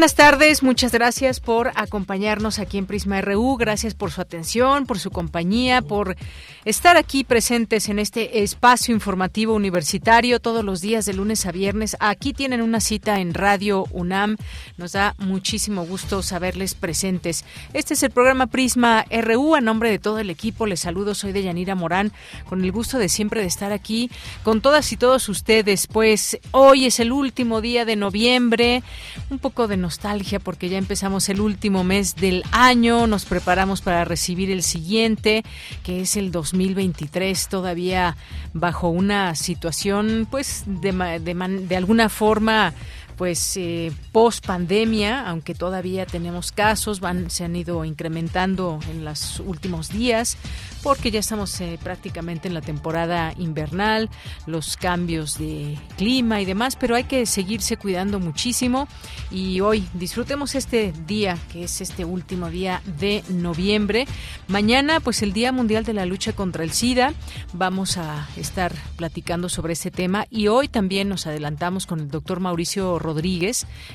Buenas tardes, muchas gracias por acompañarnos aquí en Prisma RU, gracias por su atención, por su compañía, por estar aquí presentes en este espacio informativo universitario todos los días de lunes a viernes. Aquí tienen una cita en Radio UNAM, nos da muchísimo gusto saberles presentes. Este es el programa Prisma RU, a nombre de todo el equipo les saludo, soy de Yanira Morán, con el gusto de siempre de estar aquí con todas y todos ustedes, pues hoy es el último día de noviembre, un poco de nostalgia porque ya empezamos el último mes del año, nos preparamos para recibir el siguiente, que es el 2023, todavía bajo una situación pues de, de, de alguna forma pues eh, post pandemia, aunque todavía tenemos casos, se han ido incrementando en los últimos días, porque ya estamos eh, prácticamente en la temporada invernal, los cambios de clima y demás, pero hay que seguirse cuidando muchísimo. Y hoy disfrutemos este día, que es este último día de noviembre. Mañana, pues el Día Mundial de la Lucha contra el SIDA, vamos a estar platicando sobre ese tema. Y hoy también nos adelantamos con el doctor Mauricio Rodríguez,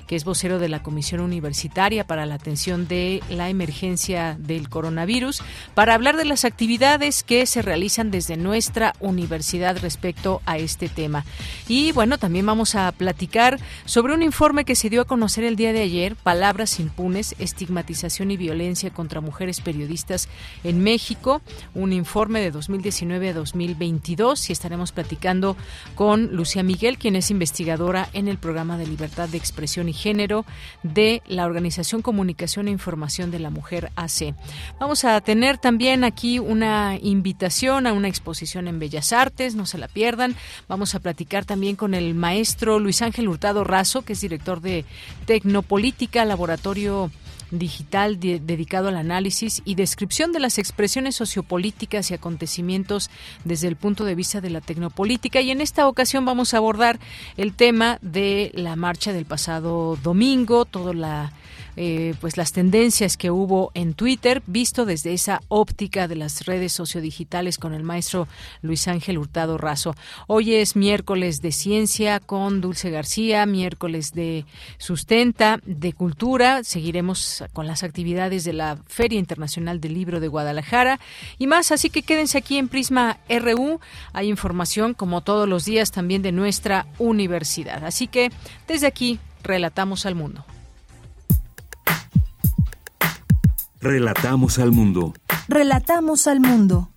que es vocero de la Comisión Universitaria para la Atención de la Emergencia del Coronavirus, para hablar de las actividades que se realizan desde nuestra universidad respecto a este tema. Y bueno, también vamos a platicar sobre un informe que se dio a conocer el día de ayer, Palabras impunes, estigmatización y violencia contra mujeres periodistas en México, un informe de 2019 a 2022 y estaremos platicando con Lucía Miguel, quien es investigadora en el programa de libertad de expresión y género de la Organización Comunicación e Información de la Mujer AC. Vamos a tener también aquí una invitación a una exposición en Bellas Artes, no se la pierdan. Vamos a platicar también con el maestro Luis Ángel Hurtado Razo, que es director de Tecnopolítica, Laboratorio digital dedicado al análisis y descripción de las expresiones sociopolíticas y acontecimientos desde el punto de vista de la tecnopolítica. Y en esta ocasión vamos a abordar el tema de la marcha del pasado domingo, toda la eh, pues las tendencias que hubo en Twitter, visto desde esa óptica de las redes sociodigitales con el maestro Luis Ángel Hurtado Razo. Hoy es miércoles de ciencia con Dulce García, miércoles de sustenta, de cultura. Seguiremos con las actividades de la Feria Internacional del Libro de Guadalajara y más, así que quédense aquí en Prisma RU. Hay información, como todos los días, también de nuestra universidad. Así que desde aquí relatamos al mundo. Relatamos al mundo. Relatamos al mundo.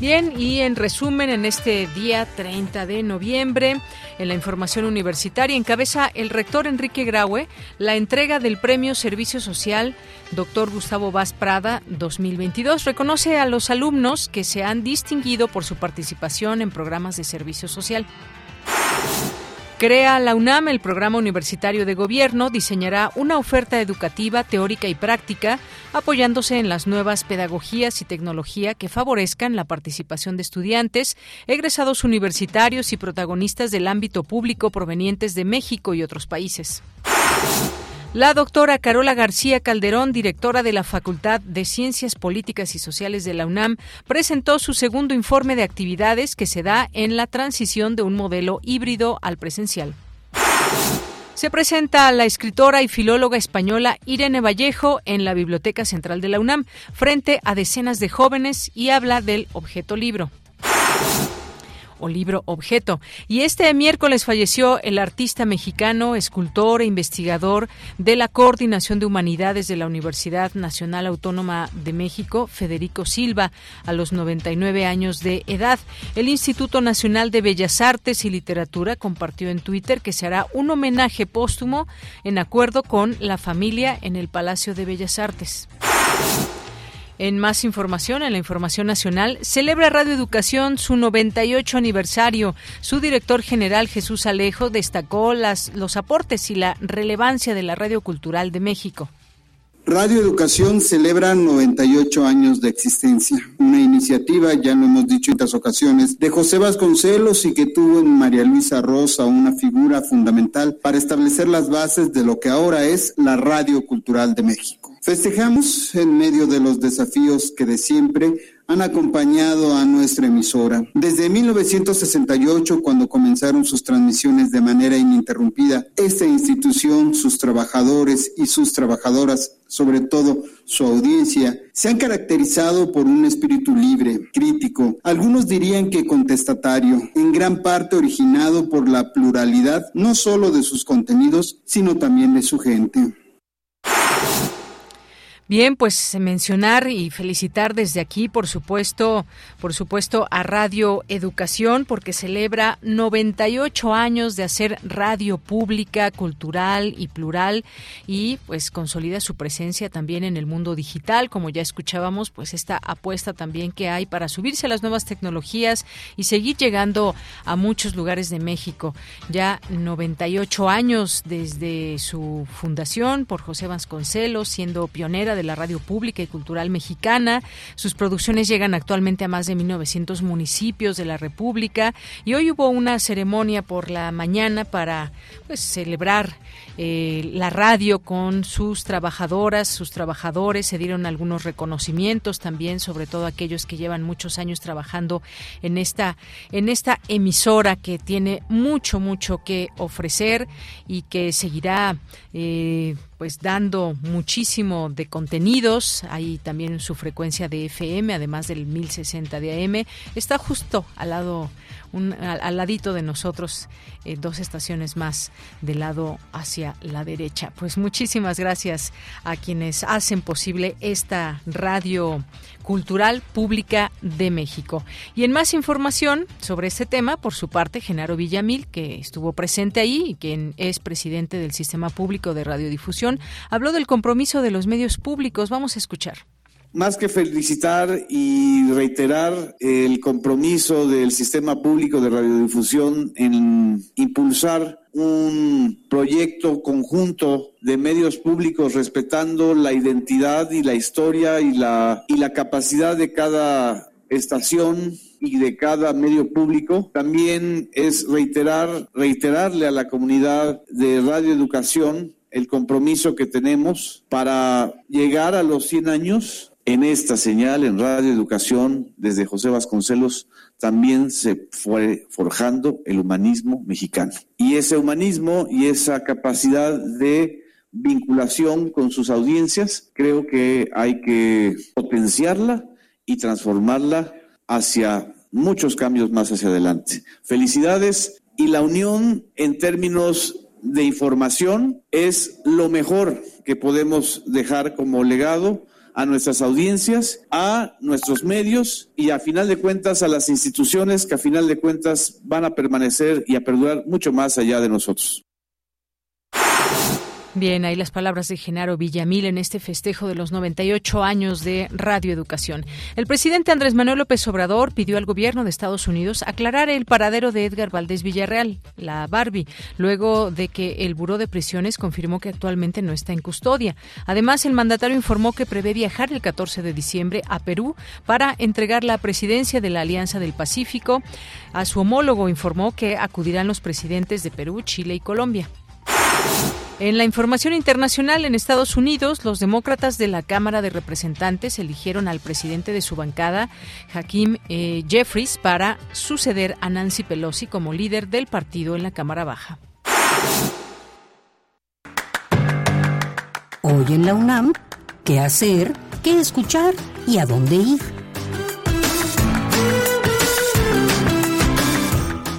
Bien, y en resumen, en este día 30 de noviembre, en la información universitaria, encabeza el rector Enrique Graue la entrega del Premio Servicio Social Dr. Gustavo Vaz Prada 2022. Reconoce a los alumnos que se han distinguido por su participación en programas de servicio social. Crea la UNAM el programa universitario de gobierno, diseñará una oferta educativa teórica y práctica apoyándose en las nuevas pedagogías y tecnología que favorezcan la participación de estudiantes, egresados universitarios y protagonistas del ámbito público provenientes de México y otros países. La doctora Carola García Calderón, directora de la Facultad de Ciencias Políticas y Sociales de la UNAM, presentó su segundo informe de actividades que se da en la transición de un modelo híbrido al presencial. Se presenta a la escritora y filóloga española Irene Vallejo en la Biblioteca Central de la UNAM frente a decenas de jóvenes y habla del objeto libro. O libro objeto. Y este miércoles falleció el artista mexicano, escultor e investigador de la Coordinación de Humanidades de la Universidad Nacional Autónoma de México, Federico Silva, a los 99 años de edad. El Instituto Nacional de Bellas Artes y Literatura compartió en Twitter que se hará un homenaje póstumo en acuerdo con la familia en el Palacio de Bellas Artes. En más información, en la información nacional, celebra Radio Educación su 98 aniversario. Su director general, Jesús Alejo, destacó las, los aportes y la relevancia de la radio cultural de México. Radio Educación celebra 98 años de existencia, una iniciativa, ya lo hemos dicho en otras ocasiones, de José Vasconcelos y que tuvo en María Luisa Rosa una figura fundamental para establecer las bases de lo que ahora es la Radio Cultural de México. Festejamos en medio de los desafíos que de siempre han acompañado a nuestra emisora. Desde 1968, cuando comenzaron sus transmisiones de manera ininterrumpida, esta institución, sus trabajadores y sus trabajadoras, sobre todo su audiencia, se han caracterizado por un espíritu libre, crítico, algunos dirían que contestatario, en gran parte originado por la pluralidad no solo de sus contenidos, sino también de su gente. Bien, pues mencionar y felicitar desde aquí, por supuesto, por supuesto a Radio Educación porque celebra 98 años de hacer radio pública, cultural y plural y pues consolida su presencia también en el mundo digital, como ya escuchábamos, pues esta apuesta también que hay para subirse a las nuevas tecnologías y seguir llegando a muchos lugares de México. Ya 98 años desde su fundación por José Vasconcelos, siendo pionera de de la radio pública y cultural mexicana. Sus producciones llegan actualmente a más de 1900 municipios de la República y hoy hubo una ceremonia por la mañana para pues, celebrar eh, la radio con sus trabajadoras, sus trabajadores. Se dieron algunos reconocimientos también, sobre todo aquellos que llevan muchos años trabajando en esta, en esta emisora que tiene mucho, mucho que ofrecer y que seguirá eh, pues dando muchísimo de contenidos. Hay también su frecuencia de FM, además del 1060 de AM. Está justo al lado, al, ladito de nosotros, eh, dos estaciones más del lado hacia la derecha. Pues muchísimas gracias a quienes hacen posible esta radio Cultural Pública de México. Y en más información sobre este tema, por su parte, Genaro Villamil, que estuvo presente ahí y quien es presidente del Sistema Público de Radiodifusión, habló del compromiso de los medios públicos. Vamos a escuchar. Más que felicitar y reiterar el compromiso del sistema público de radiodifusión en impulsar un proyecto conjunto de medios públicos respetando la identidad y la historia y la, y la capacidad de cada estación y de cada medio público. También es reiterar, reiterarle a la comunidad de radioeducación el compromiso que tenemos para llegar a los 100 años en esta señal, en Radio Educación, desde José Vasconcelos, también se fue forjando el humanismo mexicano. Y ese humanismo y esa capacidad de vinculación con sus audiencias, creo que hay que potenciarla y transformarla hacia muchos cambios más hacia adelante. Felicidades y la unión en términos de información es lo mejor que podemos dejar como legado a nuestras audiencias, a nuestros medios y a final de cuentas a las instituciones que a final de cuentas van a permanecer y a perdurar mucho más allá de nosotros. Bien, ahí las palabras de Genaro Villamil en este festejo de los 98 años de radioeducación. El presidente Andrés Manuel López Obrador pidió al gobierno de Estados Unidos aclarar el paradero de Edgar Valdés Villarreal, la Barbie, luego de que el Buró de Prisiones confirmó que actualmente no está en custodia. Además, el mandatario informó que prevé viajar el 14 de diciembre a Perú para entregar la presidencia de la Alianza del Pacífico. A su homólogo informó que acudirán los presidentes de Perú, Chile y Colombia. En la información internacional, en Estados Unidos, los demócratas de la Cámara de Representantes eligieron al presidente de su bancada, Hakim eh, Jeffries, para suceder a Nancy Pelosi como líder del partido en la Cámara Baja. Hoy en la UNAM, ¿qué hacer? ¿Qué escuchar? ¿Y a dónde ir?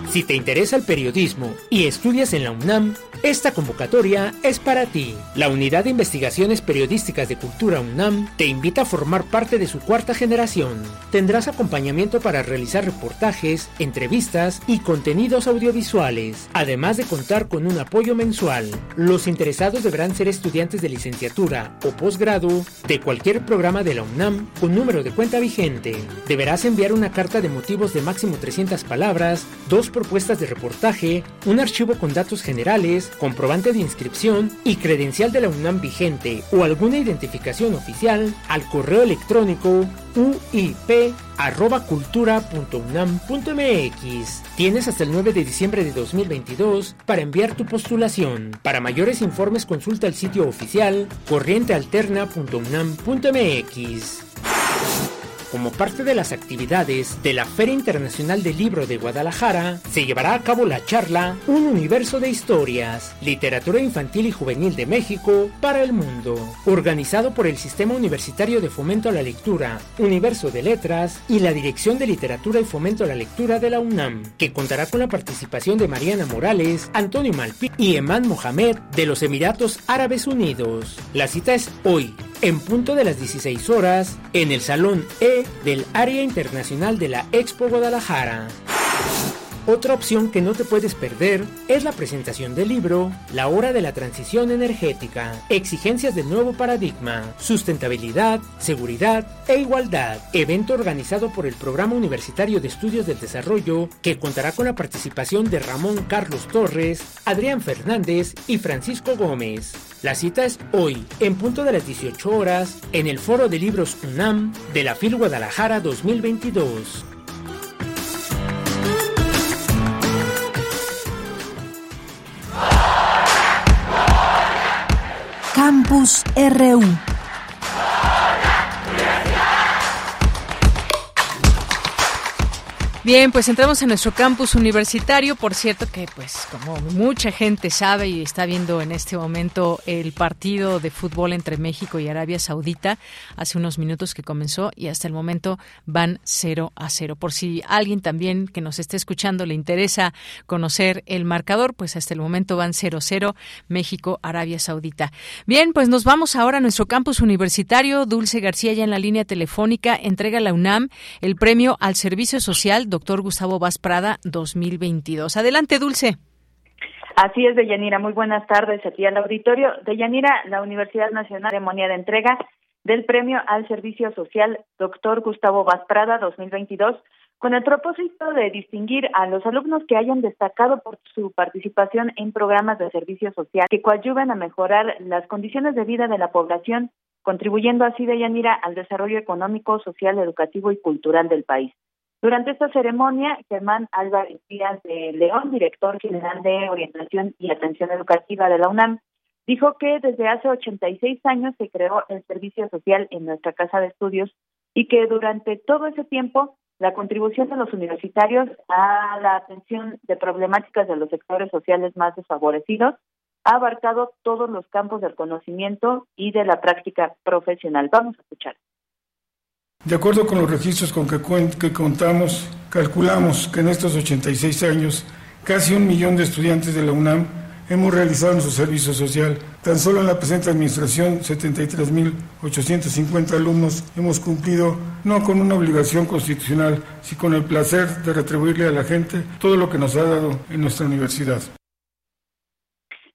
Si te interesa el periodismo y estudias en la UNAM, esta convocatoria es para ti. La Unidad de Investigaciones Periodísticas de Cultura UNAM te invita a formar parte de su cuarta generación. Tendrás acompañamiento para realizar reportajes, entrevistas y contenidos audiovisuales, además de contar con un apoyo mensual. Los interesados deberán ser estudiantes de licenciatura o posgrado de cualquier programa de la UNAM con número de cuenta vigente. Deberás enviar una carta de motivos de máximo 300 palabras, dos propuestas de reportaje, un archivo con datos generales, comprobante de inscripción y credencial de la UNAM vigente o alguna identificación oficial al correo electrónico uip.cultura.unam.mx. Tienes hasta el 9 de diciembre de 2022 para enviar tu postulación. Para mayores informes consulta el sitio oficial corrientealterna.unam.mx como parte de las actividades de la Feria Internacional del Libro de Guadalajara, se llevará a cabo la charla Un universo de historias, literatura infantil y juvenil de México para el mundo, organizado por el Sistema Universitario de Fomento a la Lectura, Universo de Letras y la Dirección de Literatura y Fomento a la Lectura de la UNAM, que contará con la participación de Mariana Morales, Antonio Malpi y Eman Mohamed de los Emiratos Árabes Unidos. La cita es hoy, en punto de las 16 horas, en el Salón E del Área Internacional de la Expo Guadalajara. Otra opción que no te puedes perder es la presentación del libro La hora de la transición energética, exigencias del nuevo paradigma, sustentabilidad, seguridad e igualdad, evento organizado por el Programa Universitario de Estudios del Desarrollo que contará con la participación de Ramón Carlos Torres, Adrián Fernández y Francisco Gómez. La cita es hoy, en punto de las 18 horas, en el Foro de Libros UNAM de la FIL Guadalajara 2022. Campus RU Bien, pues entramos en nuestro campus universitario, por cierto que pues como mucha gente sabe y está viendo en este momento el partido de fútbol entre México y Arabia Saudita, hace unos minutos que comenzó y hasta el momento van 0 a 0. Por si alguien también que nos esté escuchando le interesa conocer el marcador, pues hasta el momento van 0 a 0 México Arabia Saudita. Bien, pues nos vamos ahora a nuestro campus universitario. Dulce García ya en la línea telefónica entrega la UNAM el premio al servicio social doctor Gustavo Vaz Prada 2022. Adelante, Dulce. Así es, Deyanira. Muy buenas tardes aquí al auditorio. Deyanira, la Universidad Nacional ceremonia de entrega del Premio al Servicio Social Doctor Gustavo Vaz Prada 2022 con el propósito de distinguir a los alumnos que hayan destacado por su participación en programas de servicio social que coadyuven a mejorar las condiciones de vida de la población, contribuyendo así, Deyanira, al desarrollo económico, social, educativo y cultural del país. Durante esta ceremonia, Germán Álvarez Díaz de León, director general de Orientación y Atención Educativa de la UNAM, dijo que desde hace 86 años se creó el servicio social en nuestra casa de estudios y que durante todo ese tiempo la contribución de los universitarios a la atención de problemáticas de los sectores sociales más desfavorecidos ha abarcado todos los campos del conocimiento y de la práctica profesional. Vamos a escuchar. De acuerdo con los registros con que, contamos, calculamos que en estos 86 años casi un millón de estudiantes de la UNAM hemos realizado nuestro servicio social. Tan solo en la presente administración, 73.850 alumnos hemos cumplido no con una obligación constitucional, sino con el placer de retribuirle a la gente todo lo que nos ha dado en nuestra universidad.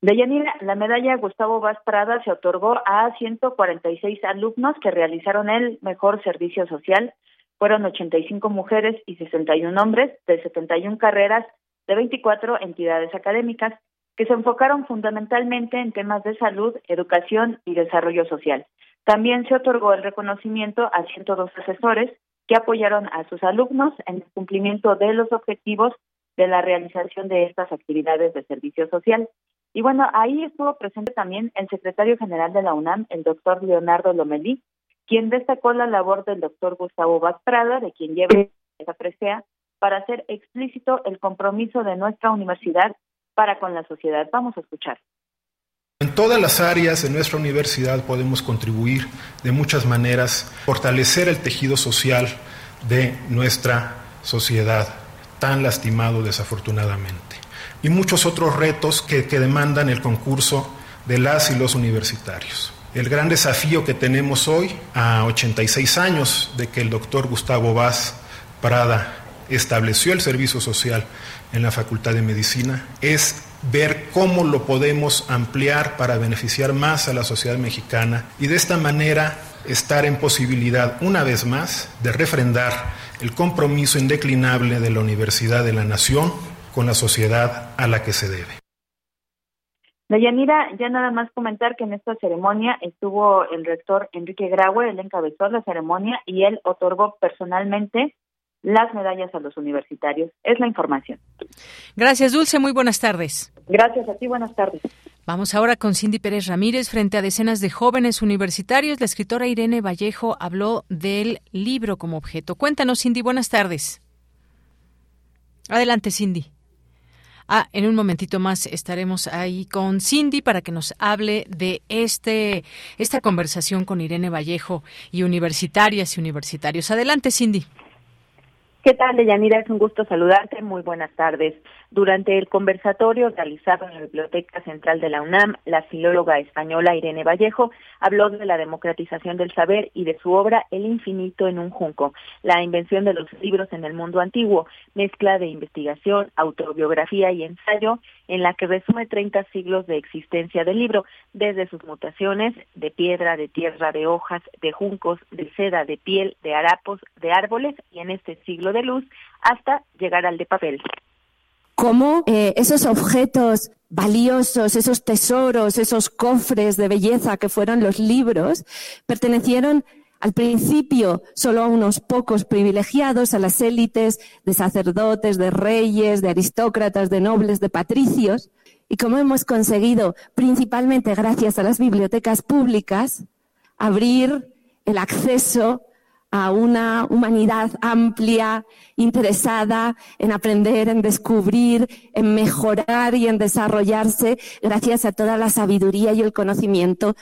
Deyanira, la medalla Gustavo Vaz Prada se otorgó a 146 alumnos que realizaron el mejor servicio social. Fueron 85 mujeres y 61 hombres de 71 carreras de 24 entidades académicas que se enfocaron fundamentalmente en temas de salud, educación y desarrollo social. También se otorgó el reconocimiento a 102 asesores que apoyaron a sus alumnos en el cumplimiento de los objetivos de la realización de estas actividades de servicio social. Y bueno, ahí estuvo presente también el secretario general de la UNAM, el doctor Leonardo Lomelí, quien destacó la labor del doctor Gustavo Vaz Prada, de quien lleva esa presea, para hacer explícito el compromiso de nuestra universidad para con la sociedad. Vamos a escuchar. En todas las áreas de nuestra universidad podemos contribuir de muchas maneras, fortalecer el tejido social de nuestra sociedad tan lastimado desafortunadamente. Y muchos otros retos que, que demandan el concurso de las y los universitarios. El gran desafío que tenemos hoy, a 86 años de que el doctor Gustavo Vaz Prada estableció el servicio social en la Facultad de Medicina, es ver cómo lo podemos ampliar para beneficiar más a la sociedad mexicana y de esta manera estar en posibilidad, una vez más, de refrendar el compromiso indeclinable de la Universidad de la Nación con la sociedad a la que se debe. Dayanira, ya nada más comentar que en esta ceremonia estuvo el rector Enrique Graue, él encabezó la ceremonia y él otorgó personalmente las medallas a los universitarios. Es la información. Gracias, Dulce. Muy buenas tardes. Gracias a ti. Buenas tardes. Vamos ahora con Cindy Pérez Ramírez. Frente a decenas de jóvenes universitarios, la escritora Irene Vallejo habló del libro como objeto. Cuéntanos, Cindy. Buenas tardes. Adelante, Cindy. Ah, en un momentito más estaremos ahí con Cindy para que nos hable de este esta conversación con Irene Vallejo y universitarias y universitarios. Adelante, Cindy. ¿Qué tal, Deyanira? Es un gusto saludarte. Muy buenas tardes. Durante el conversatorio realizado en la Biblioteca Central de la UNAM, la filóloga española Irene Vallejo habló de la democratización del saber y de su obra El infinito en un junco, la invención de los libros en el mundo antiguo, mezcla de investigación, autobiografía y ensayo, en la que resume 30 siglos de existencia del libro, desde sus mutaciones de piedra, de tierra, de hojas, de juncos, de seda, de piel, de harapos, de árboles y en este siglo de luz hasta llegar al de papel. Cómo eh, esos objetos valiosos, esos tesoros, esos cofres de belleza que fueron los libros, pertenecieron al principio solo a unos pocos privilegiados, a las élites de sacerdotes, de reyes, de aristócratas, de nobles, de patricios, y cómo hemos conseguido, principalmente gracias a las bibliotecas públicas, abrir el acceso a una humanidad amplia, interesada en aprender, en descubrir, en mejorar y en desarrollarse gracias a toda la sabiduría y el conocimiento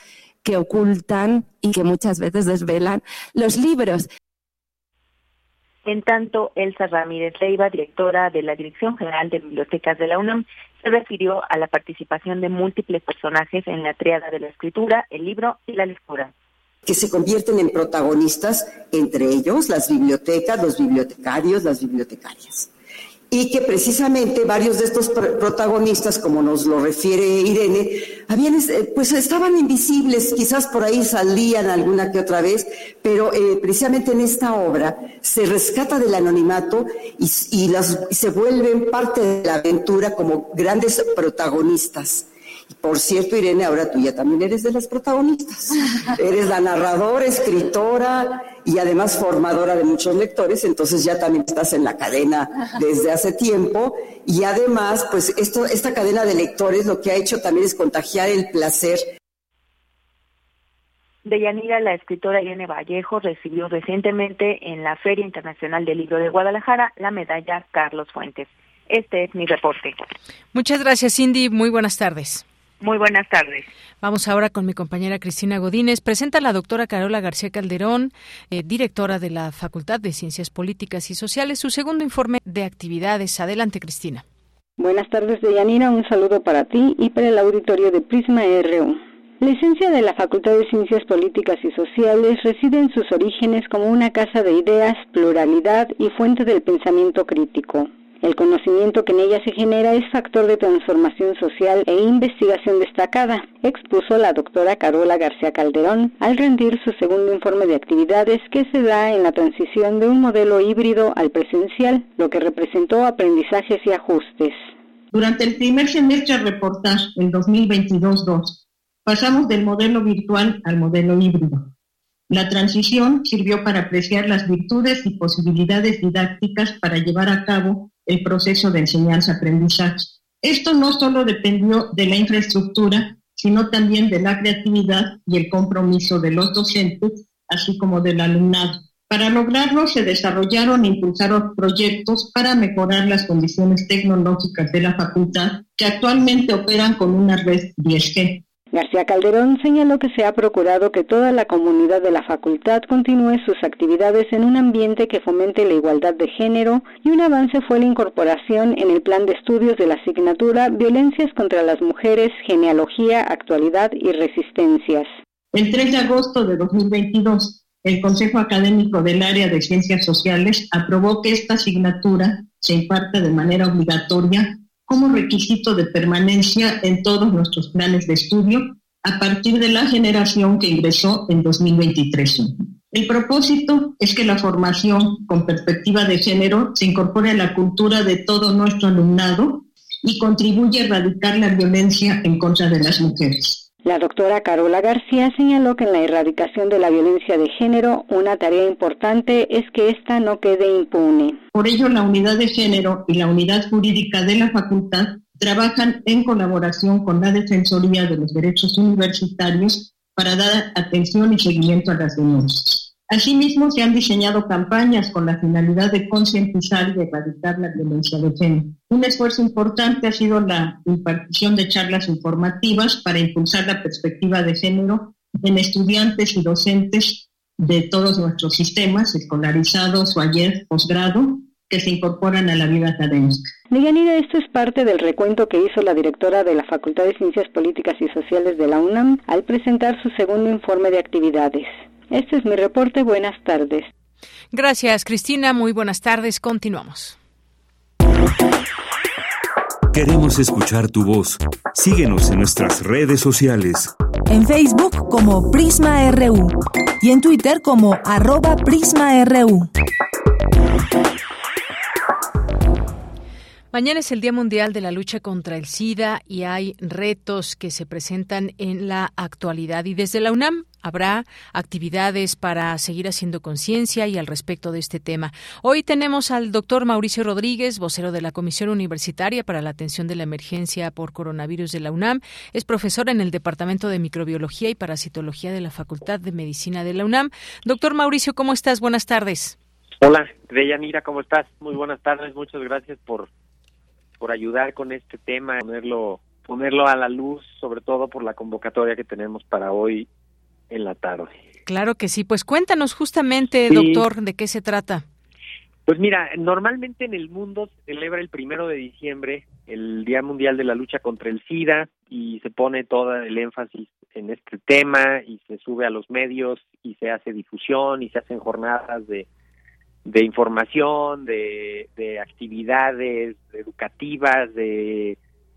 que ocultan y que muchas veces desvelan los libros. En tanto, Elsa Ramírez Leiva, directora de la Dirección General de Bibliotecas de la UNAM, se refirió a la participación de múltiples personajes en la triada de la escritura, el libro y la lectura que se convierten en protagonistas, entre ellos las bibliotecas, los bibliotecarios, las bibliotecarias. Y que precisamente varios de estos protagonistas, como nos lo refiere Irene, habían, eh, pues estaban invisibles, quizás por ahí salían alguna que otra vez, pero eh, precisamente en esta obra se rescata del anonimato y, y, se vuelven parte de la aventura como grandes protagonistas. Por cierto, Irene, ahora tú ya también eres de las protagonistas. eres la narradora, escritora y además formadora de muchos lectores, entonces ya también estás en la cadena desde hace tiempo. Y además, pues esto, esta cadena de lectores lo que ha hecho también es contagiar el placer. Deyanira, la escritora Irene Vallejo, recibió recientemente en la Feria Internacional del Libro de Guadalajara la medalla Carlos Fuentes. Este es mi reporte. Muchas gracias, Cindy. Muy buenas tardes. Muy buenas tardes. Vamos ahora con mi compañera Cristina Godínez. Presenta a la doctora Carola García Calderón, eh, directora de la Facultad de Ciencias Políticas y Sociales, su segundo informe de actividades. Adelante, Cristina. Buenas tardes, Deyanira. Un saludo para ti y para el auditorio de Prisma RU. La esencia de la Facultad de Ciencias Políticas y Sociales reside en sus orígenes como una casa de ideas, pluralidad y fuente del pensamiento crítico. El conocimiento que en ella se genera es factor de transformación social e investigación destacada, expuso la doctora Carola García Calderón al rendir su segundo informe de actividades que se da en la transición de un modelo híbrido al presencial, lo que representó aprendizajes y ajustes. Durante el primer semestre reportaje, el 2022-2, pasamos del modelo virtual al modelo híbrido. La transición sirvió para apreciar las virtudes y posibilidades didácticas para llevar a cabo el proceso de enseñanza-aprendizaje. Esto no solo dependió de la infraestructura, sino también de la creatividad y el compromiso de los docentes, así como del alumnado. Para lograrlo se desarrollaron e impulsaron proyectos para mejorar las condiciones tecnológicas de la facultad, que actualmente operan con una red 10G. García Calderón señaló que se ha procurado que toda la comunidad de la facultad continúe sus actividades en un ambiente que fomente la igualdad de género y un avance fue la incorporación en el plan de estudios de la asignatura Violencias contra las Mujeres, Genealogía, Actualidad y Resistencias. El 3 de agosto de 2022, el Consejo Académico del Área de Ciencias Sociales aprobó que esta asignatura se imparte de manera obligatoria como requisito de permanencia en todos nuestros planes de estudio a partir de la generación que ingresó en 2023. El propósito es que la formación con perspectiva de género se incorpore a la cultura de todo nuestro alumnado y contribuya a erradicar la violencia en contra de las mujeres. La doctora Carola García señaló que en la erradicación de la violencia de género una tarea importante es que ésta no quede impune. Por ello, la unidad de género y la unidad jurídica de la facultad trabajan en colaboración con la Defensoría de los Derechos Universitarios para dar atención y seguimiento a las denuncias. Asimismo, se han diseñado campañas con la finalidad de concientizar y erradicar la violencia de género. Un esfuerzo importante ha sido la impartición de charlas informativas para impulsar la perspectiva de género en estudiantes y docentes de todos nuestros sistemas, escolarizados o ayer posgrado, que se incorporan a la vida académica. Deyanira, esto es parte del recuento que hizo la directora de la Facultad de Ciencias Políticas y Sociales de la UNAM al presentar su segundo informe de actividades. Este es mi reporte. Buenas tardes. Gracias, Cristina. Muy buenas tardes. Continuamos. Queremos escuchar tu voz. Síguenos en nuestras redes sociales. En Facebook como Prisma RU y en Twitter como arroba PrismaRU. Mañana es el Día Mundial de la Lucha contra el SIDA y hay retos que se presentan en la actualidad. Y desde la UNAM habrá actividades para seguir haciendo conciencia y al respecto de este tema. Hoy tenemos al doctor Mauricio Rodríguez, vocero de la Comisión Universitaria para la Atención de la Emergencia por Coronavirus de la UNAM. Es profesor en el Departamento de Microbiología y Parasitología de la Facultad de Medicina de la UNAM. Doctor Mauricio, ¿cómo estás? Buenas tardes. Hola, Deyanira, ¿cómo estás? Muy buenas tardes, muchas gracias por por ayudar con este tema, ponerlo ponerlo a la luz, sobre todo por la convocatoria que tenemos para hoy en la tarde. Claro que sí, pues cuéntanos justamente, doctor, de qué se trata. Pues mira, normalmente en el mundo se celebra el primero de diciembre el Día Mundial de la Lucha contra el SIDA y se pone todo el énfasis en este tema y se sube a los medios y se hace difusión y se hacen jornadas de, de información, de, de actividades educativas, de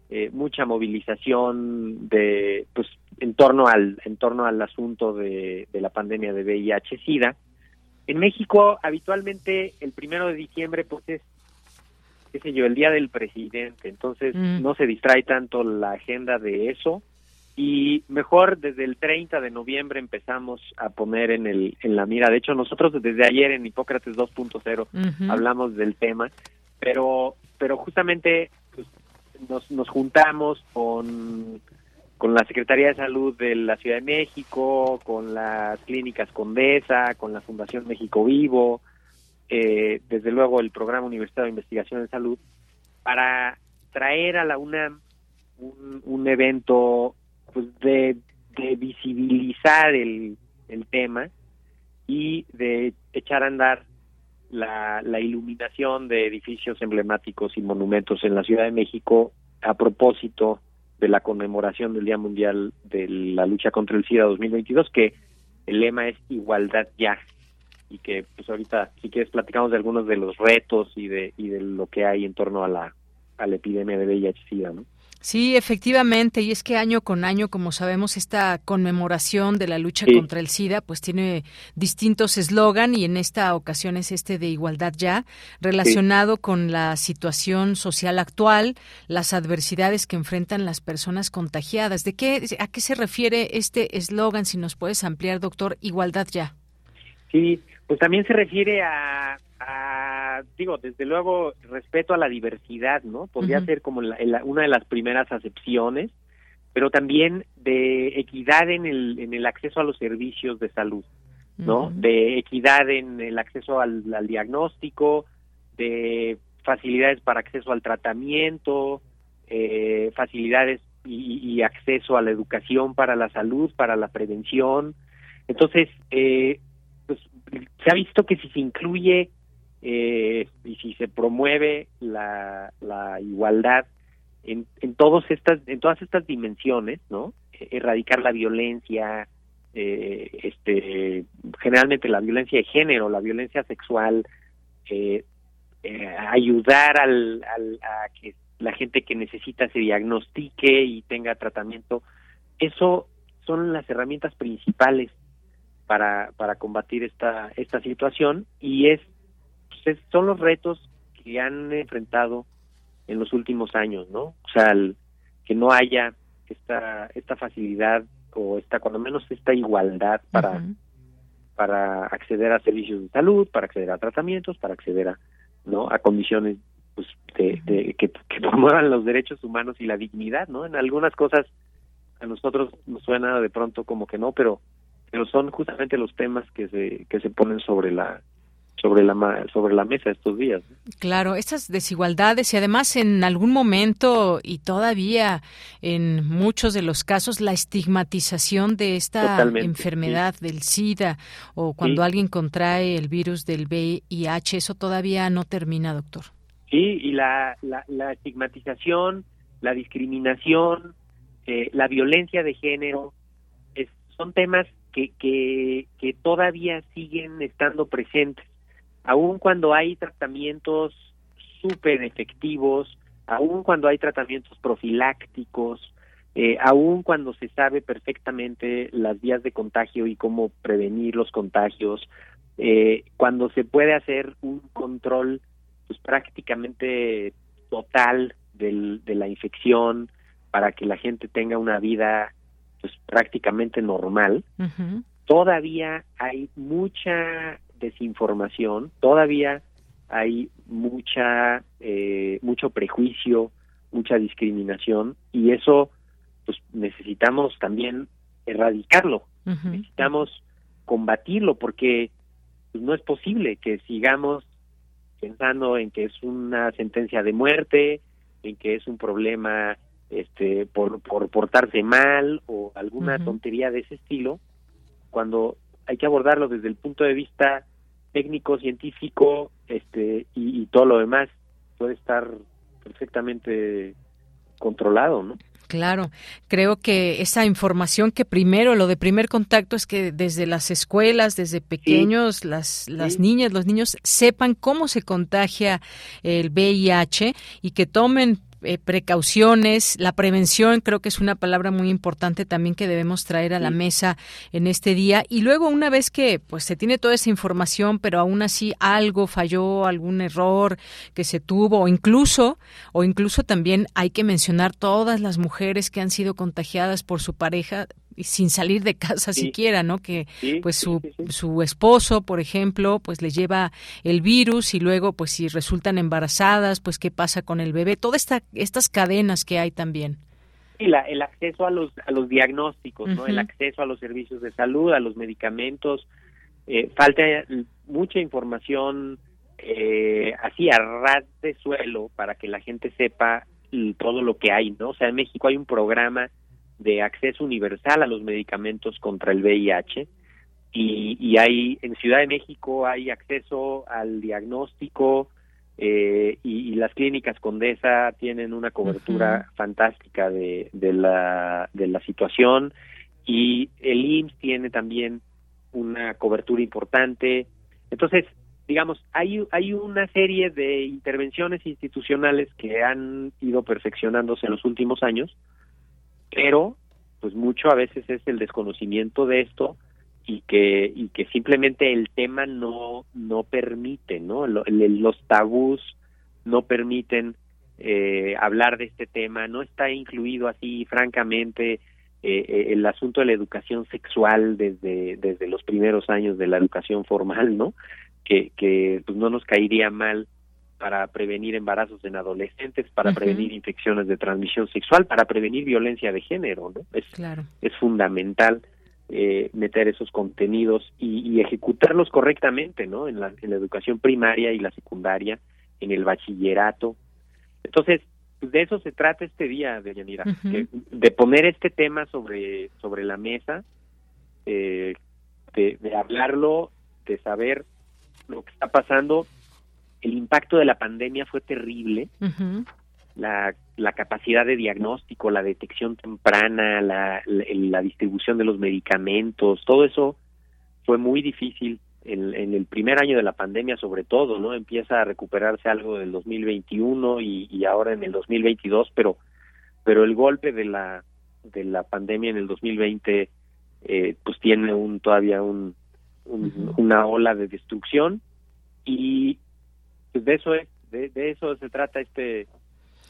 eh, mucha movilización de pues en torno al en torno al asunto de, de la pandemia de VIH/SIDA. En México habitualmente el primero de diciembre pues es qué sé yo el día del presidente, entonces Mm. no se distrae tanto la agenda de eso y mejor desde el 30 de noviembre empezamos a poner en el en la mira. De hecho, nosotros desde ayer en Hipócrates 2.0 Ujú. hablamos del tema, pero pero justamente pues, nos, nos juntamos con con la Secretaría de Salud de la Ciudad de México, con las clínicas Condesa, con la Fundación México Vivo, eh, desde luego el Programa Universitario de Investigación en Salud, para traer a la UNAM un, un evento pues de, visibilizar el, tema y de echar a andar la, la iluminación de edificios emblemáticos y monumentos en la Ciudad de México a propósito de la conmemoración del Día Mundial de la Lucha contra el SIDA 2022, que el lema es igualdad ya y que pues ahorita si quieres platicamos de algunos de los retos y de y de lo que hay en torno a la a la epidemia de VIH/SIDA, ¿no? Sí, efectivamente, y es que año con año, como sabemos, esta conmemoración de la lucha Sí. contra el SIDA, pues tiene distintos eslogan y en esta ocasión es este de igualdad ya, relacionado con la situación social actual, las adversidades que enfrentan las personas contagiadas. ¿De qué, a qué se refiere este eslogan? Si nos puedes ampliar, doctor, igualdad ya. Sí, pues también se refiere a, a, digo, desde luego, respeto a la diversidad, ¿no? Podría ser como la- la- una de las primeras acepciones, pero también de equidad en el, en el acceso a los servicios de salud, ¿no? De equidad en el acceso al, al diagnóstico, de facilidades para acceso al tratamiento, eh, facilidades y, acceso a la educación para la salud, para la prevención. Entonces, eh, pues se ha visto que si se incluye eh, y si se promueve la, la igualdad en, en todos estas en todas estas dimensiones, ¿no? Erradicar la violencia, eh, este generalmente la violencia de género, la violencia sexual, eh, eh, ayudar al, a que la gente que necesita se diagnostique y tenga tratamiento. Eso son las herramientas principales para, para combatir esta, esta situación y es, pues, son los retos que han enfrentado en los últimos años, ¿no? O sea, que no haya esta, esta facilidad o esta, cuando menos esta igualdad para, para acceder a servicios de salud, para acceder a tratamientos, para acceder a, ¿no? a condiciones pues de, que, promuevan los derechos humanos y la dignidad, ¿no? En algunas cosas a nosotros nos suena de pronto como que no, pero pero son justamente los temas que se que se ponen sobre la sobre la sobre la mesa estos días. Claro, estas desigualdades y además en algún momento y todavía en muchos de los casos la estigmatización de esta enfermedad del SIDA o cuando alguien contrae el virus del VIH, eso todavía no termina, doctor. Sí, y la, la, estigmatización, la discriminación, eh, la violencia de género, son temas que, que, que todavía siguen estando presentes, aun cuando hay tratamientos súper efectivos, aun cuando hay tratamientos profilácticos, eh, aun cuando se sabe perfectamente las vías de contagio y cómo prevenir los contagios, eh, cuando se puede hacer un control pues prácticamente total del, de la infección para que la gente tenga una vida pues prácticamente normal, todavía hay mucha desinformación, todavía hay mucha eh, mucho prejuicio, mucha discriminación y eso pues necesitamos también erradicarlo, necesitamos combatirlo porque pues, no es posible que sigamos pensando en que es una sentencia de muerte, en que es un problema este por, por portarse mal o alguna tontería de ese estilo, cuando hay que abordarlo desde el punto de vista técnico, científico, este y, y todo lo demás puede estar perfectamente controlado, ¿no? Claro, creo que esa información que primero, lo de primer contacto es que desde las escuelas, desde pequeños, las, las niñas, los niños sepan cómo se contagia el VIH y que tomen eh, precauciones, la prevención creo que es una palabra muy importante también que debemos traer a la mesa en este día. Y luego una vez que pues se tiene toda esa información pero aún así algo falló, algún error que se tuvo o incluso o incluso también hay que mencionar todas las mujeres que han sido contagiadas por su pareja sin salir de casa siquiera, ¿no? Que pues su, su esposo, por ejemplo, pues le lleva el virus y luego pues si resultan embarazadas, pues qué pasa con el bebé, todas esta, estas cadenas que hay también. Y la, el acceso a los, a los diagnósticos, ¿no? El acceso a los servicios de salud, a los medicamentos, eh, falta mucha información eh, así a ras de suelo para que la gente sepa todo lo que hay, ¿no? O sea, en México hay un programa de acceso universal a los medicamentos contra el VIH y, y hay en Ciudad de México hay acceso al diagnóstico eh, y, las clínicas Condesa tienen una cobertura fantástica de, de, la, de la situación. Y el IMSS tiene también una cobertura importante. Entonces, digamos, hay, hay una serie de intervenciones institucionales que han ido perfeccionándose en los últimos años pero pues mucho a veces es el desconocimiento de esto y que y que simplemente el tema no no permite no los tabús no permiten eh, hablar de este tema no está incluido así francamente eh, eh, el asunto de la educación sexual desde desde los primeros años de la educación formal no que que pues no nos caería mal para prevenir embarazos en adolescentes, para prevenir infecciones de transmisión sexual, para prevenir violencia de género, ¿no? Es, es fundamental eh, meter esos contenidos y, ejecutarlos correctamente, ¿no? En la, en la educación primaria y la secundaria, en el bachillerato. Entonces, pues, de eso se trata este día, de Yanira, de poner este tema sobre, sobre la mesa, eh, de, de hablarlo, de saber lo que está pasando. El impacto de la pandemia fue terrible. la, la, capacidad de diagnóstico, la detección temprana, la, la, distribución de los medicamentos, todo eso fue muy difícil en, en, el primer año de la pandemia sobre todo, ¿no? Empieza a recuperarse algo del 2021 y, y ahora en el 2022, pero pero el golpe de la de la pandemia en el 2020 eh, pues tiene un todavía un, una ola de destrucción y pues de eso es de, eso se trata este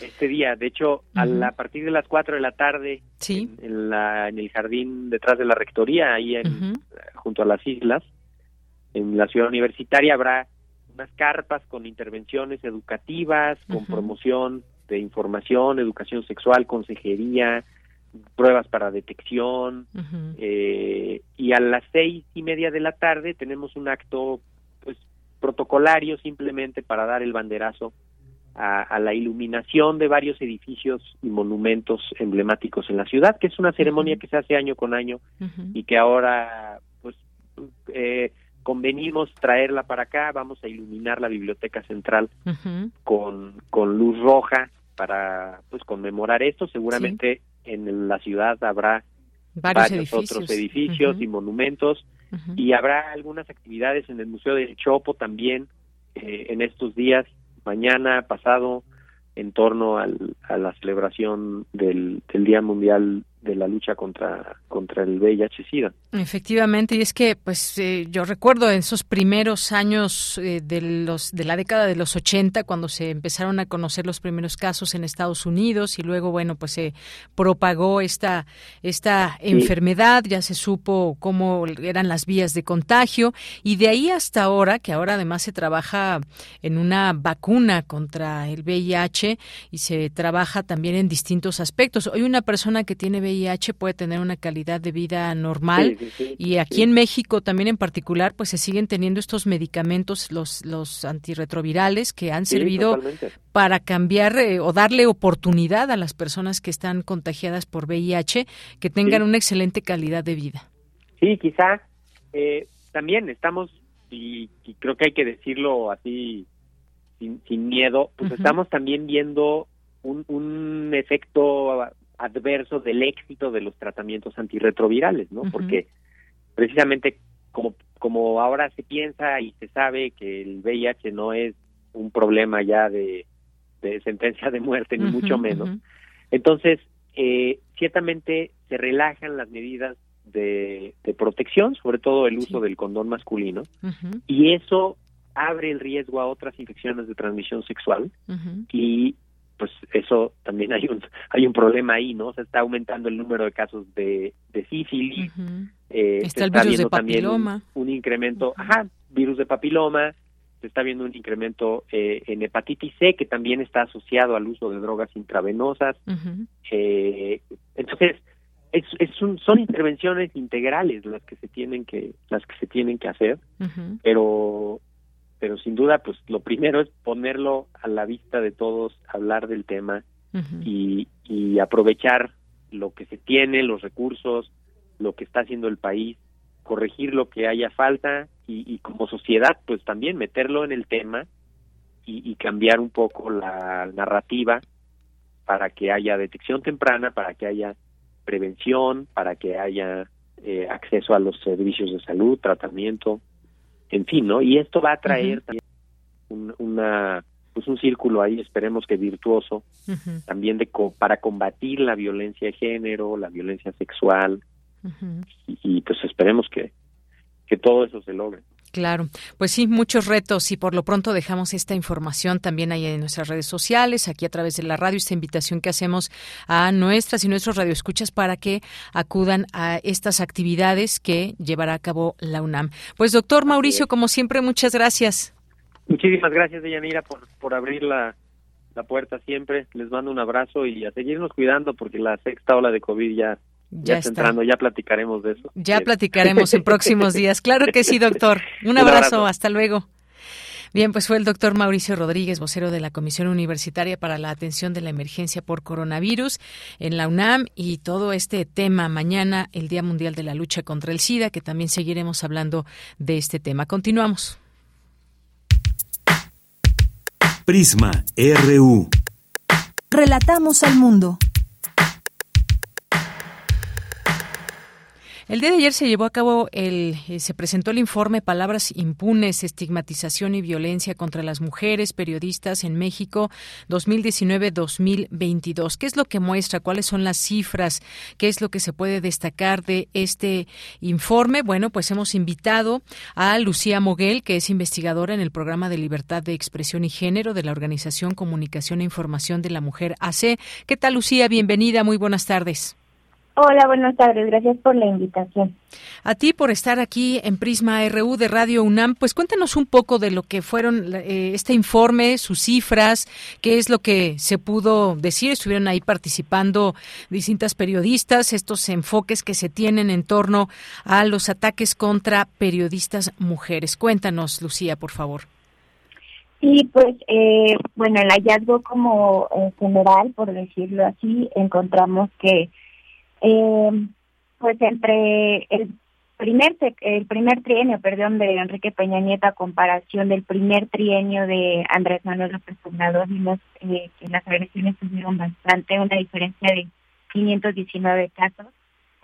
este día. De hecho, a, la, partir de las 4 de la tarde, en, la, en el jardín detrás de la rectoría, ahí en, junto a las islas, en la ciudad universitaria, habrá unas carpas con intervenciones educativas, con promoción de información, educación sexual, consejería, pruebas para detección. eh, y a las seis y media de la tarde tenemos un acto pues protocolario simplemente para dar el banderazo a, la iluminación de varios edificios y monumentos emblemáticos en la ciudad, que es una ceremonia que se hace año con año y que ahora pues eh, convenimos traerla para acá, vamos a iluminar la biblioteca central con, con luz roja para pues conmemorar esto, seguramente en la ciudad habrá varios, otros edificios. y monumentos y habrá algunas actividades en el Museo del Chopo también eh, en estos días mañana, pasado, en torno al, a la celebración del, del Día Mundial de la lucha contra contra el VIH/SIDA. Efectivamente, y es que pues eh, yo recuerdo en esos primeros años eh, de los de la década de los 80 cuando se empezaron a conocer los primeros casos en Estados Unidos y luego bueno, pues se propagó esta esta enfermedad, ya se supo cómo eran las vías de contagio y de ahí hasta ahora, que ahora además se trabaja en una vacuna contra el VIH y se trabaja también en distintos aspectos. Hoy una persona que tiene VIH puede tener una calidad de vida normal. Y aquí en México también en particular pues se siguen teniendo estos medicamentos los los antirretrovirales que han servido para cambiar eh, o darle oportunidad a las personas que están contagiadas por VIH que tengan una excelente calidad de vida. Sí, quizá eh, también estamos y, creo que hay que decirlo así sin, sin miedo, pues estamos también viendo un, un efecto adverso del éxito de los tratamientos antirretrovirales, ¿no? Porque precisamente como, como ahora se piensa y se sabe que el VIH no es un problema ya de, de sentencia de muerte, ni mucho menos, entonces eh, ciertamente se relajan las medidas de, de protección, sobre todo el uso del condón masculino, y eso abre el riesgo a otras infecciones de transmisión sexual y pues eso también hay un hay un problema ahí, ¿no? Se está aumentando el número de casos de, de sífilis, eh, está el virus de papiloma, un, incremento, ajá, virus de papiloma, se está viendo un incremento eh, en hepatitis C que también está asociado al uso de drogas intravenosas, eh, entonces es, es un, son intervenciones integrales las que se tienen que las que se tienen que hacer, pero pero sin duda, pues lo primero es ponerlo a la vista de todos, hablar del tema y, y aprovechar lo que se tiene, los recursos, lo que está haciendo el país, corregir lo que haya falta y, y como sociedad, pues también meterlo en el tema y, y, cambiar un poco la narrativa para que haya detección temprana, para que haya prevención, para que haya eh, acceso a los servicios de salud, tratamiento, en fin, ¿no? Y esto va a traer también un, una pues un círculo ahí, esperemos que virtuoso, también de para combatir la violencia de género, la violencia sexual, y, pues esperemos que, que todo eso se logre. Claro, pues sí, muchos retos y por lo pronto dejamos esta información también ahí en nuestras redes sociales, aquí a través de la radio, esta invitación que hacemos a nuestras y nuestros radioescuchas para que acudan a estas actividades que llevará a cabo la UNAM. Pues doctor Mauricio, como siempre, muchas gracias. Muchísimas gracias, Deyanira, por, por abrir la, la puerta siempre. Les mando un abrazo y a seguirnos cuidando porque la sexta ola de COVID ya ya, está entrando, ya platicaremos de eso. Ya platicaremos en próximos días. Claro que sí, doctor. Un abrazo, hasta luego. Bien, pues fue el doctor Mauricio Rodríguez, vocero de la Comisión Universitaria para la Atención de la Emergencia por Coronavirus en la UNAM y todo este tema mañana, el Día Mundial de la Lucha contra el SIDA, que también seguiremos hablando de este tema. Continuamos. Prisma RU. Relatamos al mundo. El día de ayer se llevó a cabo el, eh, se presentó el informe Palabras impunes, estigmatización y violencia contra las mujeres periodistas en México 2019-2022. ¿Qué es lo que muestra? ¿Cuáles son las cifras? ¿Qué es lo que se puede destacar de este informe? Bueno, pues hemos invitado a Lucía Moguel, que es investigadora en el programa de libertad de expresión y género de la Organización Comunicación e Información de la Mujer AC. ¿Qué tal, Lucía? Bienvenida. Muy buenas tardes. Hola, buenas tardes. Gracias por la invitación. A ti por estar aquí en Prisma RU de Radio UNAM. Pues cuéntanos un poco de lo que fueron eh, este informe, sus cifras, qué es lo que se pudo decir. Estuvieron ahí participando distintas periodistas, estos enfoques que se tienen en torno a los ataques contra periodistas mujeres. Cuéntanos, Lucía, por favor. Sí, pues, eh, bueno, el hallazgo como eh, general, por decirlo así, encontramos que eh, pues entre el primer el primer trienio, perdón, de Enrique Peña Nieto a comparación del primer trienio de Andrés Manuel López Obrador, vimos eh, que las agresiones tuvieron bastante, una diferencia de 519 casos.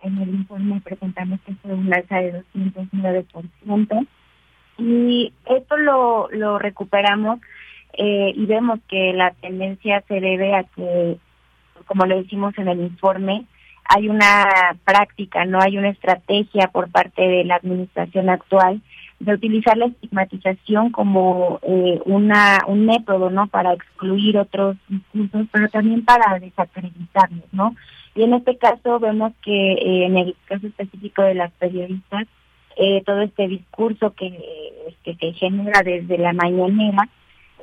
En el informe presentamos que fue un alza de 209%. Y esto lo, lo recuperamos eh, y vemos que la tendencia se debe a que, como lo decimos en el informe, hay una práctica, no hay una estrategia por parte de la administración actual de utilizar la estigmatización como eh, una un método, ¿no? Para excluir otros discursos, pero también para desacreditarlos, ¿no? Y en este caso vemos que eh, en el caso específico de las periodistas, eh, todo este discurso que, que se genera desde la mañanera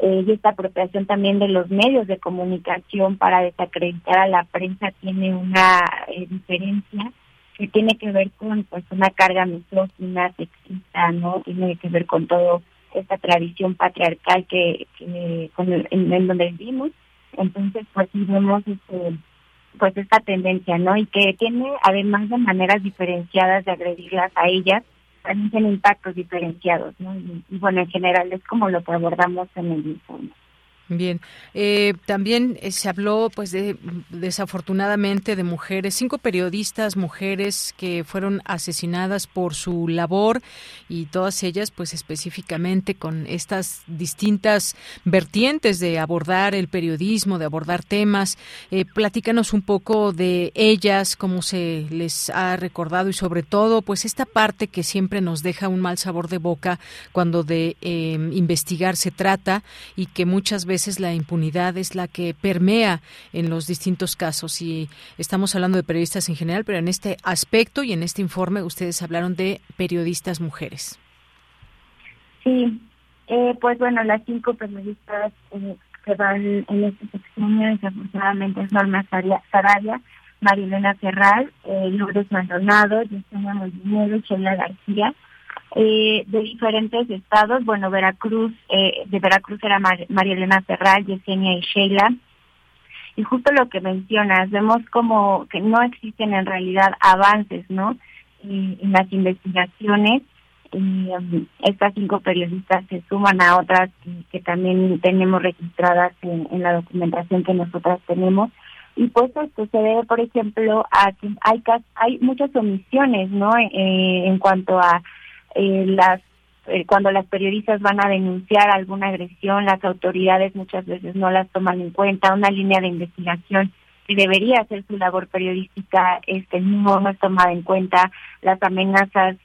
y esta apropiación también de los medios de comunicación para desacreditar a la prensa tiene una eh, diferencia que tiene que ver con pues una carga misógina, sexista, ¿no? Tiene que ver con todo esta tradición patriarcal que, que con en, donde vivimos. Entonces, pues sí vemos este, pues esta tendencia, ¿no? Y que tiene además de maneras diferenciadas de agredirlas a ellas, también tiene impactos diferenciados, ¿no? Y, bueno, en general es como lo que abordamos en el informe. Bien, eh, también eh, se habló, pues, de, desafortunadamente, de mujeres, cinco periodistas mujeres que fueron asesinadas por su labor y todas ellas, pues, específicamente con estas distintas vertientes de abordar el periodismo, de abordar temas. Eh, platícanos un poco de ellas, cómo se les ha recordado y, sobre todo, pues, esta parte que siempre nos deja un mal sabor de boca cuando de investigar se trata y que muchas veces la impunidad es la que permea en los distintos casos y estamos hablando de periodistas en general, pero en este aspecto y en este informe ustedes hablaron de periodistas mujeres. Sí, eh, pues bueno, las cinco periodistas eh, que van en este sexenio desafortunadamente es Norma Sarabia, Marilena Ferral, eh, Lourdes Maldonado, Yesenia Molinero, Sheila García, eh, de diferentes estados. Bueno, Veracruz, eh, de Veracruz era María Elena Ferral, Yesenia y Sheila. Y justo lo que mencionas, vemos como que no existen en realidad avances, ¿no? En las investigaciones. Y um, estas cinco periodistas se suman a otras que, también tenemos registradas en, la documentación que nosotras tenemos. Y pues esto se debe, por ejemplo, a que hay, hay muchas omisiones, ¿no? Eh, en cuanto a eh, las eh, cuando las periodistas van a denunciar alguna agresión, las autoridades muchas veces no las toman en cuenta, una línea de investigación que debería hacer su labor periodística este no, no es tomada en cuenta, las amenazas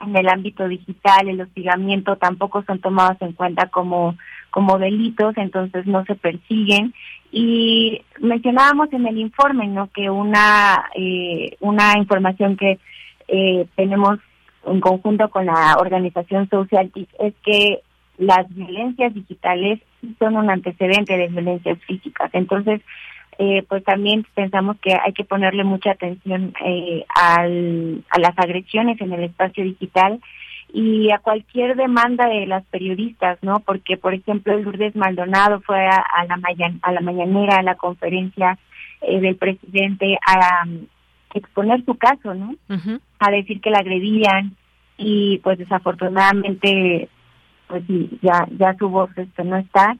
en el ámbito digital, el hostigamiento tampoco son tomados en cuenta como como delitos, entonces no se persiguen. Y mencionábamos en el informe no que una eh, una información que eh, tenemos en conjunto con la organización Social es que las violencias digitales son un antecedente de violencias físicas. Entonces, eh, pues también pensamos que hay que ponerle mucha atención eh, al, a las agresiones en el espacio digital y a cualquier demanda de las periodistas, ¿no? Porque, por ejemplo, Lourdes Maldonado fue a, la, a la mañanera, a la conferencia eh, del presidente, a exponer su caso, ¿no? A decir que la agredían y, pues, desafortunadamente, pues ya, ya su voz esto no está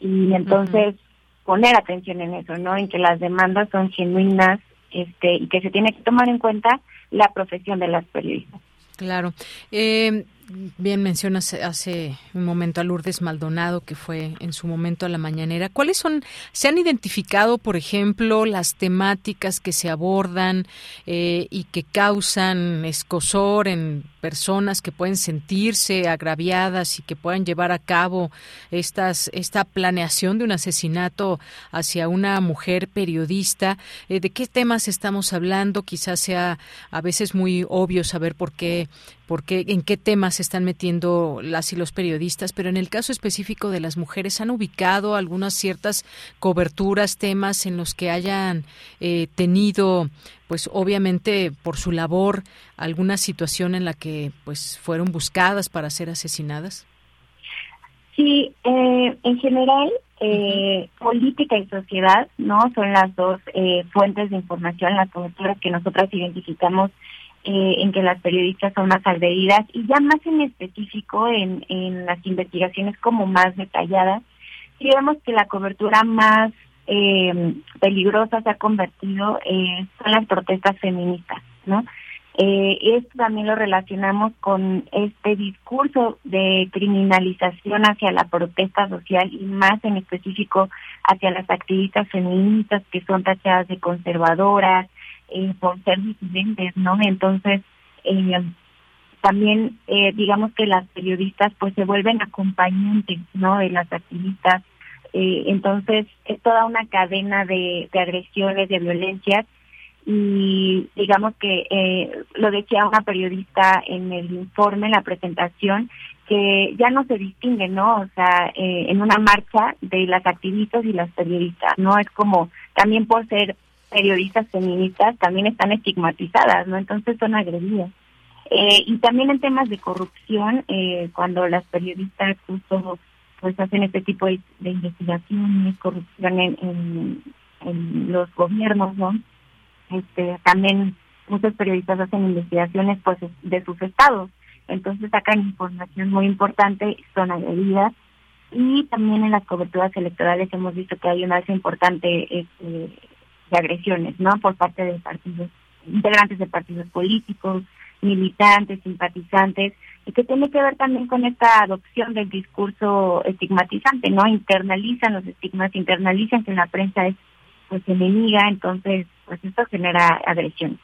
y entonces poner atención en eso, ¿no? En que las demandas son genuinas este y que se tiene que tomar en cuenta la profesión de las periodistas. Claro. Eh, bien mencionas hace un momento a Lourdes Maldonado, que fue en su momento a la mañanera. ¿Cuáles son, se han identificado, por ejemplo, las temáticas que se abordan eh, y que causan escosor en personas que pueden sentirse agraviadas y que puedan llevar a cabo estas, esta planeación de un asesinato hacia una mujer periodista? Eh, ¿De qué temas estamos hablando? Quizás sea a veces muy obvio saber por qué por qué, en qué temas se están metiendo las y los periodistas, pero en el caso específico de las mujeres, ¿han ubicado algunas ciertas coberturas, temas en los que hayan eh, tenido, pues obviamente por su labor, alguna situación en la que pues fueron buscadas para ser asesinadas? Sí, eh, en general, eh, política y sociedad, ¿no? Son las dos fuentes de información, las coberturas que nosotras identificamos eh, en que las periodistas son más agredidas y ya más en específico en, en las investigaciones como más detalladas, vemos que la cobertura más eh, peligrosa se ha convertido eh, son las protestas feministas, ¿no? Eh, esto también lo relacionamos con este discurso de criminalización hacia la protesta social y más en específico hacia las activistas feministas que son tachadas de conservadoras, eh, por ser disidentes, ¿no? Entonces, eh, también eh, digamos que las periodistas pues se vuelven acompañantes, ¿no? De las activistas. Eh, entonces, es toda una cadena de, de agresiones, de violencias y digamos que eh, lo decía una periodista en el informe, en la presentación, que ya no se distingue, ¿no? O sea, eh, en una marcha de las activistas y las periodistas, ¿no? Es como también por ser periodistas feministas también están estigmatizadas, ¿no? Entonces son agredidas. Eh, y también en temas de corrupción, eh, cuando las periodistas justo pues hacen este tipo de, investigaciones, corrupción en, los gobiernos, ¿no? Este, también muchos periodistas hacen investigaciones pues de sus estados, entonces sacan información muy importante, son agredidas y también en las coberturas electorales hemos visto que hay una alza importante este, de agresiones, ¿no? Por parte de partidos, integrantes de partidos políticos, militantes, simpatizantes, y que tiene que ver también con esta adopción del discurso estigmatizante, ¿no? Internalizan los estigmas, internalizan que la prensa es pues enemiga, entonces pues esto genera agresiones.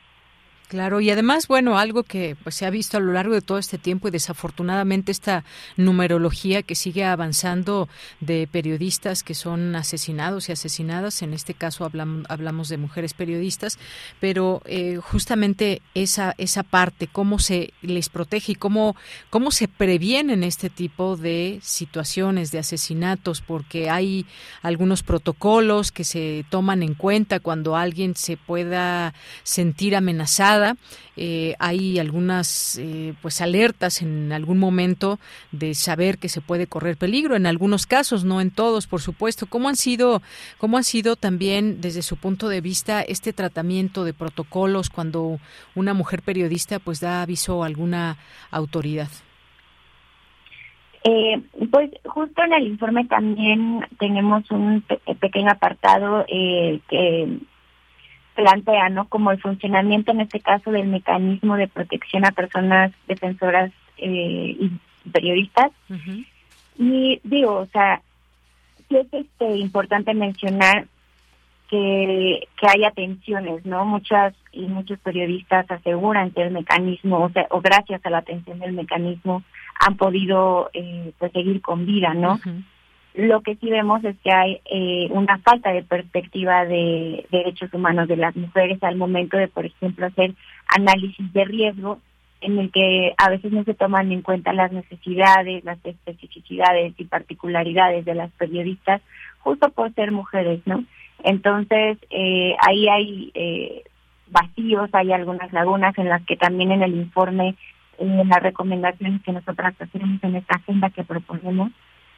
Claro, y además, bueno, algo que pues se ha visto a lo largo de todo este tiempo y desafortunadamente esta numerología que sigue avanzando de periodistas que son asesinados y asesinadas, en este caso hablamos, hablamos de mujeres periodistas, pero eh, justamente esa esa parte, cómo se les protege y cómo cómo se previenen este tipo de situaciones de asesinatos, porque hay algunos protocolos que se toman en cuenta cuando alguien se pueda sentir amenazado eh, hay algunas eh, pues alertas en algún momento de saber que se puede correr peligro en algunos casos no en todos por supuesto. Cómo han sido cómo ha sido también desde su punto de vista este tratamiento de protocolos cuando una mujer periodista pues da aviso a alguna autoridad eh, pues justo en el informe también tenemos un pequeño apartado que plantea, ¿no? Como el funcionamiento, en este caso, del mecanismo de protección a personas defensoras eh, y periodistas. Y digo, o sea, sí es este, importante mencionar que, que hay atenciones, ¿no? Muchas y muchos periodistas aseguran que el mecanismo, o sea, o gracias a la atención del mecanismo, han podido eh, pues seguir con vida, ¿no? Lo que sí vemos es que hay eh, una falta de perspectiva de derechos humanos de las mujeres al momento de, por ejemplo, hacer análisis de riesgo en el que a veces no se toman en cuenta las necesidades, las especificidades y particularidades de las periodistas, justo por ser mujeres, ¿no? Entonces, eh, ahí hay eh, vacíos, hay algunas lagunas en las que también en el informe eh, las recomendaciones que nosotras hacemos en esta agenda que proponemos,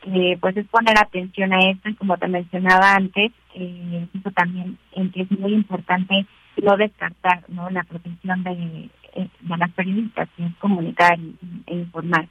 eh, pues es poner atención a esto como te mencionaba antes, eh, eso también es muy importante no descartar no la protección de, eh, de las periodistas, que es comunicar e informar.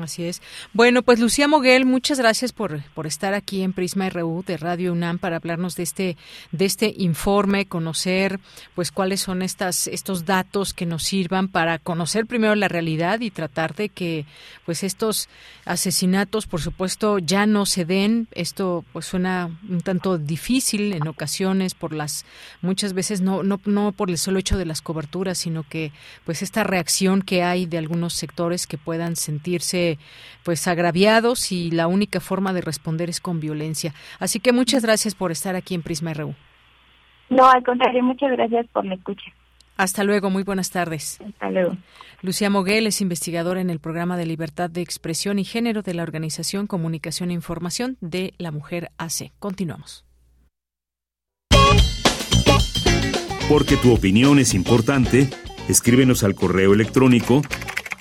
Así es. Bueno, pues Lucía Moguel, muchas gracias por, por estar aquí en Prisma RU de Radio UNAM para hablarnos de este de este informe, conocer pues cuáles son estas estos datos que nos sirvan para conocer primero la realidad y tratar de que pues estos asesinatos, por supuesto, ya no se den. Esto pues suena un tanto difícil en ocasiones por las muchas veces no no no por el solo hecho de las coberturas, sino que pues esta reacción que hay de algunos sectores que puedan sentirse pues agraviados y la única forma de responder es con violencia. Así que muchas gracias por estar aquí en Prisma RU. No, al contrario, muchas gracias por la escucha. Hasta luego, muy buenas tardes. Hasta luego. Lucía Moguel es investigadora en el programa de libertad de expresión y género de la Organización Comunicación e Información de la Mujer AC. Continuamos. Porque tu opinión es importante, escríbenos al correo electrónico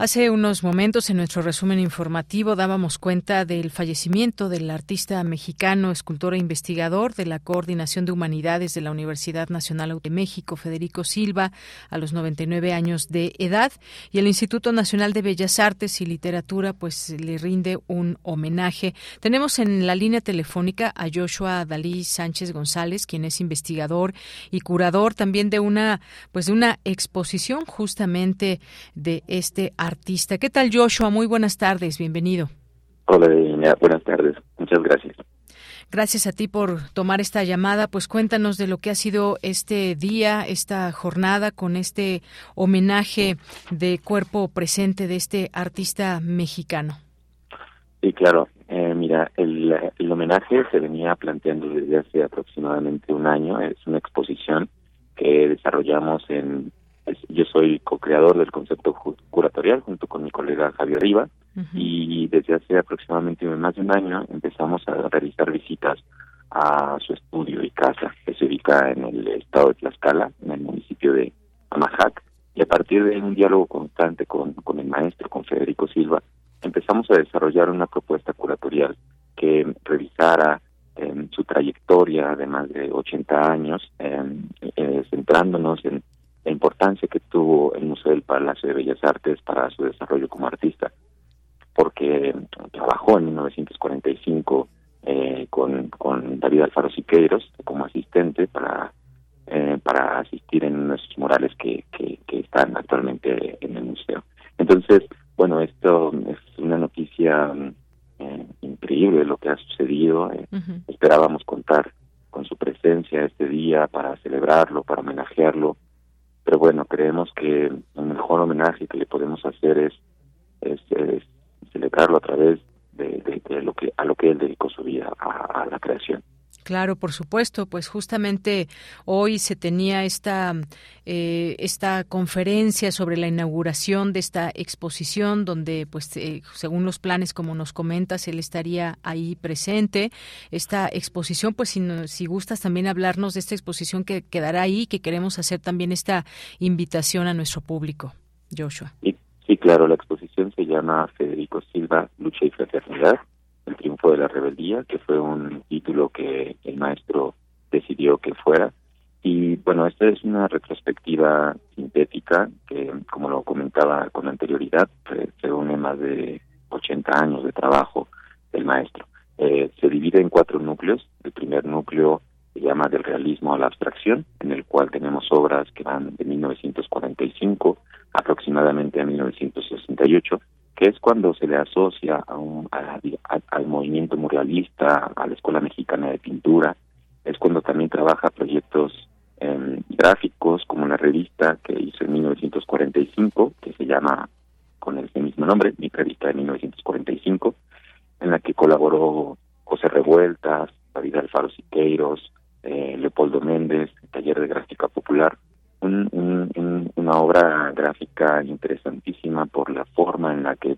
Hace unos momentos en nuestro resumen informativo dábamos cuenta del fallecimiento del artista mexicano, escultor e investigador de la Coordinación de Humanidades de la Universidad Nacional de México, Federico Silva, a los 99 años de edad, y el Instituto Nacional de Bellas Artes y Literatura pues le rinde un homenaje. Tenemos en la línea telefónica a Joshua Dalí Sánchez González, quien es investigador y curador también de una pues de una exposición justamente de este artista. ¿Qué tal, Joshua? Muy buenas tardes, bienvenido. Hola, buenas tardes. Muchas gracias. Gracias a ti por tomar esta llamada. Pues cuéntanos de lo que ha sido este día, esta jornada con este homenaje de cuerpo presente de este artista mexicano. Sí, claro. Eh, mira, el, el homenaje se venía planteando desde hace aproximadamente un año. Es una exposición que desarrollamos en yo soy co-creador del concepto curatorial junto con mi colega Javier Riva y desde hace aproximadamente más de un año empezamos a realizar visitas a su estudio y casa que se ubica en el estado de Tlaxcala, en el municipio de Amajac y a partir de un diálogo constante con, con el maestro, con Federico Silva, empezamos a desarrollar una propuesta curatorial que revisara em, su trayectoria de más de 80 años, em, eh, centrándonos en la importancia que tuvo el Museo del Palacio de Bellas Artes para su desarrollo como artista, porque trabajó en 1945 eh, con, con David Alfaro Siqueiros como asistente para eh, para asistir en nuestros murales que, que, están actualmente en el museo. Entonces, bueno, esto es una noticia eh, increíble lo que ha sucedido. Esperábamos contar con su presencia este día para celebrarlo, para homenajearlo pero bueno, creemos que el mejor homenaje que le podemos hacer es, es, celebrarlo a través de, lo que a lo que él dedicó su vida a la creación. Claro, por supuesto, pues justamente hoy se tenía esta eh, esta conferencia sobre la inauguración de esta exposición, donde, pues, eh, según los planes, como nos comentas, él estaría ahí presente. Esta exposición, pues, si, si gustas también hablarnos de esta exposición que quedará ahí, que queremos hacer también esta invitación a nuestro público, Joshua. Sí, sí claro, la exposición se llama Federico Silva, Lucha y Fraternidad el triunfo de la rebeldía, que fue un título que el maestro decidió que fuera. Y bueno, esta es una retrospectiva sintética que, como lo comentaba con anterioridad, reúne más de 80 años de trabajo del maestro. Eh, se divide en cuatro núcleos. El primer núcleo se llama del realismo a la abstracción, en el cual tenemos obras que van de 1945 aproximadamente a 1968 que es cuando se le asocia a un, al movimiento muralista, a la Escuela Mexicana de Pintura, es cuando también trabaja proyectos em, gráficos como la revista que hizo en 1945, que se llama con ese mismo nombre, mi revista de 1945, en la que colaboró José Revueltas, David Alfaro Siqueiros, eh, Leopoldo Méndez, Taller de Gráfica Popular, un, un, una obra gráfica interesantísima por la forma en la que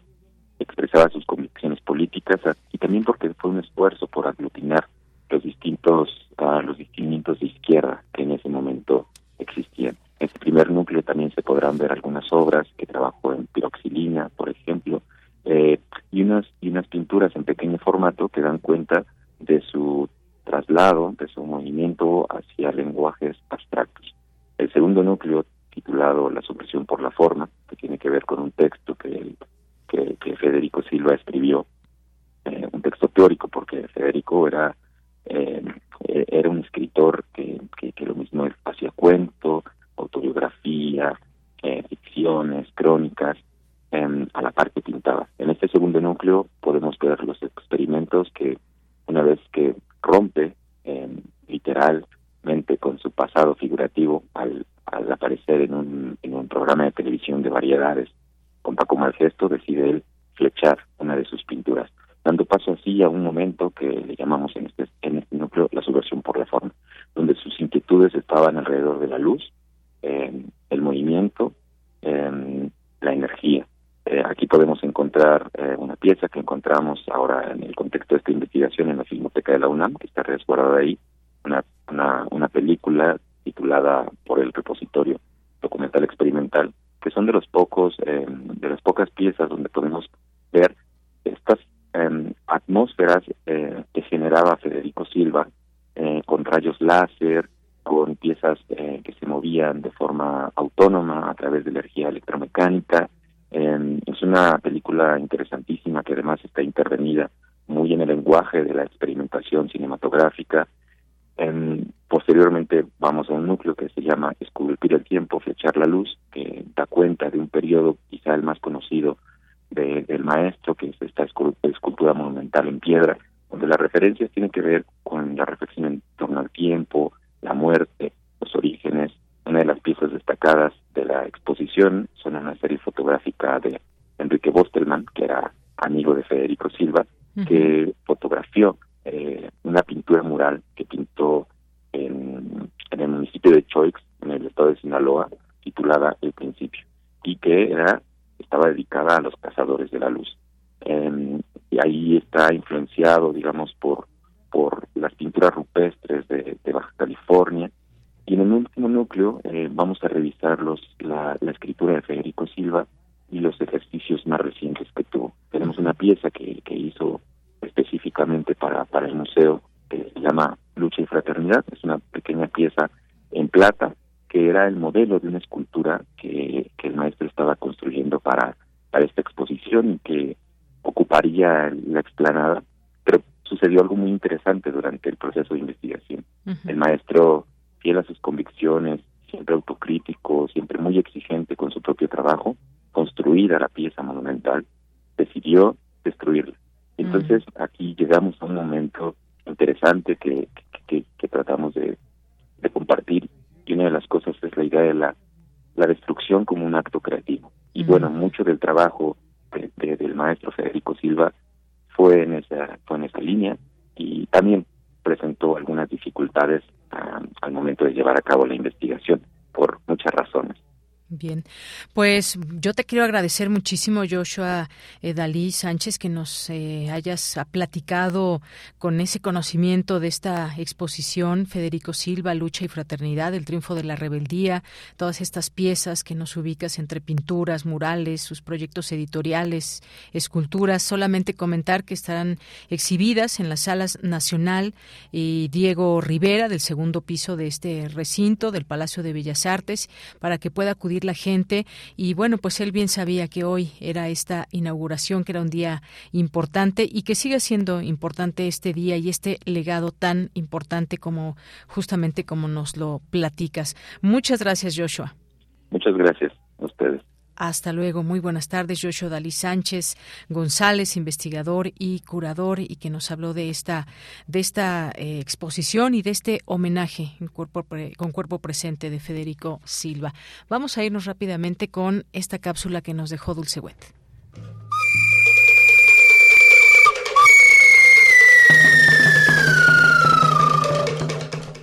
expresaba sus convicciones políticas y también porque fue un esfuerzo por aglutinar los distintos los distintos de izquierda que en ese momento existían. En este primer núcleo también se podrán ver algunas obras que trabajó en piroxilina, por ejemplo, eh, y unas y unas pinturas en pequeño formato que dan cuenta de su traslado, de su movimiento hacia lenguajes abstractos. El segundo núcleo, titulado La supresión por la forma, que tiene que ver con un texto que, que, Federico Silva escribió, eh, un texto teórico, porque Federico era, eh, era un escritor que, que, lo mismo hacía cuento, autobiografía, eh, ficciones, crónicas, a la par que pintaba. En este segundo núcleo podemos ver los experimentos que una vez que rompe literalmente con su pasado figurativo al, al aparecer en un, en un programa de televisión de variedades con Paco Malgesto, decide él flechar una de sus pinturas, dando paso así a un momento que le llamamos en este, en este núcleo la subversión por la forma, donde sus inquietudes estaban alrededor de la luz, el movimiento, la energía. Eh, aquí podemos encontrar eh, una pieza que encontramos ahora en el contexto de esta investigación en la Filmoteca de la UNAM, que está resguardada ahí, una, una, una película titulada por el repositorio documental experimental, que son de los pocos, eh, de las pocas piezas donde podemos ver estas em, atmósferas que generaba Federico Silva con rayos láser, con piezas que se movían de forma autónoma a través de energía electromecánica, Em, es una película interesantísima que además está intervenida muy en el lenguaje de la experimentación cinematográfica. Em, posteriormente vamos a un núcleo que se llama Esculpir el tiempo, flechar la luz, que da cuenta de un periodo quizá el más conocido del maestro, que es esta escultura monumental en piedra, donde las referencias tienen que ver con la reflexión en torno al tiempo, la muerte, los orígenes, una de las piezas destacadas de la exposición son una serie fotográfica de Enrique Bostelman, que era amigo de Federico Silva, que fotografió eh, una pintura mural que pintó en, el municipio de Choix, en el estado de Sinaloa, titulada El Principio, y que era estaba dedicada a los cazadores de la luz. Em, y ahí está influenciado, digamos, por por las pinturas rupestres de Baja California y en el último núcleo eh, vamos a revisar los, la, escritura de Federico Silva y los ejercicios más recientes que tuvo. Tenemos una pieza que, que hizo específicamente para, para el museo que se llama Lucha y Fraternidad. Es una pequeña pieza en plata que era el modelo de una escultura que, que el maestro estaba construyendo para, para esta exposición y que ocuparía la explanada. Pero sucedió algo muy interesante durante el proceso de investigación. El maestro fiel a sus convicciones, siempre autocrítico, siempre muy exigente con su propio trabajo, construida la pieza monumental, decidió destruirla. Entonces aquí llegamos a un momento interesante que, que, tratamos de, compartir y una de las cosas es la idea de la, la destrucción como un acto creativo. Y bueno, mucho del trabajo del maestro Federico Silva fue en esa, fue en esa línea y también presentó algunas dificultades al momento de llevar a cabo la investigación por muchas razones. Bien, pues yo te quiero agradecer muchísimo, Joshua eh, Dalí Sánchez, que nos eh, hayas platicado con ese conocimiento de esta exposición, Federico Silva, Lucha y Fraternidad, el triunfo de la rebeldía, todas estas piezas que nos ubicas entre pinturas, murales, sus proyectos editoriales, esculturas. Solamente comentar que estarán exhibidas en las salas Nacional y Diego Rivera, del segundo piso de este recinto del Palacio de Bellas Artes, para que pueda acudir la gente y bueno, pues él bien sabía que hoy era esta inauguración, que era un día importante y que sigue siendo importante este día y este legado tan importante como justamente como nos lo platicas. Muchas gracias, Joshua. Muchas gracias a ustedes. Hasta luego. Muy buenas tardes. Joshua Dalí Sánchez González, investigador y curador, y que nos habló de esta, de esta eh, exposición y de este homenaje cuerpo con cuerpo presente de Federico Silva. Vamos a irnos rápidamente con esta cápsula que nos dejó Dulce Wet.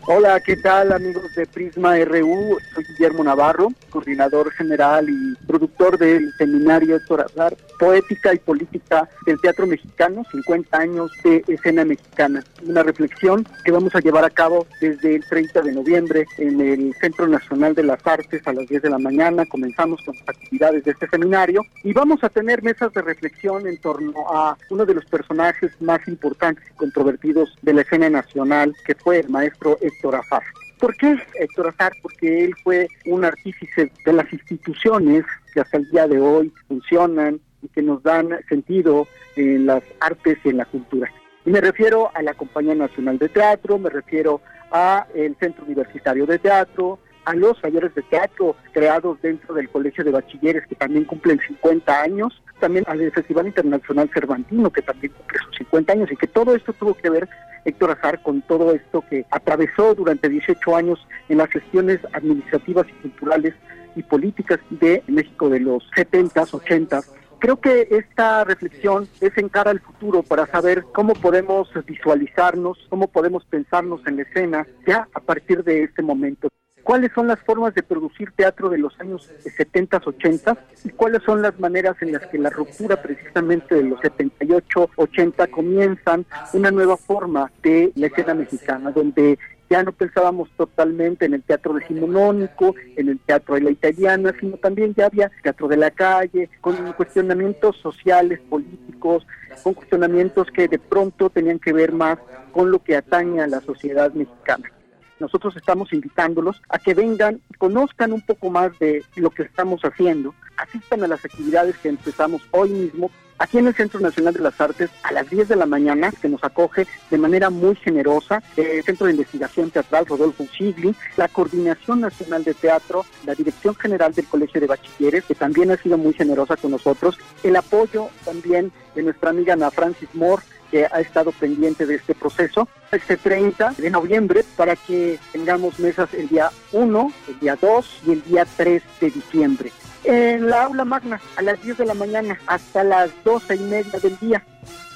Hola, ¿qué tal amigos de Prisma RU? Soy Guillermo Navarro, coordinador general y productor del seminario Héctor Azar poética y política del teatro mexicano, 50 años de escena mexicana. Una reflexión que vamos a llevar a cabo desde el 30 de noviembre en el Centro Nacional de las Artes a las 10 de la mañana. Comenzamos con las actividades de este seminario y vamos a tener mesas de reflexión en torno a uno de los personajes más importantes y controvertidos de la escena nacional, que fue el maestro Azar. ¿Por qué Héctor Azar? Porque él fue un artífice de las instituciones que hasta el día de hoy funcionan y que nos dan sentido en las artes y en la cultura. Y me refiero a la Compañía Nacional de Teatro, me refiero a el Centro Universitario de Teatro, a los talleres de teatro creados dentro del Colegio de Bachilleres que también cumplen 50 años, también al Festival Internacional Cervantino que también cumple sus 50 años y que todo esto tuvo que ver Héctor Azar con todo esto que atravesó durante 18 años en las gestiones administrativas y culturales y políticas de México de los 70s, 80s. Creo que esta reflexión es en cara al futuro para saber cómo podemos visualizarnos, cómo podemos pensarnos en la escena ya a partir de este momento cuáles son las formas de producir teatro de los años 70, 80 y cuáles son las maneras en las que la ruptura precisamente de los 78, 80 comienzan una nueva forma de la escena mexicana, donde ya no pensábamos totalmente en el teatro decimonónico, en el teatro de la italiana, sino también ya había teatro de la calle, con cuestionamientos sociales, políticos, con cuestionamientos que de pronto tenían que ver más con lo que atañe a la sociedad mexicana nosotros estamos invitándolos a que vengan, conozcan un poco más de lo que estamos haciendo, asistan a las actividades que empezamos hoy mismo aquí en el Centro Nacional de las Artes a las 10 de la mañana, que nos acoge de manera muy generosa el Centro de Investigación Teatral Rodolfo Sigli, la Coordinación Nacional de Teatro, la Dirección General del Colegio de Bachilleres, que también ha sido muy generosa con nosotros, el apoyo también de nuestra amiga Ana Francis Moore, que ha estado pendiente de este proceso, este 30 de noviembre, para que tengamos mesas el día 1, el día 2 y el día 3 de diciembre. En la aula magna, a las 10 de la mañana hasta las 12 y media del día.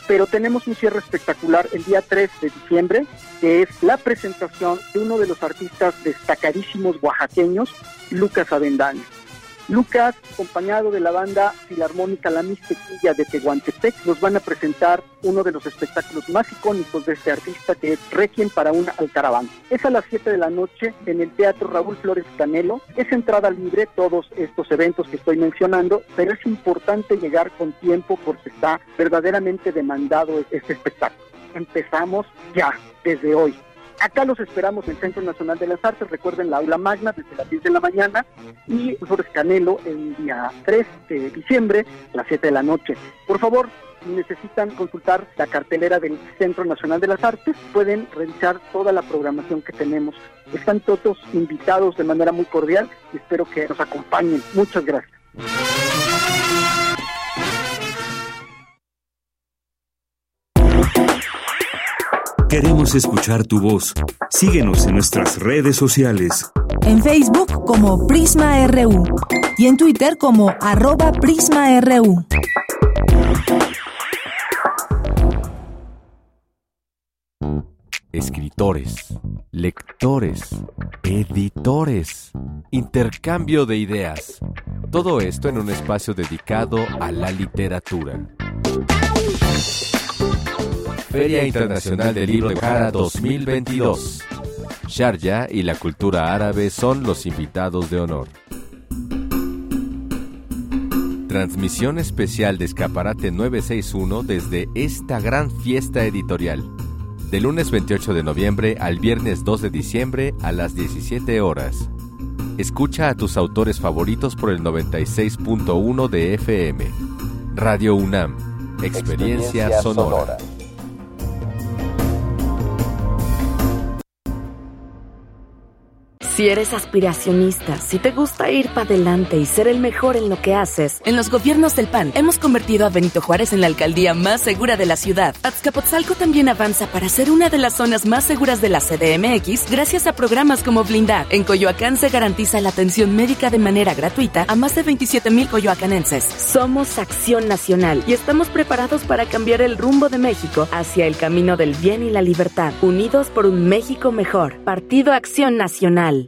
Pero tenemos un cierre espectacular el día 3 de diciembre, que es la presentación de uno de los artistas destacadísimos oaxaqueños, Lucas Avendaño. Lucas, acompañado de la banda filarmónica La Mixtequilla de Tehuantepec, nos van a presentar uno de los espectáculos más icónicos de este artista, que es Requiem para un alcaraván. Es a las 7 de la noche en el Teatro Raúl Flores Canelo. Es entrada libre todos estos eventos que estoy mencionando, pero es importante llegar con tiempo porque está verdaderamente demandado este espectáculo. Empezamos ya, desde hoy. Acá los esperamos en el Centro Nacional de las Artes, recuerden la aula magna desde las 10 de la mañana y Flores Canelo el día 3 de diciembre las 7 de la noche. Por favor, si necesitan consultar la cartelera del Centro Nacional de las Artes, pueden revisar toda la programación que tenemos. Están todos invitados de manera muy cordial y espero que nos acompañen. Muchas gracias. Queremos escuchar tu voz. Síguenos en nuestras redes sociales. En Facebook como Prisma RU y en Twitter como arroba PrismaRU. Escritores, lectores, editores, intercambio de ideas. Todo esto en un espacio dedicado a la literatura. Feria Internacional del Libro de Jara 2022. Sharjah y la cultura árabe son los invitados de honor. Transmisión especial de Escaparate 961 desde esta gran fiesta editorial. De lunes 28 de noviembre al viernes 2 de diciembre a las 17 horas. Escucha a tus autores favoritos por el 96.1 de FM. Radio UNAM. Experiencia, sonora. Si eres aspiracionista, si te gusta ir para adelante y ser el mejor en lo que haces, en los gobiernos del PAN hemos convertido a Benito Juárez en la alcaldía más segura de la ciudad. Azcapotzalco también avanza para ser una de las zonas más seguras de la CDMX gracias a programas como Blindad. En Coyoacán se garantiza la atención médica de manera gratuita a más de 27 mil coyoacanenses. Somos Acción Nacional y estamos preparados para cambiar el rumbo de México hacia el camino del bien y la libertad. Unidos por un México mejor. Partido Acción Nacional.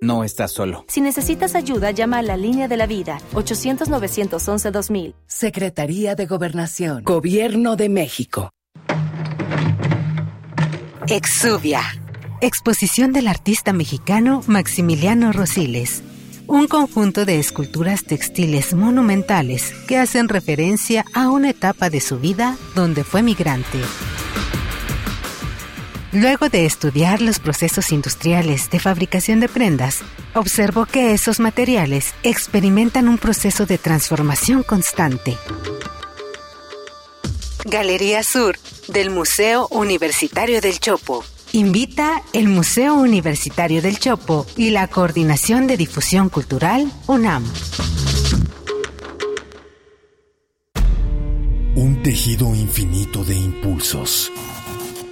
No estás solo. Si necesitas ayuda, llama a la línea de la vida, 800-911-2000. Secretaría de Gobernación. Gobierno de México. Exuvia. Exposición del artista mexicano Maximiliano Rosiles. Un conjunto de esculturas textiles monumentales que hacen referencia a una etapa de su vida donde fue migrante. Luego de estudiar los procesos industriales de fabricación de prendas, observó que esos materiales experimentan un proceso de transformación constante. Galería Sur del Museo Universitario del Chopo. Invita el Museo Universitario del Chopo y la Coordinación de Difusión Cultural UNAM. Un tejido infinito de impulsos.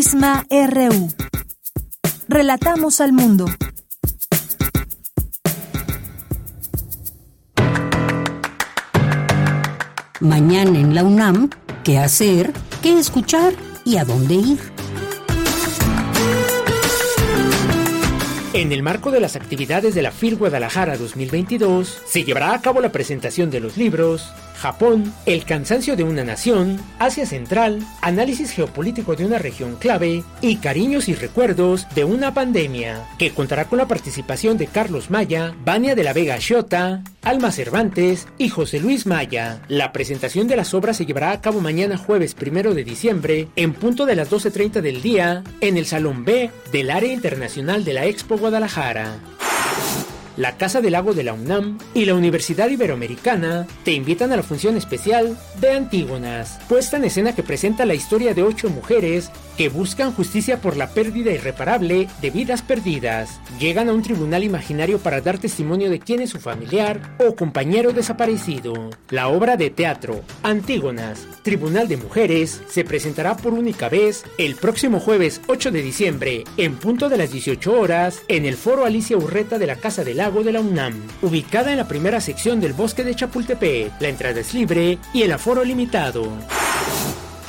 Prisma RU. Relatamos al mundo. Mañana en la UNAM, ¿qué hacer? ¿Qué escuchar? ¿Y a dónde ir? En el marco de las actividades de la FIL Guadalajara 2022, se llevará a cabo la presentación de los libros Japón, El cansancio de una nación, Asia Central, Análisis geopolítico de una región clave y Cariños y recuerdos de una pandemia, que contará con la participación de Carlos Maya, Vania de la Vega Xiota, Alma Cervantes y José Luis Maya. La presentación de las obras se llevará a cabo mañana jueves primero de diciembre en punto de las 12.30 del día en el Salón B del Área Internacional de la Expo Guadalajara la Casa del Lago de la UNAM y la Universidad Iberoamericana te invitan a la función especial de Antígonas, puesta en escena que presenta la historia de ocho mujeres que buscan justicia por la pérdida irreparable de vidas perdidas. Llegan a un tribunal imaginario para dar testimonio de quién es su familiar o compañero desaparecido. La obra de teatro Antígonas, Tribunal de Mujeres, se presentará por única vez el próximo jueves 8 de diciembre en punto de las 18 horas en el Foro Alicia Urreta de la Casa del Lago de la UNAM, ubicada en la primera sección del bosque de Chapultepec. La entrada es libre y el aforo limitado.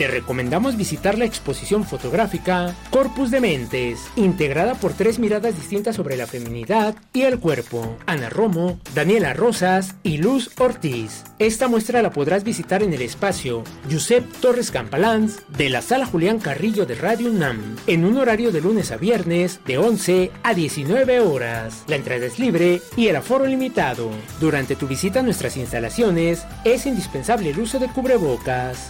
Te recomendamos visitar la exposición fotográfica Corpus de Mentes, integrada por tres miradas distintas sobre la feminidad y el cuerpo. Ana Romo, Daniela Rosas y Luz Ortiz. Esta muestra la podrás visitar en el espacio Josep Torres Campalans de la Sala Julián Carrillo de Radio UNAM, en un horario de lunes a viernes de 11 a 19 horas. La entrada es libre y el aforo limitado. Durante tu visita a nuestras instalaciones es indispensable el uso de cubrebocas.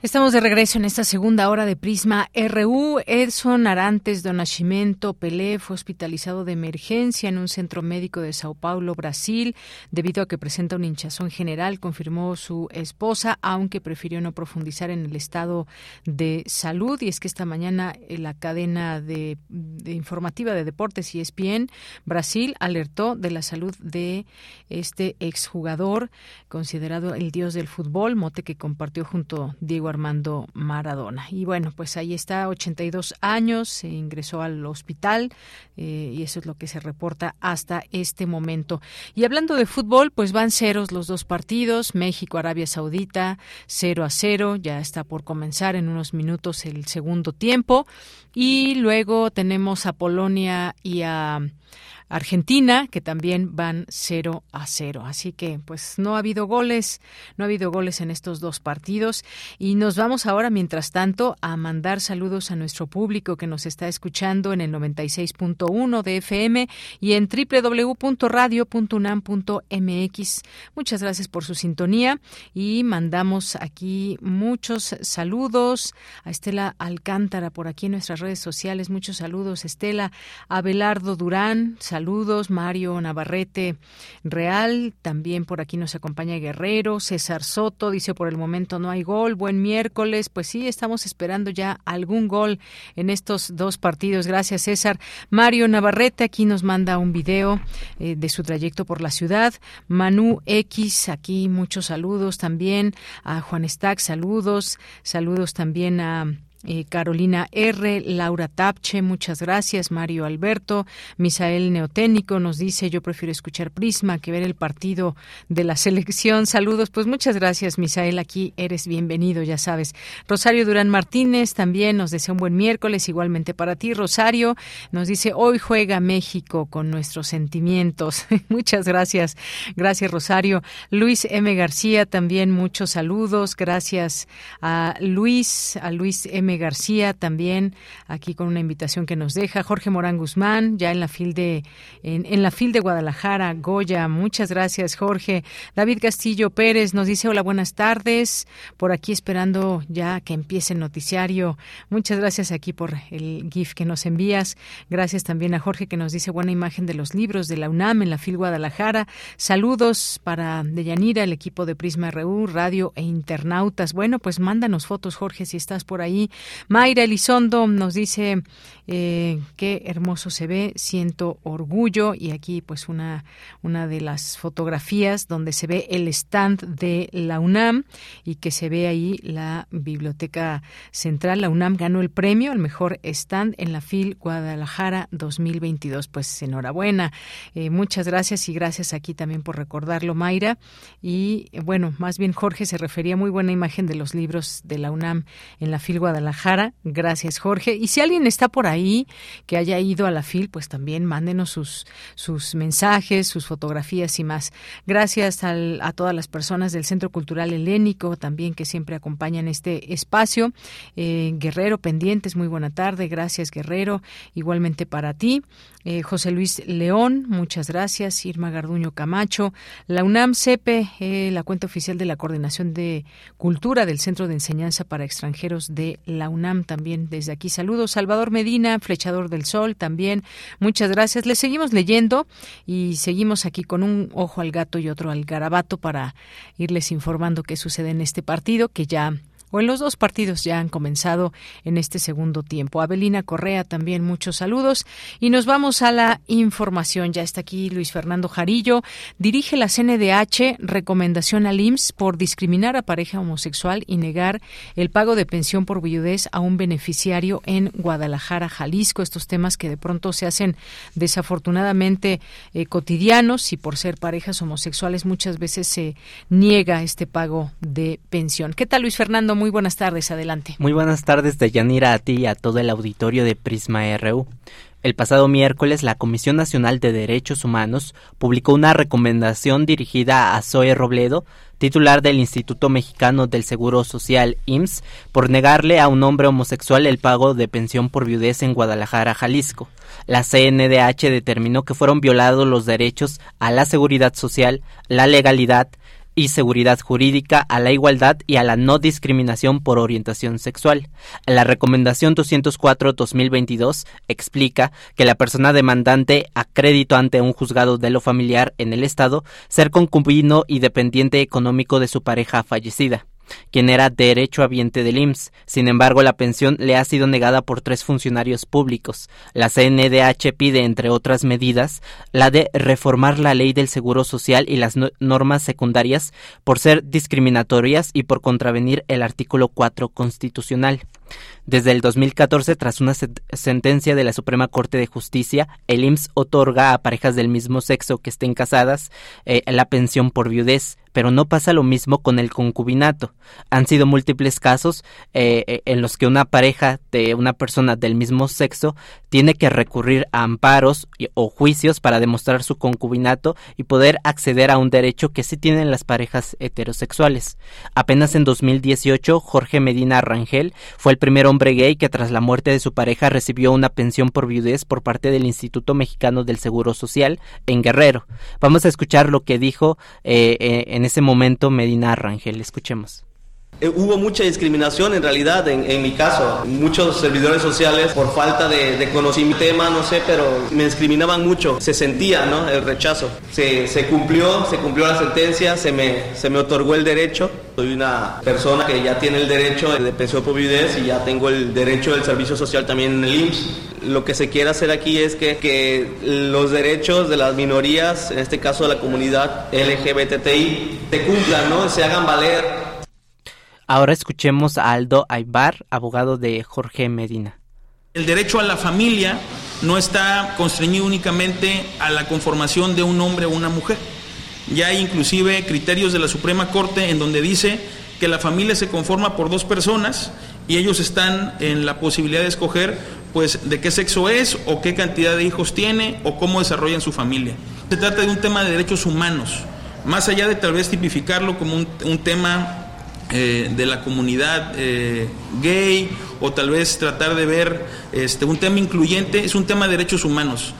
Estamos de regreso en esta segunda hora de Prisma RU. Edson Arantes do Nascimento Pelé fue hospitalizado de emergencia en un centro médico de Sao Paulo, Brasil, debido a que presenta un hinchazón general, confirmó su esposa, aunque prefirió no profundizar en el estado de salud. Y es que esta mañana eh, la cadena de, informativa de deportes ESPN Brasil alertó de la salud de este exjugador considerado el dios del fútbol, mote que compartió junto Diego Armando Maradona. Y bueno, pues ahí está, 82 años, se ingresó al hospital eh, y eso es lo que se reporta hasta este momento. Y hablando de fútbol, pues van ceros los dos partidos, México-Arabia Saudita, 0 a 0, ya está por comenzar en unos minutos el segundo tiempo. Y luego tenemos a Polonia y a Argentina, que también van 0 a 0. Así que pues no ha habido goles, no ha habido goles en estos dos partidos y nos vamos ahora mientras tanto a mandar saludos a nuestro público que nos está escuchando en el 96.1 de FM y en www.radio.unam.mx. Muchas gracias por su sintonía y mandamos aquí muchos saludos a Estela Alcántara por aquí en nuestras redes sociales. Muchos saludos, Estela, Abelardo Durán, Mario Navarrete Real, también por aquí nos acompaña Guerrero, César Soto, dice por el momento no hay gol, buen miércoles, pues sí, estamos esperando ya algún gol en estos dos partidos. Gracias, César. Mario Navarrete aquí nos manda un video eh, de su trayecto por la ciudad. Manu X, aquí muchos saludos también. A Juan Stack, saludos. Saludos también a eh, Carolina R, Laura Tapche, muchas gracias, Mario Alberto, Misael Neoténico nos dice yo prefiero escuchar Prisma que ver el partido de la selección. Saludos, pues muchas gracias, Misael, aquí eres bienvenido, ya sabes. Rosario Durán Martínez también nos desea un buen miércoles, igualmente para ti, Rosario, nos dice hoy juega México con nuestros sentimientos. muchas gracias, gracias Rosario. Luis M. García también muchos saludos, gracias a Luis, a Luis M. García también aquí con una invitación que nos deja. Jorge Morán Guzmán ya en la fil de en, la fil de Guadalajara Goya. Muchas gracias Jorge. David Castillo Pérez nos dice hola buenas tardes. Por aquí esperando ya que empiece el noticiario. Muchas gracias aquí por el gif que nos envías. Gracias también a Jorge que nos dice buena imagen de los libros de la UNAM en la fil Guadalajara. Saludos para Deyanira el equipo de Prisma RU radio e internautas. Bueno pues mándanos fotos Jorge si estás por ahí Mayra Elizondo nos dice eh, qué hermoso se ve, siento orgullo y aquí pues una, una de las fotografías donde se ve el stand de la UNAM y que se ve ahí la Biblioteca Central. La UNAM ganó el premio al mejor stand en la FIL Guadalajara 2022. Pues enhorabuena, eh, muchas gracias y gracias aquí también por recordarlo Mayra y bueno, más bien Jorge se refería muy buena imagen de los libros de la UNAM en la FIL Guadalajara Guadalajara. Gracias, Jorge. Y si alguien está por ahí que haya ido a la FIL, pues también mándenos sus, sus mensajes, sus fotografías y más. Gracias a todas las personas del Centro Cultural Helénico también que siempre acompañan este espacio. Eh, Guerrero Pendientes, muy buena tarde. Gracias, Guerrero. Igualmente para ti. Eh, José Luis León, muchas gracias. Irma Garduño Camacho. La UNAM CEPE, eh, la cuenta oficial de la Coordinación de Cultura del Centro de Enseñanza para Extranjeros de la UNAM también desde aquí. Saludos. Salvador Medina, Flechador del Sol también. Muchas gracias. Le seguimos leyendo y seguimos aquí con un ojo al gato y otro al garabato para irles informando qué sucede en este partido que ya o en los dos partidos ya han comenzado en este segundo tiempo. Abelina Correa también muchos saludos y nos vamos a la información. Ya está aquí Luis Fernando Jarillo, dirige la CNDH recomendación al IMSS por discriminar a pareja homosexual y negar el pago de pensión por viudez a un beneficiario en Guadalajara, Jalisco. Estos temas que de pronto se hacen desafortunadamente eh, cotidianos y por ser parejas homosexuales muchas veces se niega este pago de pensión. ¿Qué tal Luis Fernando? Muy buenas tardes, adelante. Muy buenas tardes, Deyanira, a ti y a todo el auditorio de Prisma RU. El pasado miércoles, la Comisión Nacional de Derechos Humanos publicó una recomendación dirigida a Zoe Robledo, titular del Instituto Mexicano del Seguro Social IMSS, por negarle a un hombre homosexual el pago de pensión por viudez en Guadalajara, Jalisco. La CNDH determinó que fueron violados los derechos a la seguridad social, la legalidad, y seguridad jurídica a la igualdad y a la no discriminación por orientación sexual. La recomendación 204-2022 explica que la persona demandante a crédito ante un juzgado de lo familiar en el Estado ser concubino y dependiente económico de su pareja fallecida quien era derecho habiente del IMSS. Sin embargo, la pensión le ha sido negada por tres funcionarios públicos. La CNDH pide, entre otras medidas, la de reformar la ley del Seguro Social y las normas secundarias por ser discriminatorias y por contravenir el artículo 4 constitucional. Desde el 2014, tras una sentencia de la Suprema Corte de Justicia, el IMSS otorga a parejas del mismo sexo que estén casadas eh, la pensión por viudez, pero no pasa lo mismo con el concubinato. Han sido múltiples casos eh, eh, en los que una pareja de una persona del mismo sexo tiene que recurrir a amparos o juicios para demostrar su concubinato y poder acceder a un derecho que sí tienen las parejas heterosexuales. Apenas en 2018, Jorge Medina Rangel fue el primer hombre gay que tras la muerte de su pareja recibió una pensión por viudez por parte del Instituto Mexicano del Seguro Social en Guerrero. Vamos a escuchar lo que dijo eh, en ese momento Medina Rangel. Escuchemos. Eh, hubo mucha discriminación en realidad en, mi caso. Muchos servidores sociales por falta de, conocimiento tema, no sé, pero me discriminaban mucho. Se sentía ¿no? el rechazo. Se, se, cumplió, se cumplió la sentencia, se me, se me otorgó el derecho. Soy una persona que ya tiene el derecho de pensión por viudez y ya tengo el derecho del servicio social también en el IMSS. Lo que se quiere hacer aquí es que, que los derechos de las minorías, en este caso de la comunidad LGBTI, se cumplan, ¿no? se hagan valer Ahora escuchemos a Aldo Aybar, abogado de Jorge Medina. El derecho a la familia no está constreñido únicamente a la conformación de un hombre o una mujer. Ya hay inclusive criterios de la Suprema Corte en donde dice que la familia se conforma por dos personas y ellos están en la posibilidad de escoger pues de qué sexo es o qué cantidad de hijos tiene o cómo desarrollan su familia. Se trata de un tema de derechos humanos, más allá de tal vez tipificarlo como un, un tema eh, de la comunidad eh, gay o tal vez tratar de ver este, un tema incluyente, es un tema de derechos humanos.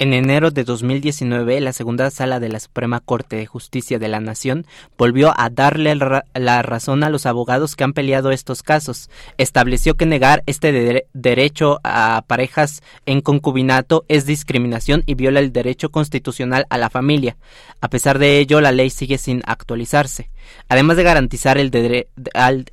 En enero de 2019, la segunda sala de la Suprema Corte de Justicia de la Nación volvió a darle la razón a los abogados que han peleado estos casos. Estableció que negar este derecho a parejas en concubinato es discriminación y viola el derecho constitucional a la familia. A pesar de ello, la ley sigue sin actualizarse. Además de garantizar el,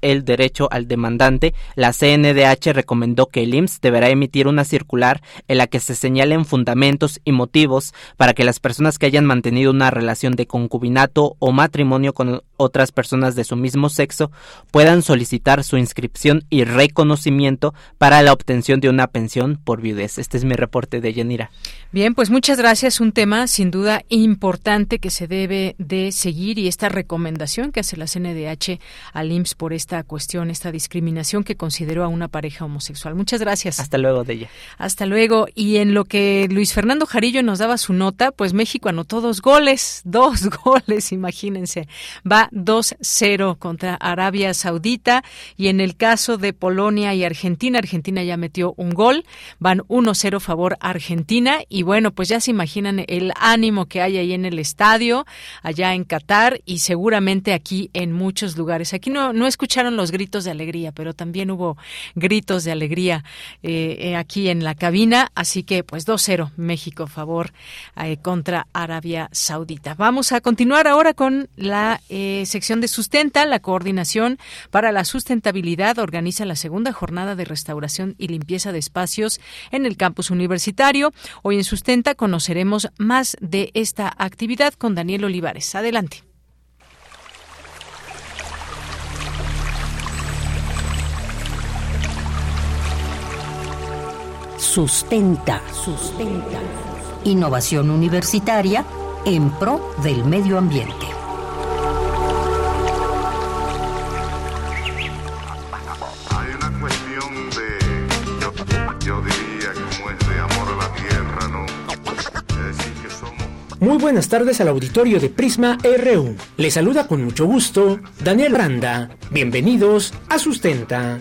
el derecho al demandante, la CNDH recomendó que el IMSS deberá emitir una circular en la que se señalen fundamentos y motivos para que las personas que hayan mantenido una relación de concubinato o matrimonio con otras personas de su mismo sexo puedan solicitar su inscripción y reconocimiento para la obtención de una pensión por viudez. Este es mi reporte de Yanira. Bien, pues muchas gracias. Un tema sin duda importante que se debe de seguir y esta recomendación que hace la CNDH al IMSS por esta cuestión, esta discriminación que consideró a una pareja homosexual. Muchas gracias. Hasta luego, de ella. Hasta luego. Y en lo que Luis Fernando Jarillo nos daba su nota, pues México anotó dos goles, dos goles, imagínense. Va 2-0 contra Arabia Saudita y en el caso de Polonia y Argentina, Argentina ya metió un gol, van 1-0 favor Argentina y bueno, pues ya se imaginan el ánimo que hay ahí en el estadio, allá en Qatar y seguramente aquí en muchos lugares. Aquí no, no escucharon los gritos de alegría, pero también hubo gritos de alegría eh, eh, aquí en la cabina, así que pues 2-0 México favor eh, contra Arabia Saudita. Vamos a continuar ahora con la sección de Sustenta, la Coordinación para la Sustentabilidad organiza la segunda jornada de restauración y limpieza de espacios en el campus universitario. Hoy en Sustenta conoceremos más de esta actividad con Daniel Olivares. Adelante. Sustenta, sustenta. Innovación universitaria en pro del medio ambiente. Muy buenas tardes al auditorio de Prisma RU. Les saluda con mucho gusto Daniel Randa. Bienvenidos a Sustenta.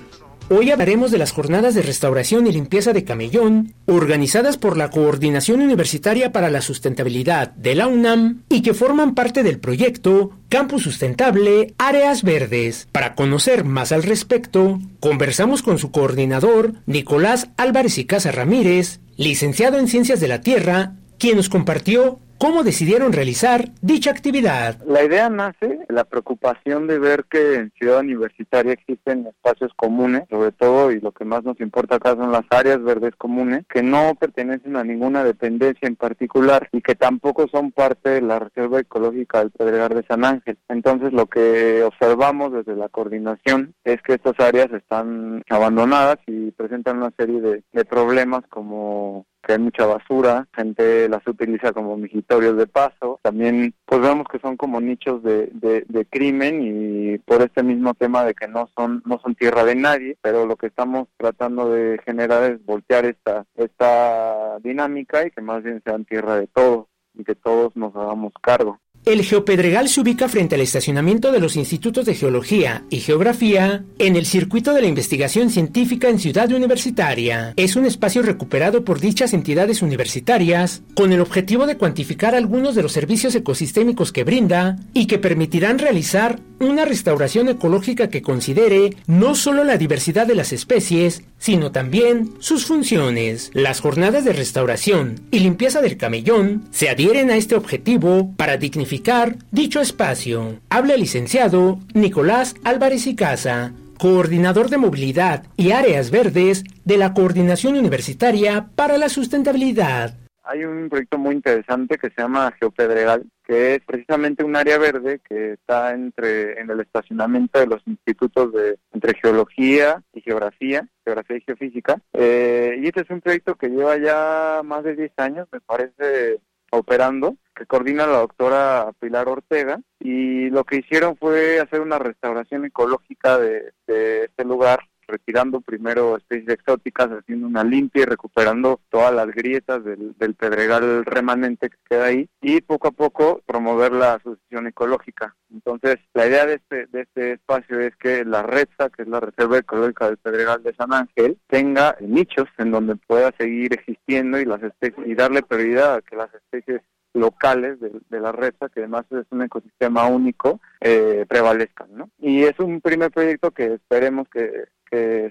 Hoy hablaremos de las jornadas de restauración y limpieza de Camellón, organizadas por la Coordinación Universitaria para la Sustentabilidad de la UNAM y que forman parte del proyecto Campus Sustentable Áreas Verdes. Para conocer más al respecto, conversamos con su coordinador, Nicolás Álvarez y Casa Ramírez, licenciado en Ciencias de la Tierra, quien nos compartió cómo decidieron realizar dicha actividad. La idea nace la preocupación de ver que en Ciudad Universitaria existen espacios comunes, sobre todo, y lo que más nos importa acá son las áreas verdes comunes, que no pertenecen a ninguna dependencia en particular y que tampoco son parte de la Reserva Ecológica del Pedregar de San Ángel. Entonces, lo que observamos desde la coordinación es que estas áreas están abandonadas y presentan una serie de, de problemas como que hay mucha basura, gente las utiliza como migitorios de paso, también pues vemos que son como nichos de, de, crimen y por este mismo tema de que no son no son tierra de nadie, pero lo que estamos tratando de generar es voltear esta esta dinámica y que más bien sean tierra de todos y que todos nos hagamos cargo. El Geopedregal se ubica frente al estacionamiento de los Institutos de Geología y Geografía en el circuito de la investigación científica en Ciudad Universitaria. Es un espacio recuperado por dichas entidades universitarias con el objetivo de cuantificar algunos de los servicios ecosistémicos que brinda y que permitirán realizar una restauración ecológica que considere no solo la diversidad de las especies, sino también sus funciones. Las jornadas de restauración y limpieza del camellón se adhieren a este objetivo para dignificar dicho espacio. Habla el licenciado Nicolás Álvarez y Casa, coordinador de movilidad y áreas verdes de la Coordinación Universitaria para la Sustentabilidad. Hay un proyecto muy interesante que se llama Geopedregal, que es precisamente un área verde que está entre en el estacionamiento de los institutos de entre geología y geografía, geografía y geofísica. Eh, y este es un proyecto que lleva ya más de 10 años, me parece, operando, que coordina la doctora Pilar Ortega. Y lo que hicieron fue hacer una restauración ecológica de, de este lugar retirando primero especies exóticas, haciendo una limpia y recuperando todas las grietas del, pedregal remanente que queda ahí y poco a poco promover la asociación ecológica. Entonces, la idea de este, de este espacio es que la REDSA, que es la Reserva Ecológica del Pedregal de San Ángel, tenga nichos en donde pueda seguir existiendo y las especies y darle prioridad a que las especies locales de, la REDSA, que además es un ecosistema único, eh, prevalezcan. ¿no? Y es un primer proyecto que esperemos que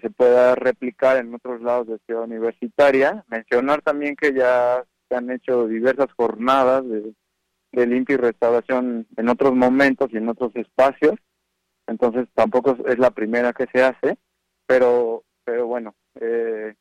se pueda replicar en otros lados de Ciudad Universitaria. Mencionar también que ya se han hecho diversas jornadas de, limpia y restauración en otros momentos y en otros espacios. Entonces tampoco es la primera que se hace, pero pero bueno, eh,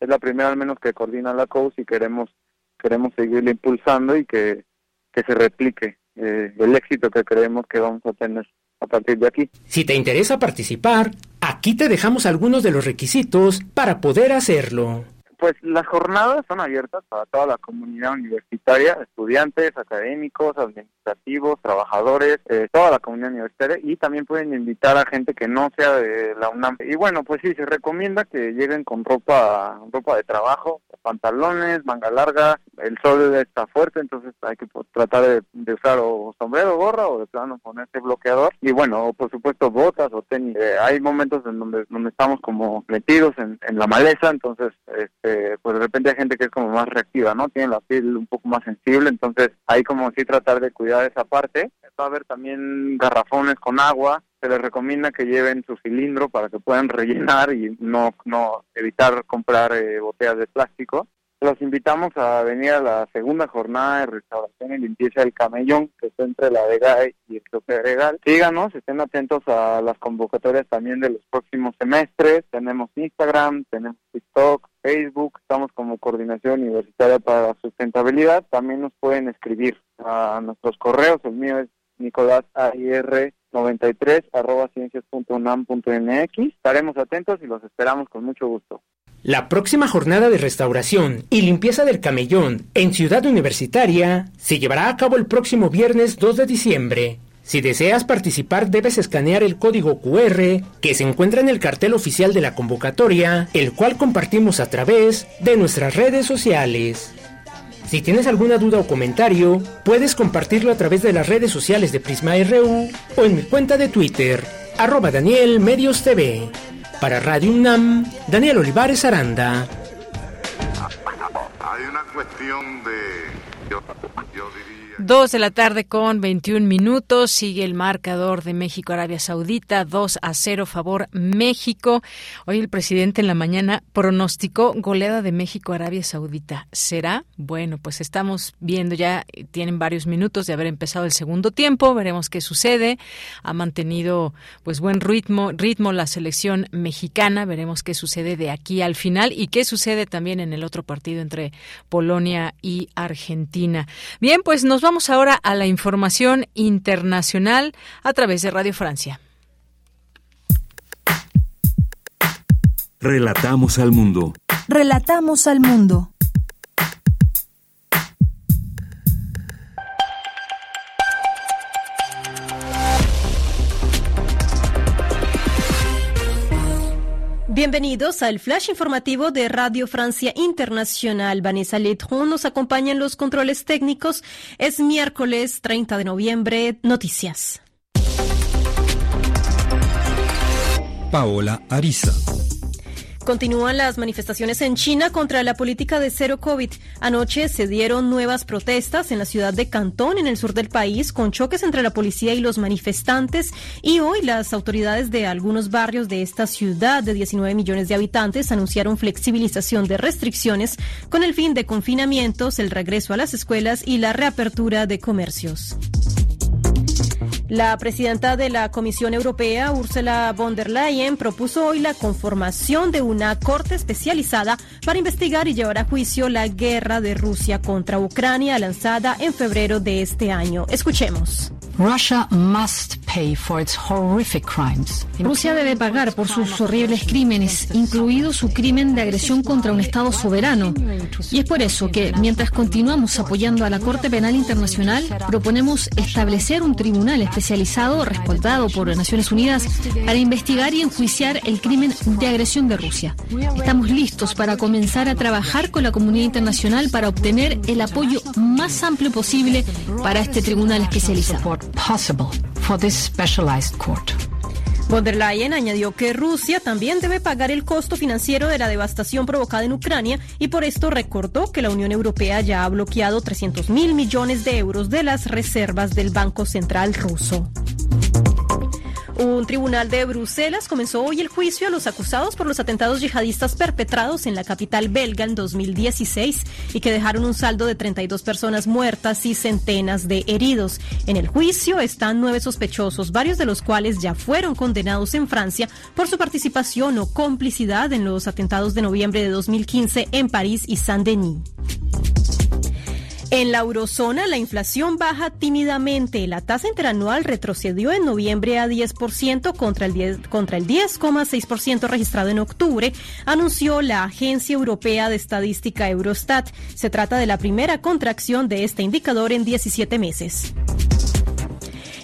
es la primera al menos que coordina la COUS y queremos queremos seguirle impulsando y que, que se replique eh, el éxito que creemos que vamos a tener a partir de aquí. Si te interesa participar, aquí te dejamos algunos de los requisitos para poder hacerlo. Pues las jornadas son abiertas para toda la comunidad universitaria, estudiantes, académicos, administrativos, trabajadores, eh, toda la comunidad universitaria y también pueden invitar a gente que no sea de la UNAM. Y bueno, pues sí, se recomienda que lleguen con ropa, ropa de trabajo, pantalones, manga larga, el sol está fuerte, entonces hay que pues, tratar de, usar o sombrero, gorra o de plano ponerse bloqueador. Y bueno, por supuesto botas o tenis. Eh, hay momentos en donde, donde estamos como metidos en, en la maleza, entonces este, pues de repente hay gente que es como más reactiva, ¿no? Tiene la piel un poco más sensible, entonces hay como sí tratar de cuidar esa parte. Va a haber también garrafones con agua, se les recomienda que lleven su cilindro para que puedan rellenar y no, no evitar comprar eh, botellas de plástico. Los invitamos a venir a la segunda jornada de restauración y limpieza del camellón, que está entre la Vega y el Regal. Síganos, estén atentos a las convocatorias también de los próximos semestres. Tenemos Instagram, tenemos TikTok, Facebook, estamos como Coordinación Universitaria para la Sustentabilidad. También nos pueden escribir a nuestros correos, el mío es Nicolás AIR 93 arroba ciencias.unam.mx. Estaremos atentos y los esperamos con mucho gusto. La próxima jornada de restauración y limpieza del camellón en Ciudad Universitaria se llevará a cabo el próximo viernes 2 de diciembre. Si deseas participar debes escanear el código QR que se encuentra en el cartel oficial de la convocatoria, el cual compartimos a través de nuestras redes sociales. Si tienes alguna duda o comentario, puedes compartirlo a través de las redes sociales de Prisma RU o en mi cuenta de Twitter, arroba Daniel Medios TV. Para Radio UNAM, Daniel Olivares Aranda. Hay una cuestión de, Dos de la tarde con 21 minutos. Sigue el marcador de México-Arabia Saudita. 2 a 0 favor México. Hoy el presidente en la mañana pronosticó goleada de México-Arabia Saudita. ¿Será? Bueno, pues estamos viendo ya, tienen varios minutos de haber empezado el segundo tiempo. Veremos qué sucede. Ha mantenido pues buen ritmo, ritmo la selección mexicana. Veremos qué sucede de aquí al final y qué sucede también en el otro partido entre Polonia y Argentina. Bien, pues nos vamos ahora a la información internacional a través de Radio Francia. Relatamos al mundo. Relatamos al mundo. Bienvenidos al flash informativo de Radio Francia Internacional. Vanessa Letron nos acompaña en los controles técnicos. Es miércoles 30 de noviembre. Noticias. Paola Ariza. Continúan las manifestaciones en China contra la política de cero COVID. Anoche se dieron nuevas protestas en la ciudad de Cantón, en el sur del país, con choques entre la policía y los manifestantes. Y hoy las autoridades de algunos barrios de esta ciudad de 19 millones de habitantes anunciaron flexibilización de restricciones con el fin de confinamientos, el regreso a las escuelas y la reapertura de comercios. La presidenta de la Comisión Europea, Ursula von der Leyen, propuso hoy la conformación de una corte especializada para investigar y llevar a juicio la guerra de Rusia contra Ucrania lanzada en febrero de este año. Escuchemos. Rusia debe pagar por sus horribles crímenes, incluido su crimen de agresión contra un Estado soberano. Y es por eso que, mientras continuamos apoyando a la Corte Penal Internacional, proponemos establecer un tribunal especializado, respaldado por Naciones Unidas, para investigar y enjuiciar el crimen de agresión de Rusia. Estamos listos para comenzar a trabajar con la comunidad internacional para obtener el apoyo más amplio posible para este tribunal especializado. Von der Leyen añadió que Rusia también debe pagar el costo financiero de la devastación provocada en Ucrania y por esto recordó que la Unión Europea ya ha bloqueado 300 mil millones de euros de las reservas del Banco Central ruso. Un tribunal de Bruselas comenzó hoy el juicio a los acusados por los atentados yihadistas perpetrados en la capital belga en 2016 y que dejaron un saldo de 32 personas muertas y centenas de heridos. En el juicio están nueve sospechosos, varios de los cuales ya fueron condenados en Francia por su participación o complicidad en los atentados de noviembre de 2015 en París y Saint-Denis. En la eurozona, la inflación baja tímidamente. La tasa interanual retrocedió en noviembre a 10% contra el 10,6% contra el 10,6% registrado en octubre, anunció la Agencia Europea de Estadística Eurostat. Se trata de la primera contracción de este indicador en 17 meses.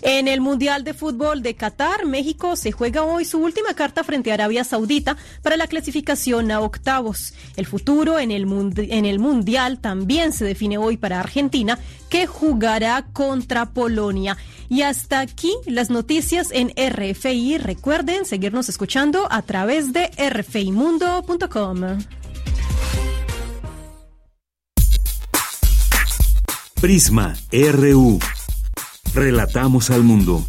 En el Mundial de Fútbol de Qatar, México se juega hoy su última carta frente a Arabia Saudita para la clasificación a octavos. El futuro en el, en el Mundial también se define hoy para Argentina, que jugará contra Polonia. Y hasta aquí las noticias en RFI. Recuerden seguirnos escuchando a través de rfimundo.com. Prisma RU. Relatamos al mundo.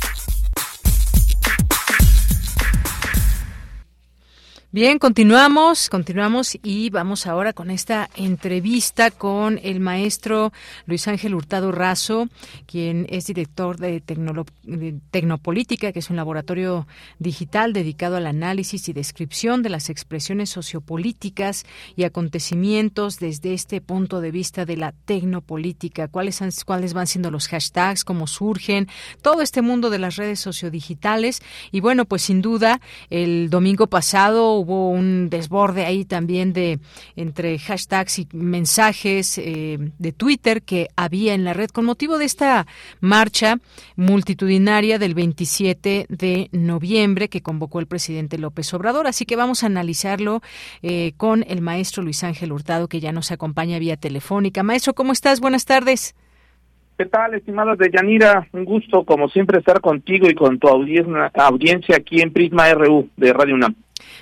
Bien, continuamos, continuamos y vamos ahora con esta entrevista con el maestro Luis Ángel Hurtado Razo, quien es director de, Tecnopolítica, que es un laboratorio digital dedicado al análisis y descripción de las expresiones sociopolíticas y acontecimientos desde este punto de vista de la tecnopolítica. ¿Cuáles, cuáles van siendo los hashtags, cómo surgen, todo este mundo de las redes sociodigitales? Y bueno, pues sin duda, el domingo pasado hubo un desborde ahí también de entre hashtags y mensajes eh, de Twitter que había en la red con motivo de esta marcha multitudinaria del 27 de noviembre que convocó el presidente López Obrador. Así que vamos a analizarlo eh, con el maestro Luis Ángel Hurtado que ya nos acompaña vía telefónica. Maestro, ¿cómo estás? Buenas tardes. ¿Qué tal, estimadas de Yanira? Un gusto, como siempre, estar contigo y con tu audiencia, audiencia aquí en Prisma RU de Radio UNAM.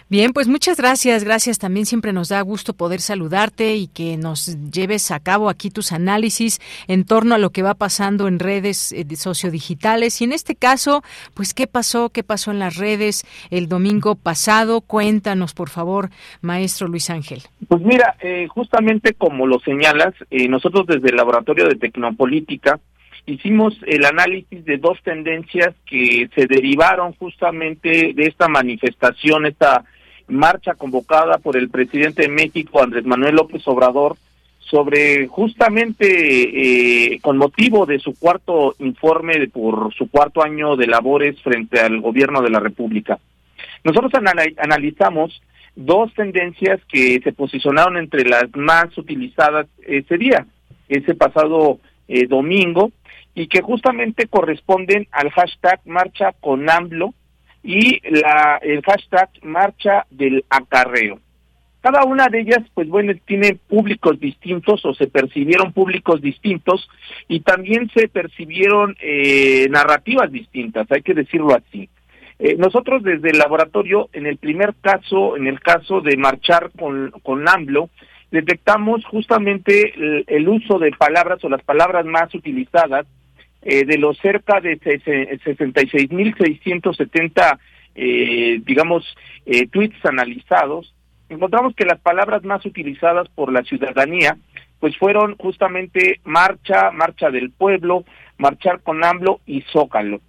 Bien, pues muchas gracias, gracias. También siempre nos da gusto poder saludarte y que nos lleves a cabo aquí tus análisis en torno a lo que va pasando en redes eh, sociodigitales. Y en este caso, pues, ¿qué pasó? ¿Qué pasó en las redes el domingo pasado? Cuéntanos, por favor, maestro Luis Ángel. Pues mira, eh, justamente como lo señalas, eh, nosotros desde el Laboratorio de Tecnopolítica hicimos el análisis de dos tendencias que se derivaron justamente de esta manifestación, esta marcha convocada por el presidente de México, Andrés Manuel López Obrador, sobre justamente eh, con motivo de su cuarto informe por su cuarto año de labores frente al gobierno de la República. Nosotros analizamos dos tendencias que se posicionaron entre las más utilizadas ese día, ese pasado eh, domingo, y que justamente corresponden al hashtag marcha con AMLO y la, el hashtag marcha del acarreo. Cada una de ellas, pues bueno, tiene públicos distintos o se percibieron públicos distintos y también se percibieron eh, narrativas distintas, hay que decirlo así. Eh, nosotros desde el laboratorio, en el primer caso, en el caso de marchar con, con AMLO, detectamos justamente el, el uso de palabras o las palabras más utilizadas eh, de los cerca de 66.670, eh, digamos, eh, tweets analizados, encontramos que las palabras más utilizadas por la ciudadanía, pues fueron justamente marcha, marcha del pueblo, marchar con AMLO y Zócalo.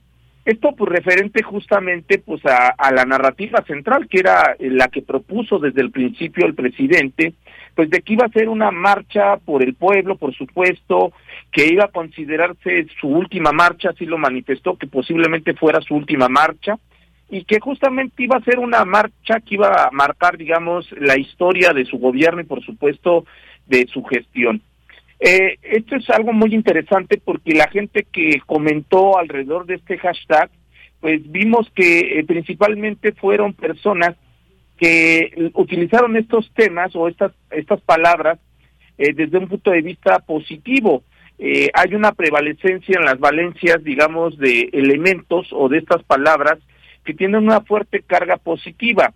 Esto pues referente justamente pues a, a, la narrativa central que era la que propuso desde el principio el presidente, pues de que iba a ser una marcha por el pueblo, por supuesto, que iba a considerarse su última marcha, así lo manifestó, que posiblemente fuera su última marcha, y que justamente iba a ser una marcha que iba a marcar, digamos, la historia de su gobierno y por supuesto de su gestión. Eh, esto es algo muy interesante porque la gente que comentó alrededor de este hashtag, pues vimos que eh, principalmente fueron personas que utilizaron estos temas o estas estas palabras eh, desde un punto de vista positivo. Eh, hay una prevalecencia en las valencias, digamos, de elementos o de estas palabras que tienen una fuerte carga positiva.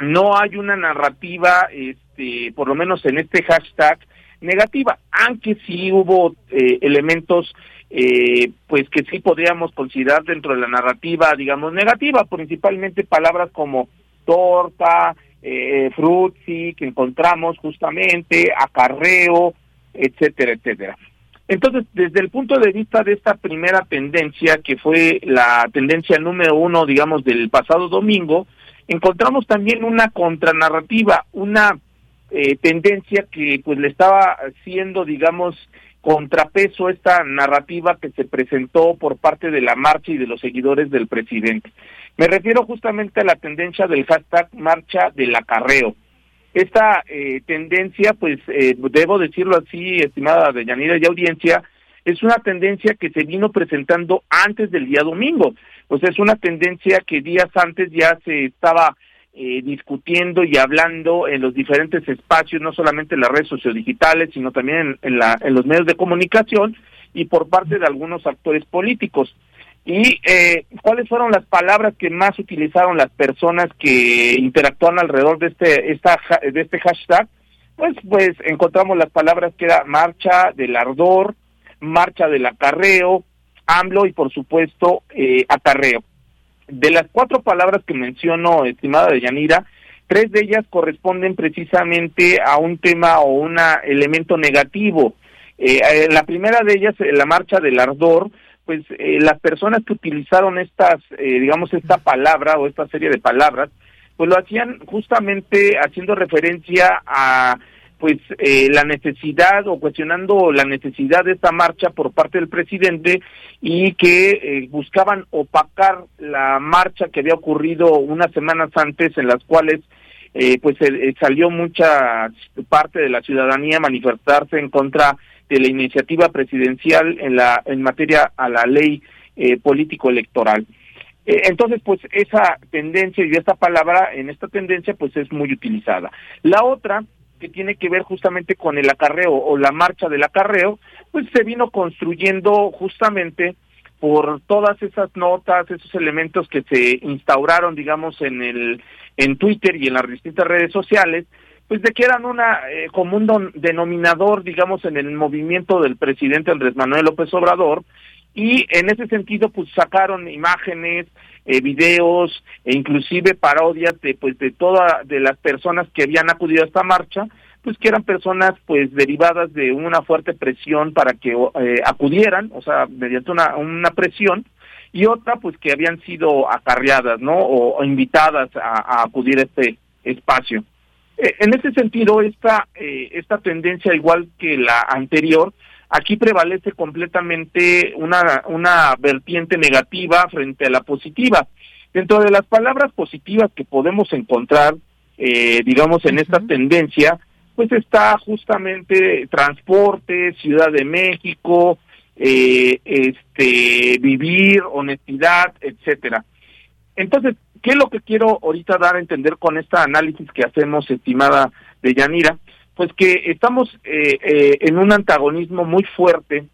No hay una narrativa, este, por lo menos en este hashtag, negativa, aunque sí hubo eh, elementos eh, pues que sí podríamos considerar dentro de la narrativa, digamos, negativa, principalmente palabras como torta, eh, frutzi, que encontramos justamente, acarreo, etcétera, etcétera. Entonces, desde el punto de vista de esta primera tendencia, que fue la tendencia número uno, digamos, del pasado domingo, encontramos también una contranarrativa, una eh, tendencia que pues le estaba haciendo, digamos, contrapeso esta narrativa que se presentó por parte de la marcha y de los seguidores del presidente. Me refiero justamente a la tendencia del hashtag marcha del acarreo. Esta eh, tendencia, pues eh, debo decirlo así, estimada Deyanira y audiencia, es una tendencia que se vino presentando antes del día domingo. Pues es una tendencia que días antes ya se estaba eh, discutiendo y hablando en los diferentes espacios, no solamente en las redes sociodigitales, sino también en, la, en los medios de comunicación y por parte de algunos actores políticos. ¿Y eh, cuáles fueron las palabras que más utilizaron las personas que interactúan alrededor de este, esta, de este hashtag? Pues, pues encontramos las palabras que era marcha del ardor, marcha del acarreo, AMLO y por supuesto eh, acarreo. De las cuatro palabras que menciono, estimada de Yanira, tres de ellas corresponden precisamente a un tema o un elemento negativo. Eh, eh, la primera de ellas, la marcha del ardor, pues eh, las personas que utilizaron estas, eh, digamos, esta palabra o esta serie de palabras, pues lo hacían justamente haciendo referencia a pues eh, la necesidad o cuestionando la necesidad de esta marcha por parte del presidente y que buscaban opacar la marcha que había ocurrido unas semanas antes en las cuales pues salió mucha parte de la ciudadanía a manifestarse en contra de la iniciativa presidencial en la en materia a la ley eh, político electoral. Eh, entonces, pues esa tendencia y esta palabra en esta tendencia pues es muy utilizada. La otra que tiene que ver justamente con el acarreo o la marcha del acarreo, pues se vino construyendo justamente por todas esas notas, esos elementos que se instauraron, digamos, en el en Twitter y en las distintas redes sociales, pues de que eran una eh, común denominador, digamos, en el movimiento del presidente Andrés Manuel López Obrador, y en ese sentido, pues sacaron imágenes, eh, videos e inclusive parodias de, pues, de todas de las personas que habían acudido a esta marcha, pues que eran personas pues derivadas de una fuerte presión para que eh, acudieran, o sea, mediante una, una presión, y otra pues que habían sido acarreadas, ¿no? O, invitadas a, acudir a este espacio. Eh, en ese sentido, esta, eh, esta tendencia, igual que la anterior, aquí prevalece completamente una, una vertiente negativa frente a la positiva. Dentro de las palabras positivas que podemos encontrar, eh, digamos, en esta tendencia, pues está justamente transporte, Ciudad de México, eh, este, vivir, honestidad, etcétera. Entonces, ¿qué es lo que quiero ahorita dar a entender con esta análisis que hacemos, estimada de Yanira? Pues que estamos eh, eh, en un antagonismo muy fuerte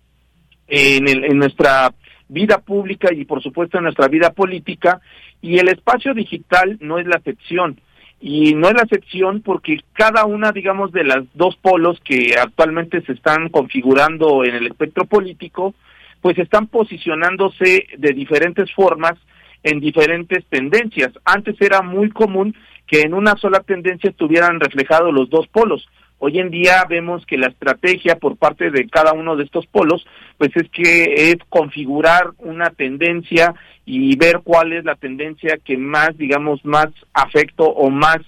en, en nuestra vida pública y por supuesto en nuestra vida política y el espacio digital no es la excepción y no es la excepción porque cada una, digamos, de las dos polos que actualmente se están configurando en el espectro político, pues están posicionándose de diferentes formas en diferentes tendencias. Antes era muy común que en una sola tendencia estuvieran reflejados los dos polos. Hoy en día vemos que la estrategia por parte de cada uno de estos polos, pues es que es configurar una tendencia y ver cuál es la tendencia que más, digamos, más afecto o más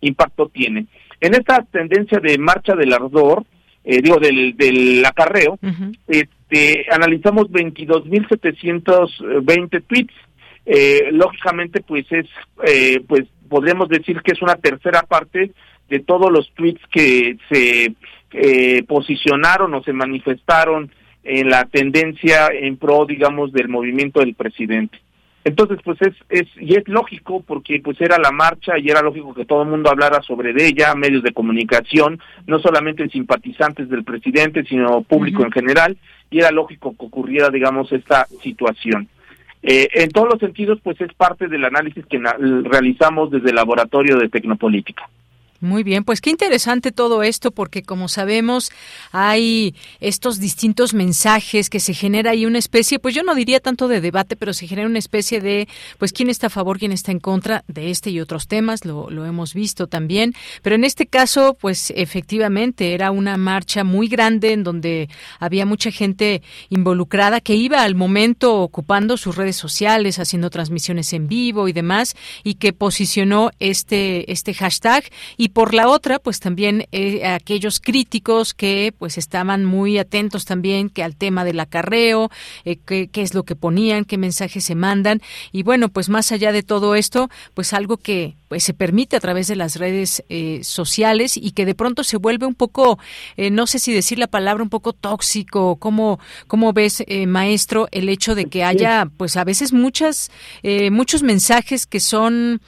impacto tiene. En esta tendencia de marcha del ardor, eh, digo, del, del acarreo, este, analizamos 22.720 tweets. Eh, lógicamente, pues es, eh, pues podríamos decir que es una tercera parte de todos los tweets que se eh, posicionaron o se manifestaron en la tendencia en pro, digamos, del movimiento del presidente. Entonces, pues es, es, y es lógico porque pues era la marcha y era lógico que todo el mundo hablara sobre ella, medios de comunicación, no solamente simpatizantes del presidente, sino público en general, y era lógico que ocurriera, digamos, esta situación. Eh, en todos los sentidos, pues es parte del análisis que realizamos desde el Laboratorio de Tecnopolítica. Muy bien, pues qué interesante todo esto porque como sabemos hay estos distintos mensajes que se genera ahí una especie, pues yo no diría tanto de debate, pero se genera una especie de pues quién está a favor, quién está en contra de este y otros temas, lo, lo hemos visto también, pero en este caso pues efectivamente era una marcha muy grande en donde había mucha gente involucrada que iba al momento ocupando sus redes sociales, haciendo transmisiones en vivo y demás y que posicionó este este hashtag y por la otra, pues también eh, aquellos críticos que pues estaban muy atentos también que al tema del acarreo, eh, qué, es lo que ponían, qué mensajes se mandan y bueno, pues más allá de todo esto, pues algo que pues se permite a través de las redes eh, sociales y que de pronto se vuelve un poco, no sé si decir la palabra, un poco tóxico. ¿Cómo, cómo ves, maestro, el hecho de que haya, pues a veces muchas, muchos mensajes que son,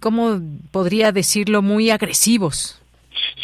¿cómo podría decirlo?, muy agresivos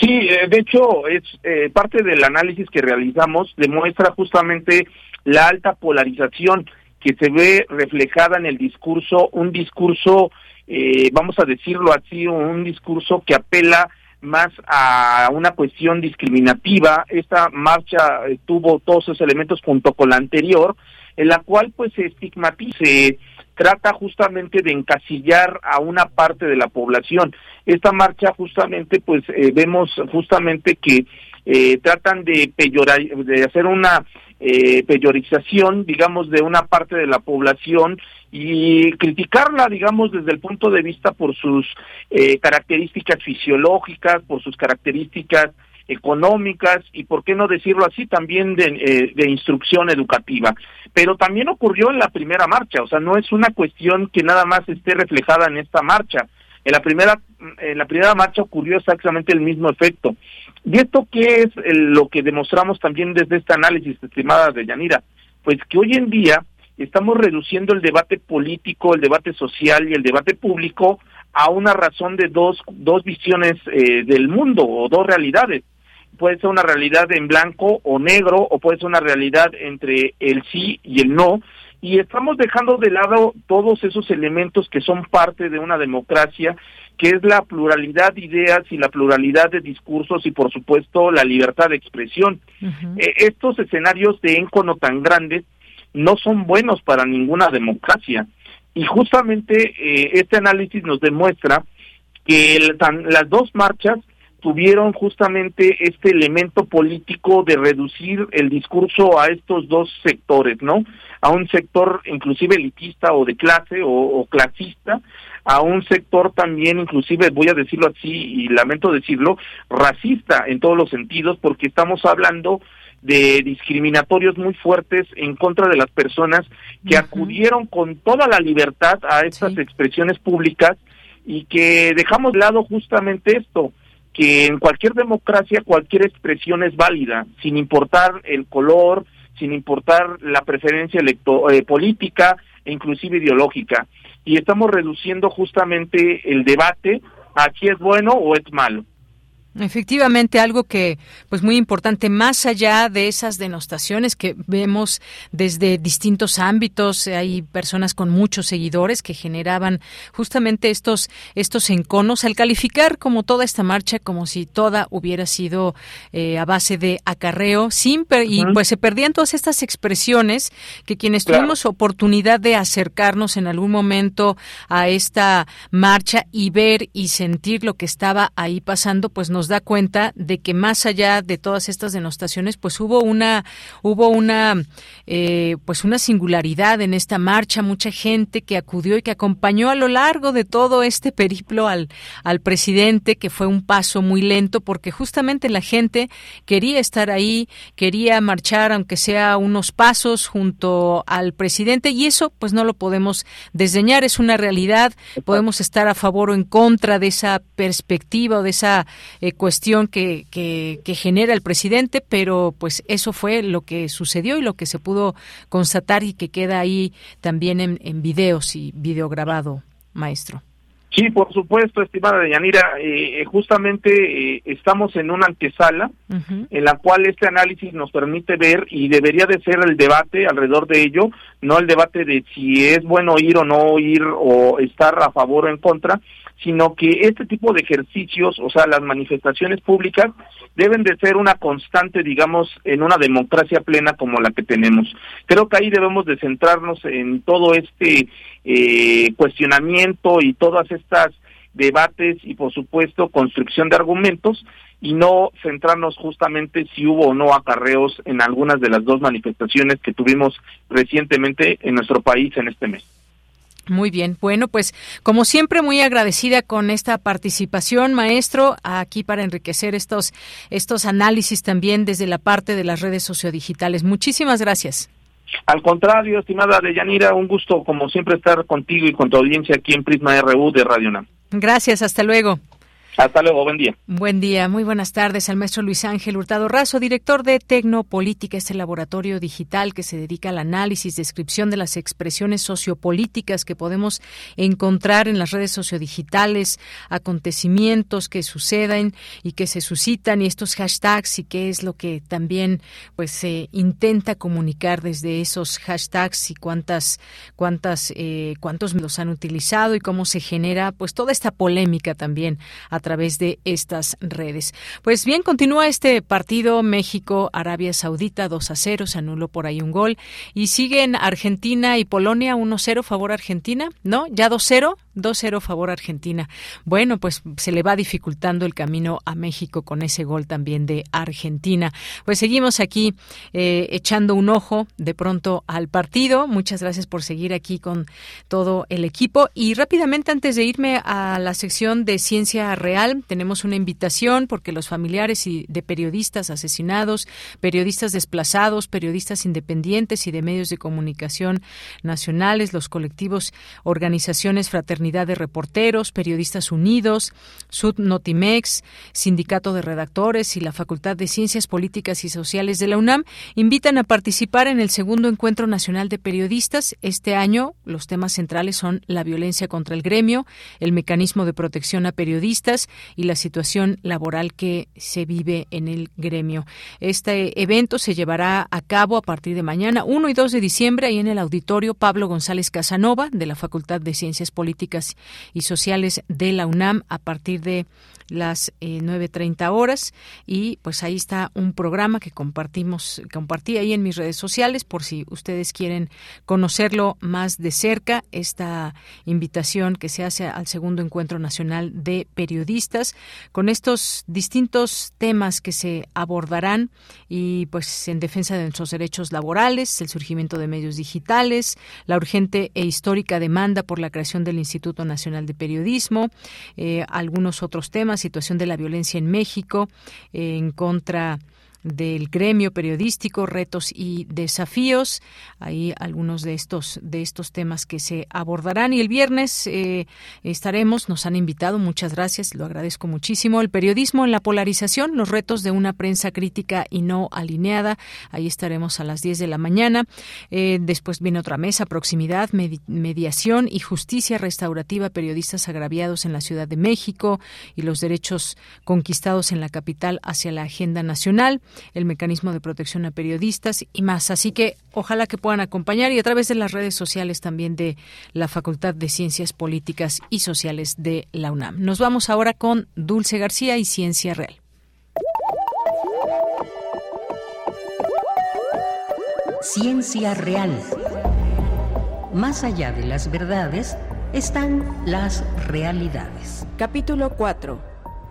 Sí, eh, de hecho, es eh, parte del análisis que realizamos demuestra justamente la alta polarización que se ve reflejada en el discurso, un discurso, eh, vamos a decirlo así, un discurso que apela más a una cuestión discriminativa. Esta marcha tuvo todos esos elementos junto con la anterior, en la cual pues se estigmatiza, trata justamente de encasillar a una parte de la población. Esta marcha justamente, pues eh, vemos justamente que eh, tratan de, peyorar, de hacer una eh, peyorización, digamos, de una parte de la población y criticarla, digamos, desde el punto de vista por sus eh, características fisiológicas, por sus características económicas y, por qué no decirlo así, también de, eh, de, instrucción educativa. Pero también ocurrió en la primera marcha, o sea, no es una cuestión que nada más esté reflejada en esta marcha. En la primera, en la primera marcha ocurrió exactamente el mismo efecto. ¿Y esto qué es lo que demostramos también desde este análisis, estimada de Yanira? Pues que hoy en día estamos reduciendo el debate político, el debate social y el debate público a una razón de dos, dos visiones eh, del mundo o dos realidades puede ser una realidad en blanco o negro o puede ser una realidad entre el sí y el no. Y estamos dejando de lado todos esos elementos que son parte de una democracia, que es la pluralidad de ideas y la pluralidad de discursos y por supuesto la libertad de expresión. Eh, estos escenarios de encono tan grandes no son buenos para ninguna democracia. Y justamente eh, este análisis nos demuestra que las dos marchas tuvieron justamente este elemento político de reducir el discurso a estos dos sectores, ¿no? A un sector inclusive elitista o de clase o, clasista, a un sector también inclusive, voy a decirlo así y lamento decirlo, racista en todos los sentidos porque estamos hablando de discriminatorios muy fuertes en contra de las personas que acudieron con toda la libertad a estas expresiones públicas y que dejamos de lado justamente esto, que en cualquier democracia cualquier expresión es válida, sin importar el color, sin importar la preferencia electo eh, política e inclusive ideológica. Y estamos reduciendo justamente el debate a si es bueno o es malo. Efectivamente, algo que, pues muy importante, más allá de esas denostaciones que vemos desde distintos ámbitos, hay personas con muchos seguidores que generaban justamente estos, estos enconos, al calificar como toda esta marcha como si toda hubiera sido eh, a base de acarreo, sin y pues se perdían todas estas expresiones que quienes tuvimos oportunidad de acercarnos en algún momento a esta marcha y ver y sentir lo que estaba ahí pasando, pues nos da cuenta de que más allá de todas estas denostaciones, pues hubo una hubo una eh, pues una singularidad en esta marcha, mucha gente que acudió y que acompañó a lo largo de todo este periplo al al presidente, que fue un paso muy lento porque justamente la gente quería estar ahí, quería marchar aunque sea unos pasos junto al presidente y eso pues no lo podemos desdeñar, es una realidad, podemos estar a favor o en contra de esa perspectiva o de esa eh, cuestión que, que, genera el presidente, pero pues eso fue lo que sucedió y lo que se pudo constatar y que queda ahí también en, en videos y video grabado, maestro. Sí, por supuesto, estimada Deyanira. Eh, justamente eh, estamos en una antesala en la cual este análisis nos permite ver y debería de ser el debate alrededor de ello, no el debate de si es bueno ir o no ir o estar a favor o en contra, sino que este tipo de ejercicios, o sea, las manifestaciones públicas, deben de ser una constante, digamos, en una democracia plena como la que tenemos. Creo que ahí debemos de centrarnos en todo este eh, cuestionamiento y todas estas debates y, por supuesto, construcción de argumentos y no centrarnos justamente si hubo o no acarreos en algunas de las dos manifestaciones que tuvimos recientemente en nuestro país en este mes. Muy bien, bueno, pues como siempre muy agradecida con esta participación, maestro, aquí para enriquecer estos estos análisis también desde la parte de las redes sociodigitales. Muchísimas gracias. Al contrario, estimada Deyanira, un gusto como siempre estar contigo y con tu audiencia aquí en Prisma RU de Radio NAM. Gracias, hasta luego. Hasta luego, buen día. Buen día, muy buenas tardes al maestro Luis Ángel Hurtado Razo, director de Tecnopolítica, este laboratorio digital que se dedica al análisis, descripción de las expresiones sociopolíticas que podemos encontrar en las redes sociodigitales, acontecimientos que suceden y que se suscitan y estos hashtags y qué es lo que también pues se intenta comunicar desde esos hashtags y cuántas cuántas eh, cuántos los han utilizado y cómo se genera pues toda esta polémica también a través de estas redes. Pues bien, continúa este partido México-Arabia Saudita 2 a 0, se anuló por ahí un gol y siguen Argentina y Polonia 1-0 favor Argentina, ¿no? Ya 2-0 2-0 favor Argentina. Bueno, pues se le va dificultando el camino a México con ese gol también de Argentina. Pues seguimos aquí eh, echando un ojo de pronto al partido. Muchas gracias por seguir aquí con todo el equipo. Y rápidamente, antes de irme a la sección de ciencia real, tenemos una invitación porque los familiares y de periodistas asesinados, periodistas desplazados, periodistas independientes y de medios de comunicación nacionales, los colectivos, organizaciones, fraternidades, Comunidad de Reporteros, Periodistas Unidos, Sud Notimex, Sindicato de Redactores y la Facultad de Ciencias Políticas y Sociales de la UNAM invitan a participar en el segundo Encuentro Nacional de Periodistas. Este año los temas centrales son la violencia contra el gremio, el mecanismo de protección a periodistas y la situación laboral que se vive en el gremio. Este evento se llevará a cabo a partir de mañana, 1 y 2 de diciembre, ahí en el auditorio Pablo González Casanova de la Facultad de Ciencias Políticas y Sociales de la UNAM a partir de las eh, 9.30 horas. Y pues ahí está un programa que compartimos, compartí ahí en mis redes sociales por si ustedes quieren conocerlo más de cerca, esta invitación que se hace al segundo encuentro nacional de periodistas. Con estos distintos temas que se abordarán y pues en defensa de nuestros derechos laborales, el surgimiento de medios digitales, la urgente e histórica demanda por la creación del Instituto Nacional de Periodismo, eh, algunos otros temas, situación de la violencia en México, en contra del gremio periodístico, retos y desafíos. Hay algunos de estos de estos temas que se abordarán y el viernes eh, estaremos. Nos han invitado, muchas gracias, lo agradezco muchísimo. El periodismo en la polarización, los retos de una prensa crítica y no alineada. Ahí estaremos a las 10 de la mañana. Eh, después viene otra mesa, proximidad, mediación y justicia restaurativa, periodistas agraviados en la Ciudad de México y los derechos conquistados en la capital hacia la agenda nacional el mecanismo de protección a periodistas y más. Así que ojalá que puedan acompañar y a través de las redes sociales también de la Facultad de Ciencias Políticas y Sociales de la UNAM. Nos vamos ahora con Dulce García y Ciencia Real. Ciencia Real. Más allá de las verdades están las realidades. Capítulo 4.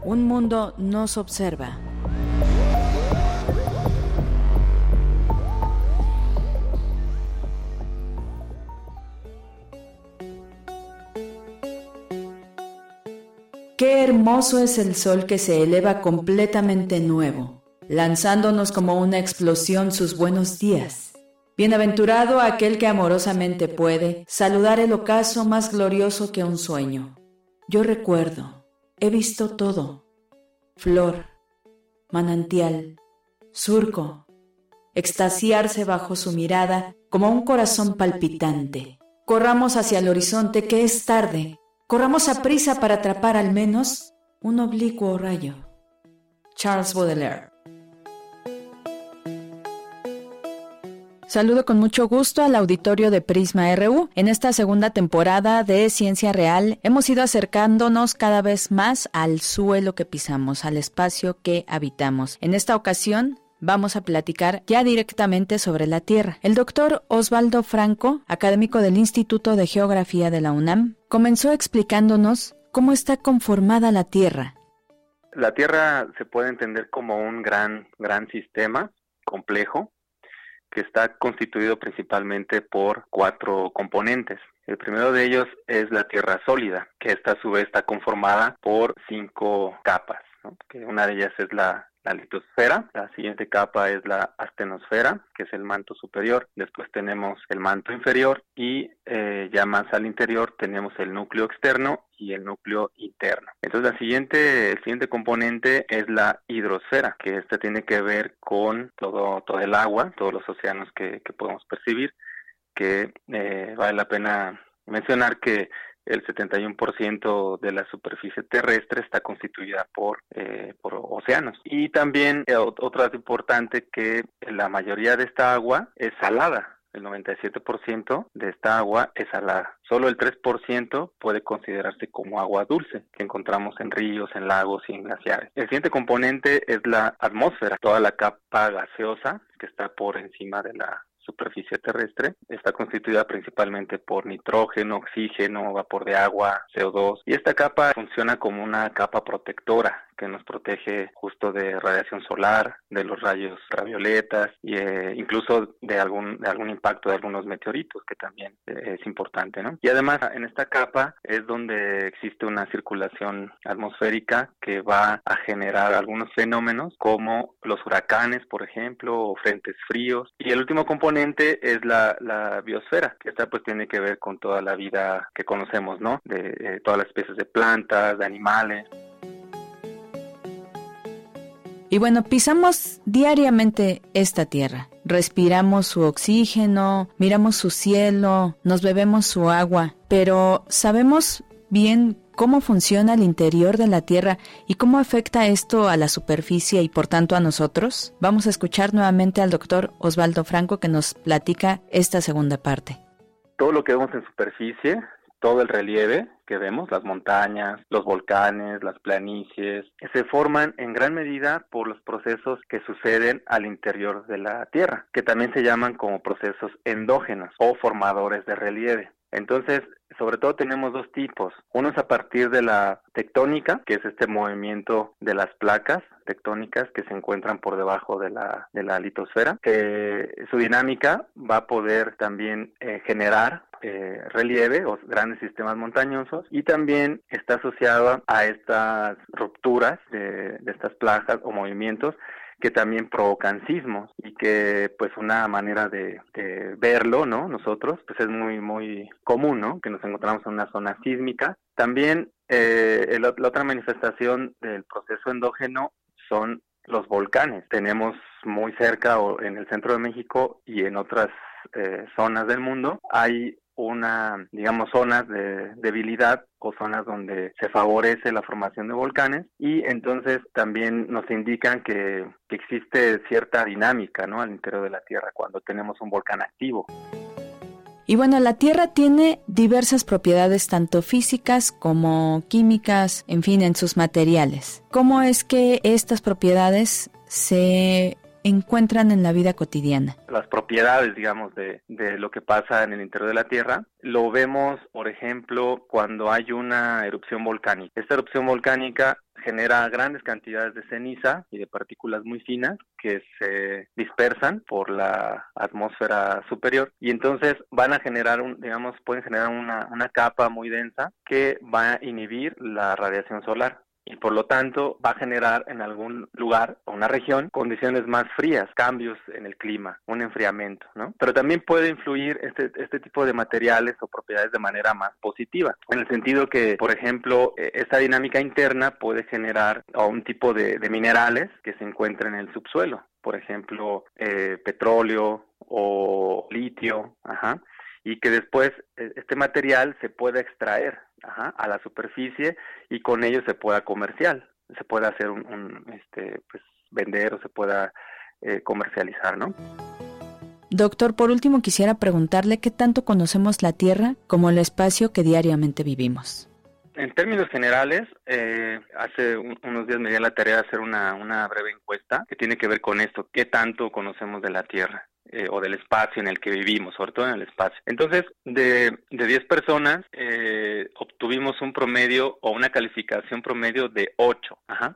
Un mundo nos observa. Qué hermoso es el sol que se eleva completamente nuevo, lanzándonos como una explosión sus buenos días. Bienaventurado aquel que amorosamente puede saludar el ocaso más glorioso que un sueño. Yo recuerdo, he visto todo, flor, manantial, surco, extasiarse bajo su mirada como un corazón palpitante. Corramos hacia el horizonte que es tarde, Corramos a prisa para atrapar al menos un oblicuo rayo. Charles Baudelaire. Saludo con mucho gusto al auditorio de Prisma RU. En esta segunda temporada de Ciencia Real hemos ido acercándonos cada vez más al suelo que pisamos, al espacio que habitamos. En esta ocasión vamos a platicar ya directamente sobre la Tierra. El doctor Osvaldo Franco, académico del Instituto de Geografía de la UNAM, comenzó explicándonos cómo está conformada la Tierra. La Tierra se puede entender como un gran, gran sistema complejo que está constituido principalmente por cuatro componentes. El primero de ellos es la Tierra sólida, que esta a su vez está conformada por cinco capas. Que una de ellas es la la litosfera, la siguiente capa es la astenosfera, que es el manto superior, después tenemos el manto inferior y eh, ya más al interior tenemos el núcleo externo y el núcleo interno. Entonces la siguiente, el siguiente componente es la hidrosfera, que esta tiene que ver con todo, todo el agua, todos los océanos que, podemos percibir, que eh, vale la pena mencionar que el 71% de la superficie terrestre está constituida por, eh, por océanos. Y también eh, otra importante que la mayoría de esta agua es salada. El 97% de esta agua es salada. Solo el 3% puede considerarse como agua dulce, que encontramos en ríos, en lagos y en glaciares. El siguiente componente es la atmósfera, toda la capa gaseosa que está por encima de la superficie terrestre está constituida principalmente por nitrógeno, oxígeno, vapor de agua, CO2 y esta capa funciona como una capa protectora que nos protege justo de radiación solar, de los rayos ultravioletas e incluso de algún de algún impacto de algunos meteoritos que también eh, es importante, ¿no? Y además en esta capa es donde existe una circulación atmosférica que va a generar algunos fenómenos como los huracanes, por ejemplo, o frentes fríos. Y el último componente es la, la biosfera, que esta pues tiene que ver con toda la vida que conocemos, ¿no? De eh, todas las especies de plantas, de animales. Y bueno, pisamos diariamente esta tierra. Respiramos su oxígeno, miramos su cielo, nos bebemos su agua, pero ¿sabemos bien cómo funciona el interior de la Tierra y cómo afecta esto a la superficie y por tanto a nosotros? Vamos a escuchar nuevamente al doctor Osvaldo Franco que nos platica esta segunda parte. Todo lo que vemos en superficie todo el relieve que vemos, las montañas, los volcanes, las planicies, se forman en gran medida por los procesos que suceden al interior de la Tierra, que también se llaman como procesos endógenos o formadores de relieve. Entonces, sobre todo tenemos dos tipos. Uno es a partir de la tectónica, que es este movimiento de las placas tectónicas que se encuentran por debajo de la, de la litosfera, su dinámica va a poder también eh, generar eh, relieve o grandes sistemas montañosos y también está asociada a estas rupturas de, estas placas o movimientos que también provocan sismos y que pues una manera de, verlo, ¿no? Nosotros, pues es muy, muy común, ¿no? Que nos encontramos en una zona sísmica. También eh, la otra manifestación del proceso endógeno son los volcanes. Tenemos muy cerca o en el centro de México y en otras eh, zonas del mundo hay una, digamos, zonas de debilidad o zonas donde se favorece la formación de volcanes y entonces también nos indican que, que existe cierta dinámica ¿no? al interior de la Tierra cuando tenemos un volcán activo. Y bueno, la Tierra tiene diversas propiedades tanto físicas como químicas, en fin, en sus materiales. ¿Cómo es que estas propiedades se encuentran en la vida cotidiana? Las propiedades, digamos, de, lo que pasa en el interior de la Tierra, lo vemos, por ejemplo, cuando hay una erupción volcánica. Esta erupción volcánica genera grandes cantidades de ceniza y de partículas muy finas que se dispersan por la atmósfera superior y entonces van a generar, un, digamos, pueden generar una, una capa muy densa que va a inhibir la radiación solar y por lo tanto va a generar en algún lugar o una región condiciones más frías, cambios en el clima, un enfriamiento, ¿no? Pero también puede influir este, este tipo de materiales o propiedades de manera más positiva, en el sentido que, por ejemplo, e, esta dinámica interna puede generar un tipo de, minerales que se encuentran en el subsuelo, por ejemplo, eh, petróleo o litio, ajá, y que después e, este material se pueda extraer a la superficie y con ello se pueda comercial, se pueda hacer un, este, pues, vender o se pueda eh, comercializar, ¿no? Doctor, por último quisiera preguntarle qué tanto conocemos la Tierra como el espacio que diariamente vivimos. En términos generales, eh, hace unos días me di la tarea de hacer una, una breve encuesta que tiene que ver con esto, qué tanto conocemos de la Tierra. Eh, o del espacio en el que vivimos, sobre todo en el espacio. Entonces, de, de 10 personas, eh, obtuvimos un promedio o una calificación promedio de 8. Ajá.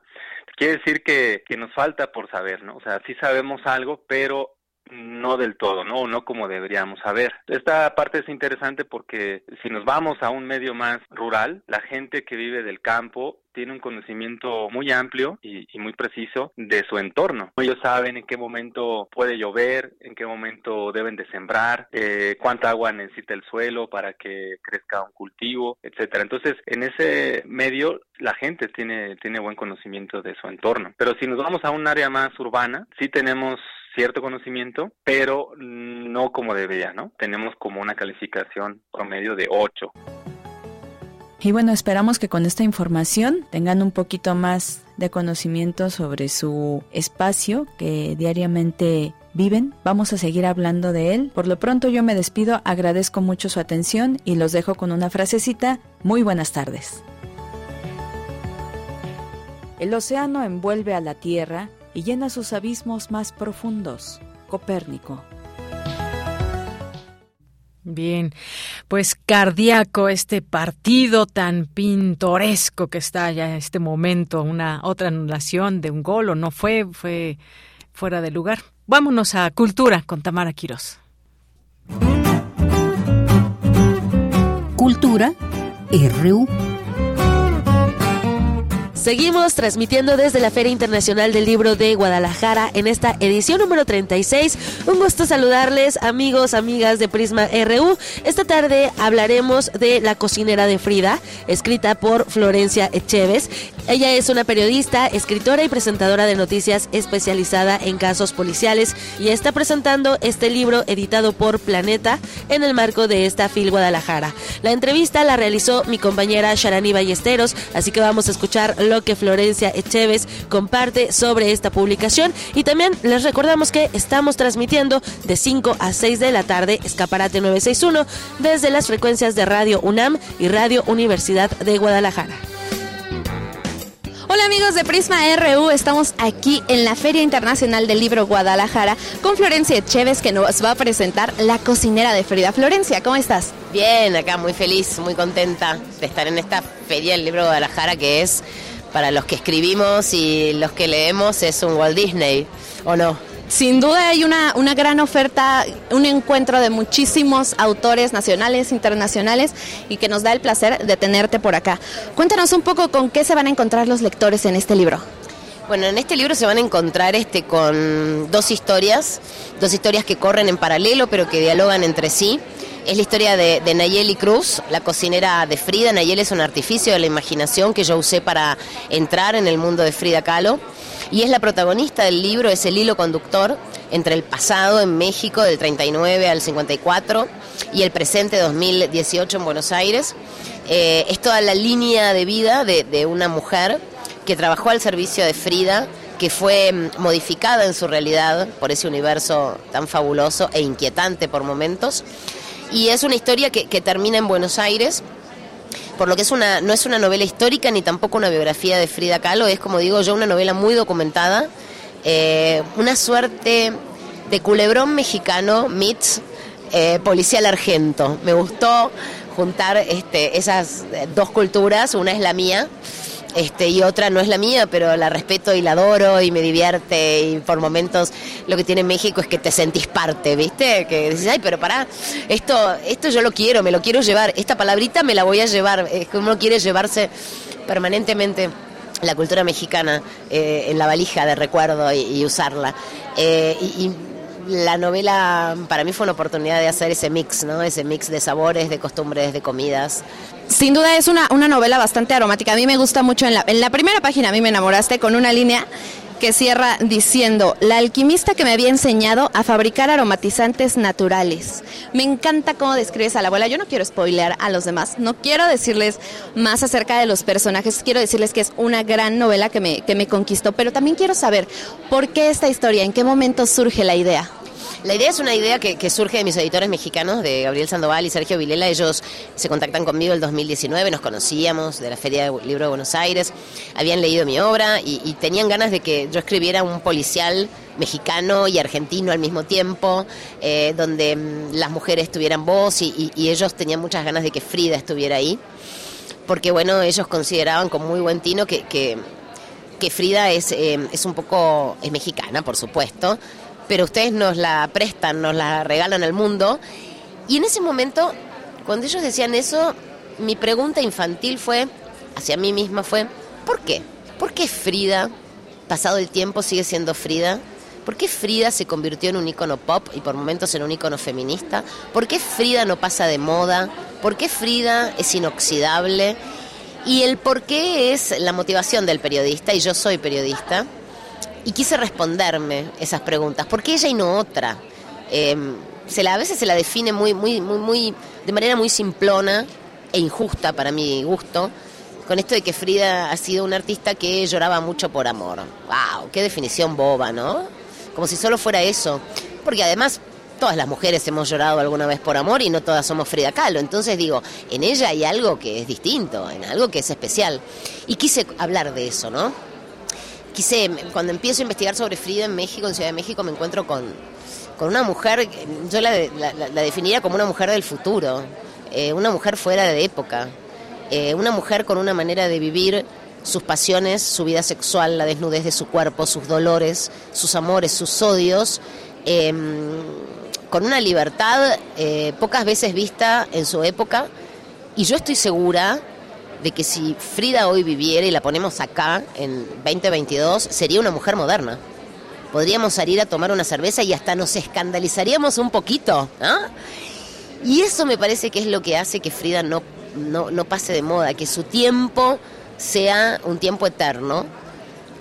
Quiere decir que, que nos falta por saber, ¿no? O sea, sí sabemos algo, pero no del todo, ¿no? No como deberíamos saber. Esta parte es interesante porque si nos vamos a un medio más rural, la gente que vive del campo tiene un conocimiento muy amplio y, muy preciso de su entorno. Ellos saben en qué momento puede llover, en qué momento deben de sembrar, eh, cuánta agua necesita el suelo para que crezca un cultivo, etcétera. Entonces, en ese medio la gente tiene tiene buen conocimiento de su entorno. Pero si nos vamos a un área más urbana, sí tenemos cierto conocimiento, pero no como debería, ¿no? Tenemos como una calificación promedio de 8. Y bueno, esperamos que con esta información tengan un poquito más de conocimiento sobre su espacio que diariamente viven. Vamos a seguir hablando de él. Por lo pronto yo me despido, agradezco mucho su atención y los dejo con una frasecita. Muy buenas tardes. El océano envuelve a la Tierra y llena sus abismos más profundos. Copérnico. Bien, pues cardíaco este partido tan pintoresco que está ya en este momento, una otra anulación de un gol o no fue, fue fuera de lugar. Vámonos a Cultura con Tamara Quirós. Cultura RU. Seguimos transmitiendo desde la Feria Internacional del Libro de Guadalajara en esta edición número 36. Un gusto saludarles, amigos, amigas de Prisma RU. Esta tarde hablaremos de La cocinera de Frida, escrita por Florencia Echeves. Ella es una periodista, escritora y presentadora de noticias especializada en casos policiales y está presentando este libro editado por Planeta en el marco de esta FIL Guadalajara. La entrevista la realizó mi compañera Sharani Ballesteros, así que vamos a escuchar lo que Florencia Echeves comparte sobre esta publicación. Y también les recordamos que estamos transmitiendo de 5 a 6 de la tarde Escaparate 961 desde las frecuencias de Radio UNAM y Radio Universidad de Guadalajara. Hola amigos de Prisma RU, estamos aquí en la Feria Internacional del Libro Guadalajara con Florencia Echeves que nos va a presentar La cocinera de Frida. Florencia, ¿cómo estás? Bien, acá muy feliz, muy contenta de estar en esta Feria del Libro Guadalajara que es para los que escribimos y los que leemos es un Walt Disney, ¿o no? Sin duda hay una, una gran oferta, un encuentro de muchísimos autores nacionales, internacionales y que nos da el placer de tenerte por acá. Cuéntanos un poco con qué se van a encontrar los lectores en este libro. Bueno, en este libro se van a encontrar este, con dos historias, dos historias que corren en paralelo pero que dialogan entre sí. Es la historia de, Nayeli Cruz, la cocinera de Frida. Nayeli es un artificio de la imaginación que yo usé para entrar en el mundo de Frida Kahlo. Y es la protagonista del libro, es el hilo conductor entre el pasado en México del 39 al 54 y el presente 2018 en Buenos Aires. Eh, es toda la línea de vida de, de una mujer que trabajó al servicio de Frida, que fue mm, modificada en su realidad por ese universo tan fabuloso e inquietante por momentos. Y es una historia que, que termina en Buenos Aires, por lo que es una, no es una novela histórica ni tampoco una biografía de Frida Kahlo, es como digo yo, una novela muy documentada, eh, una suerte de culebrón mexicano meets eh, policial argento. Me gustó juntar este, esas dos culturas, una es la mía, este, y otra no es la mía, pero la respeto y la adoro y me divierte y por momentos lo que tiene México es que te sentís parte, ¿viste? Que dices, ay, pero pará, esto, esto yo lo quiero, me lo quiero llevar, esta palabrita me la voy a llevar, es que uno quiere llevarse permanentemente la cultura mexicana eh, en la valija de recuerdo y, usarla. Eh, y la novela para mí fue una oportunidad de hacer ese mix, ¿no? Ese mix de sabores, de costumbres, de comidas. Sin duda es una, una novela bastante aromática. A mí me gusta mucho en la, en la primera página, a mí me enamoraste con una línea que cierra diciendo, la alquimista que me había enseñado a fabricar aromatizantes naturales. Me encanta cómo describes a la abuela. Yo no quiero spoilear a los demás, no quiero decirles más acerca de los personajes, quiero decirles que es una gran novela que me, que me conquistó, pero también quiero saber por qué esta historia, en qué momento surge la idea. La idea es una idea que, que, surge de mis editores mexicanos, de Gabriel Sandoval y Sergio Vilela. Ellos se contactan conmigo el 2019, nos conocíamos de la Feria del Libro de Buenos Aires, habían leído mi obra y, tenían ganas de que yo escribiera un policial mexicano y argentino al mismo tiempo, eh, donde mm, las mujeres tuvieran voz y, y, y ellos tenían muchas ganas de que Frida estuviera ahí, porque bueno, ellos consideraban con muy buen tino que, que, que Frida es, eh, es un poco, es mexicana, por supuesto, pero ustedes nos la prestan, nos la regalan al mundo. Y en ese momento, cuando ellos decían eso, mi pregunta infantil fue, hacia mí misma fue, ¿por qué? ¿Por qué Frida, pasado el tiempo, sigue siendo Frida? ¿Por qué Frida se convirtió en un icono pop y por momentos en un icono feminista? ¿Por qué Frida no pasa de moda? ¿Por qué Frida es inoxidable? Y el por qué es la motivación del periodista, y yo soy periodista, y quise responderme esas preguntas. ¿Por qué ella y no otra? Eh, se la, a veces se la define muy, muy, muy, muy, de manera muy simplona e injusta para mi gusto, con esto de que Frida ha sido una artista que lloraba mucho por amor. ¡Wow! ¡Qué definición boba, ¿no? Como si solo fuera eso. Porque además todas las mujeres hemos llorado alguna vez por amor y no todas somos Frida Kahlo. Entonces digo, en ella hay algo que es distinto, en algo que es especial. Y quise hablar de eso, ¿no? Quise, cuando empiezo a investigar sobre Frida en México, en Ciudad de México, me encuentro con, con una mujer, yo la, la, definiría como una mujer del futuro, eh, una mujer fuera de época, eh, una mujer con una manera de vivir sus pasiones, su vida sexual, la desnudez de su cuerpo, sus dolores, sus amores, sus odios, em, con una libertad eh, pocas veces vista en su época. Y yo estoy segura de que si Frida hoy viviera y la ponemos acá en 2022, sería una mujer moderna. Podríamos salir a tomar una cerveza y hasta nos escandalizaríamos un poquito. Y eso me parece que es lo que hace que Frida no, no, pase de moda, que su tiempo sea un tiempo eterno.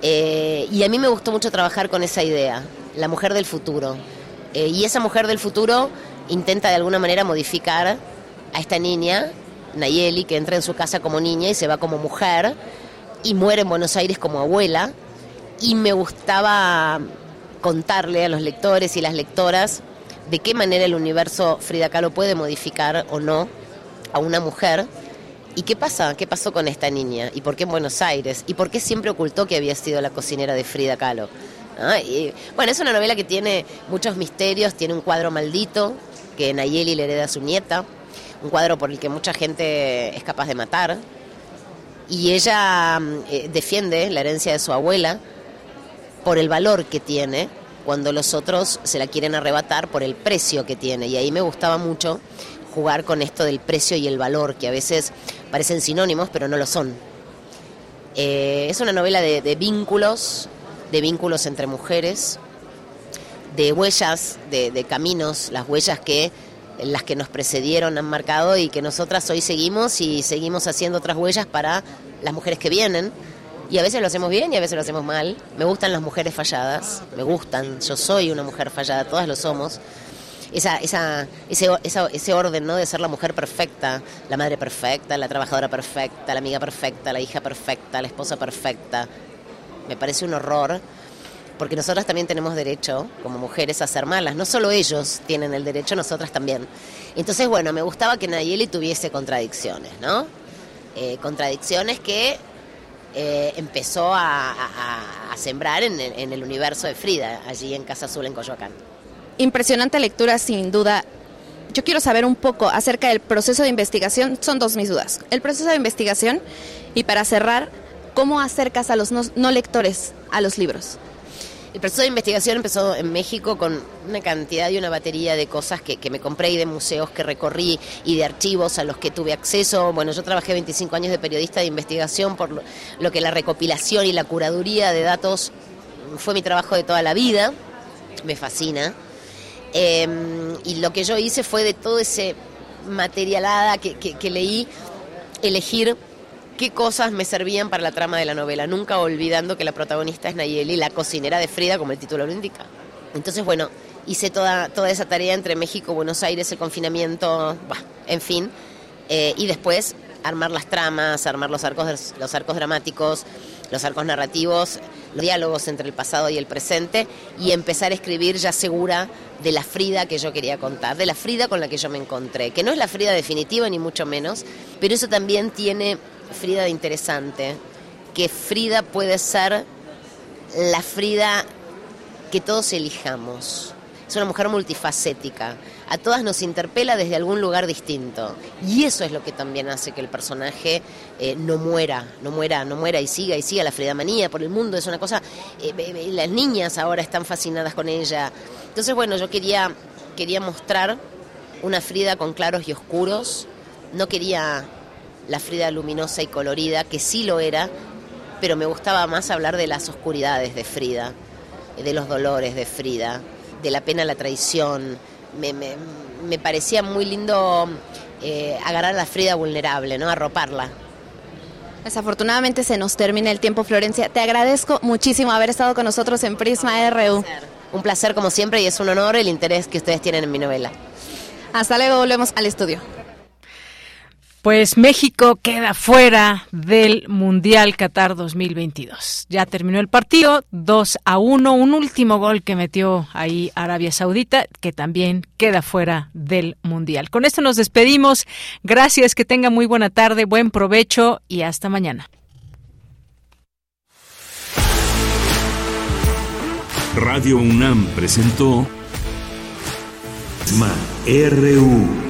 Eh, y a mí me gustó mucho trabajar con esa idea, la mujer del futuro. Eh, y esa mujer del futuro intenta de alguna manera modificar a esta niña Nayeli, que entra en su casa como niña y se va como mujer y muere en Buenos Aires como abuela. Y me gustaba contarle a los lectores y las lectoras de qué manera el universo Frida Kahlo puede modificar o no a una mujer. ¿Y qué pasa? ¿Qué pasó con esta niña? ¿Y por qué en Buenos Aires? ¿Y por qué siempre ocultó que había sido la cocinera de Frida Kahlo? bueno, es una novela que tiene muchos misterios, tiene un cuadro maldito que Nayeli le hereda a su nieta, un cuadro por el que mucha gente es capaz de matar. Y ella mm, eh, defiende la herencia de su abuela por el valor que tiene cuando los otros se la quieren arrebatar por el precio que tiene. Y ahí me gustaba mucho jugar con esto del precio y el valor, que a veces parecen sinónimos, pero no lo son. Eh, es una novela de, vínculos, de vínculos entre mujeres, de huellas, de, de caminos, las huellas que las que nos precedieron han marcado y que nosotras hoy seguimos y seguimos haciendo otras huellas para las mujeres que vienen. Y a veces lo hacemos bien y a veces lo hacemos mal. Me gustan las mujeres falladas, me gustan, yo soy una mujer fallada, todas lo somos. Esa, esa, ese, ese orden ¿no? de ser la mujer perfecta, la madre perfecta, la trabajadora perfecta, la amiga perfecta, la hija perfecta, la esposa perfecta. Me parece un horror porque nosotras también tenemos derecho, como mujeres, a ser malas. No solo ellos tienen el derecho, nosotras también. Entonces, bueno, me gustaba que Nayeli tuviese contradicciones, ¿no? Eh, contradicciones que eh, empezó a, sembrar en, el universo de Frida, allí en Casa Azul, en Coyoacán. Impresionante lectura, sin duda. Yo quiero saber un poco acerca del proceso de investigación. Son dos mis dudas. El proceso de investigación y para cerrar, ¿cómo acercas a los no lectores a los libros? El proceso de investigación empezó en México con una cantidad y una batería de cosas que, me compré y de museos que recorrí y de archivos a los que tuve acceso. Bueno, yo trabajé 25 años de periodista de investigación, por lo, que la recopilación y la curaduría de datos fue mi trabajo de toda la vida. Me fascina. Em, y lo que yo hice fue de todo ese materialada que leí, elegir qué cosas me servían para la trama de la novela, nunca olvidando que la protagonista es Nayeli, la cocinera de Frida, como el título lo indica. Entonces, bueno, hice toda, toda esa tarea entre México, Buenos Aires, el confinamiento, en fin, eh, y después armar las tramas, armar los arcos, los arcos dramáticos, los arcos narrativos, los diálogos entre el pasado y el presente, y empezar a escribir ya segura de la Frida que yo quería contar, de la Frida con la que yo me encontré, que no es la Frida definitiva ni mucho menos, pero eso también tiene Frida de interesante, que Frida puede ser la Frida que todos elijamos. Es una mujer multifacética. A todas nos interpela desde algún lugar distinto. Y eso es lo que también hace que el personaje eh, no muera, no muera, no muera y siga y siga la Frida manía por el mundo. Es una cosa. Eh, las niñas ahora están fascinadas con ella. Entonces, bueno, yo quería, quería mostrar una Frida con claros y oscuros. No quería la Frida luminosa y colorida, que sí lo era, pero me gustaba más hablar de las oscuridades de Frida, de los dolores de Frida, de la pena, la traición. Me, parecía muy lindo eh, agarrar a la Frida vulnerable, ¿no? Arroparla. Desafortunadamente se nos termina el tiempo, Florencia. Te agradezco muchísimo haber estado con nosotros en Prisma RU. Un placer como siempre y es un honor el interés que ustedes tienen en mi novela. Hasta luego, volvemos al estudio. Pues México queda fuera del Mundial Qatar 2022. Ya terminó el partido, 2 a 1, un último gol que metió ahí Arabia Saudita, que también queda fuera del Mundial. Con esto nos despedimos. Gracias, que tenga muy buena tarde, buen provecho y hasta mañana. Radio UNAM presentó Prisma RU.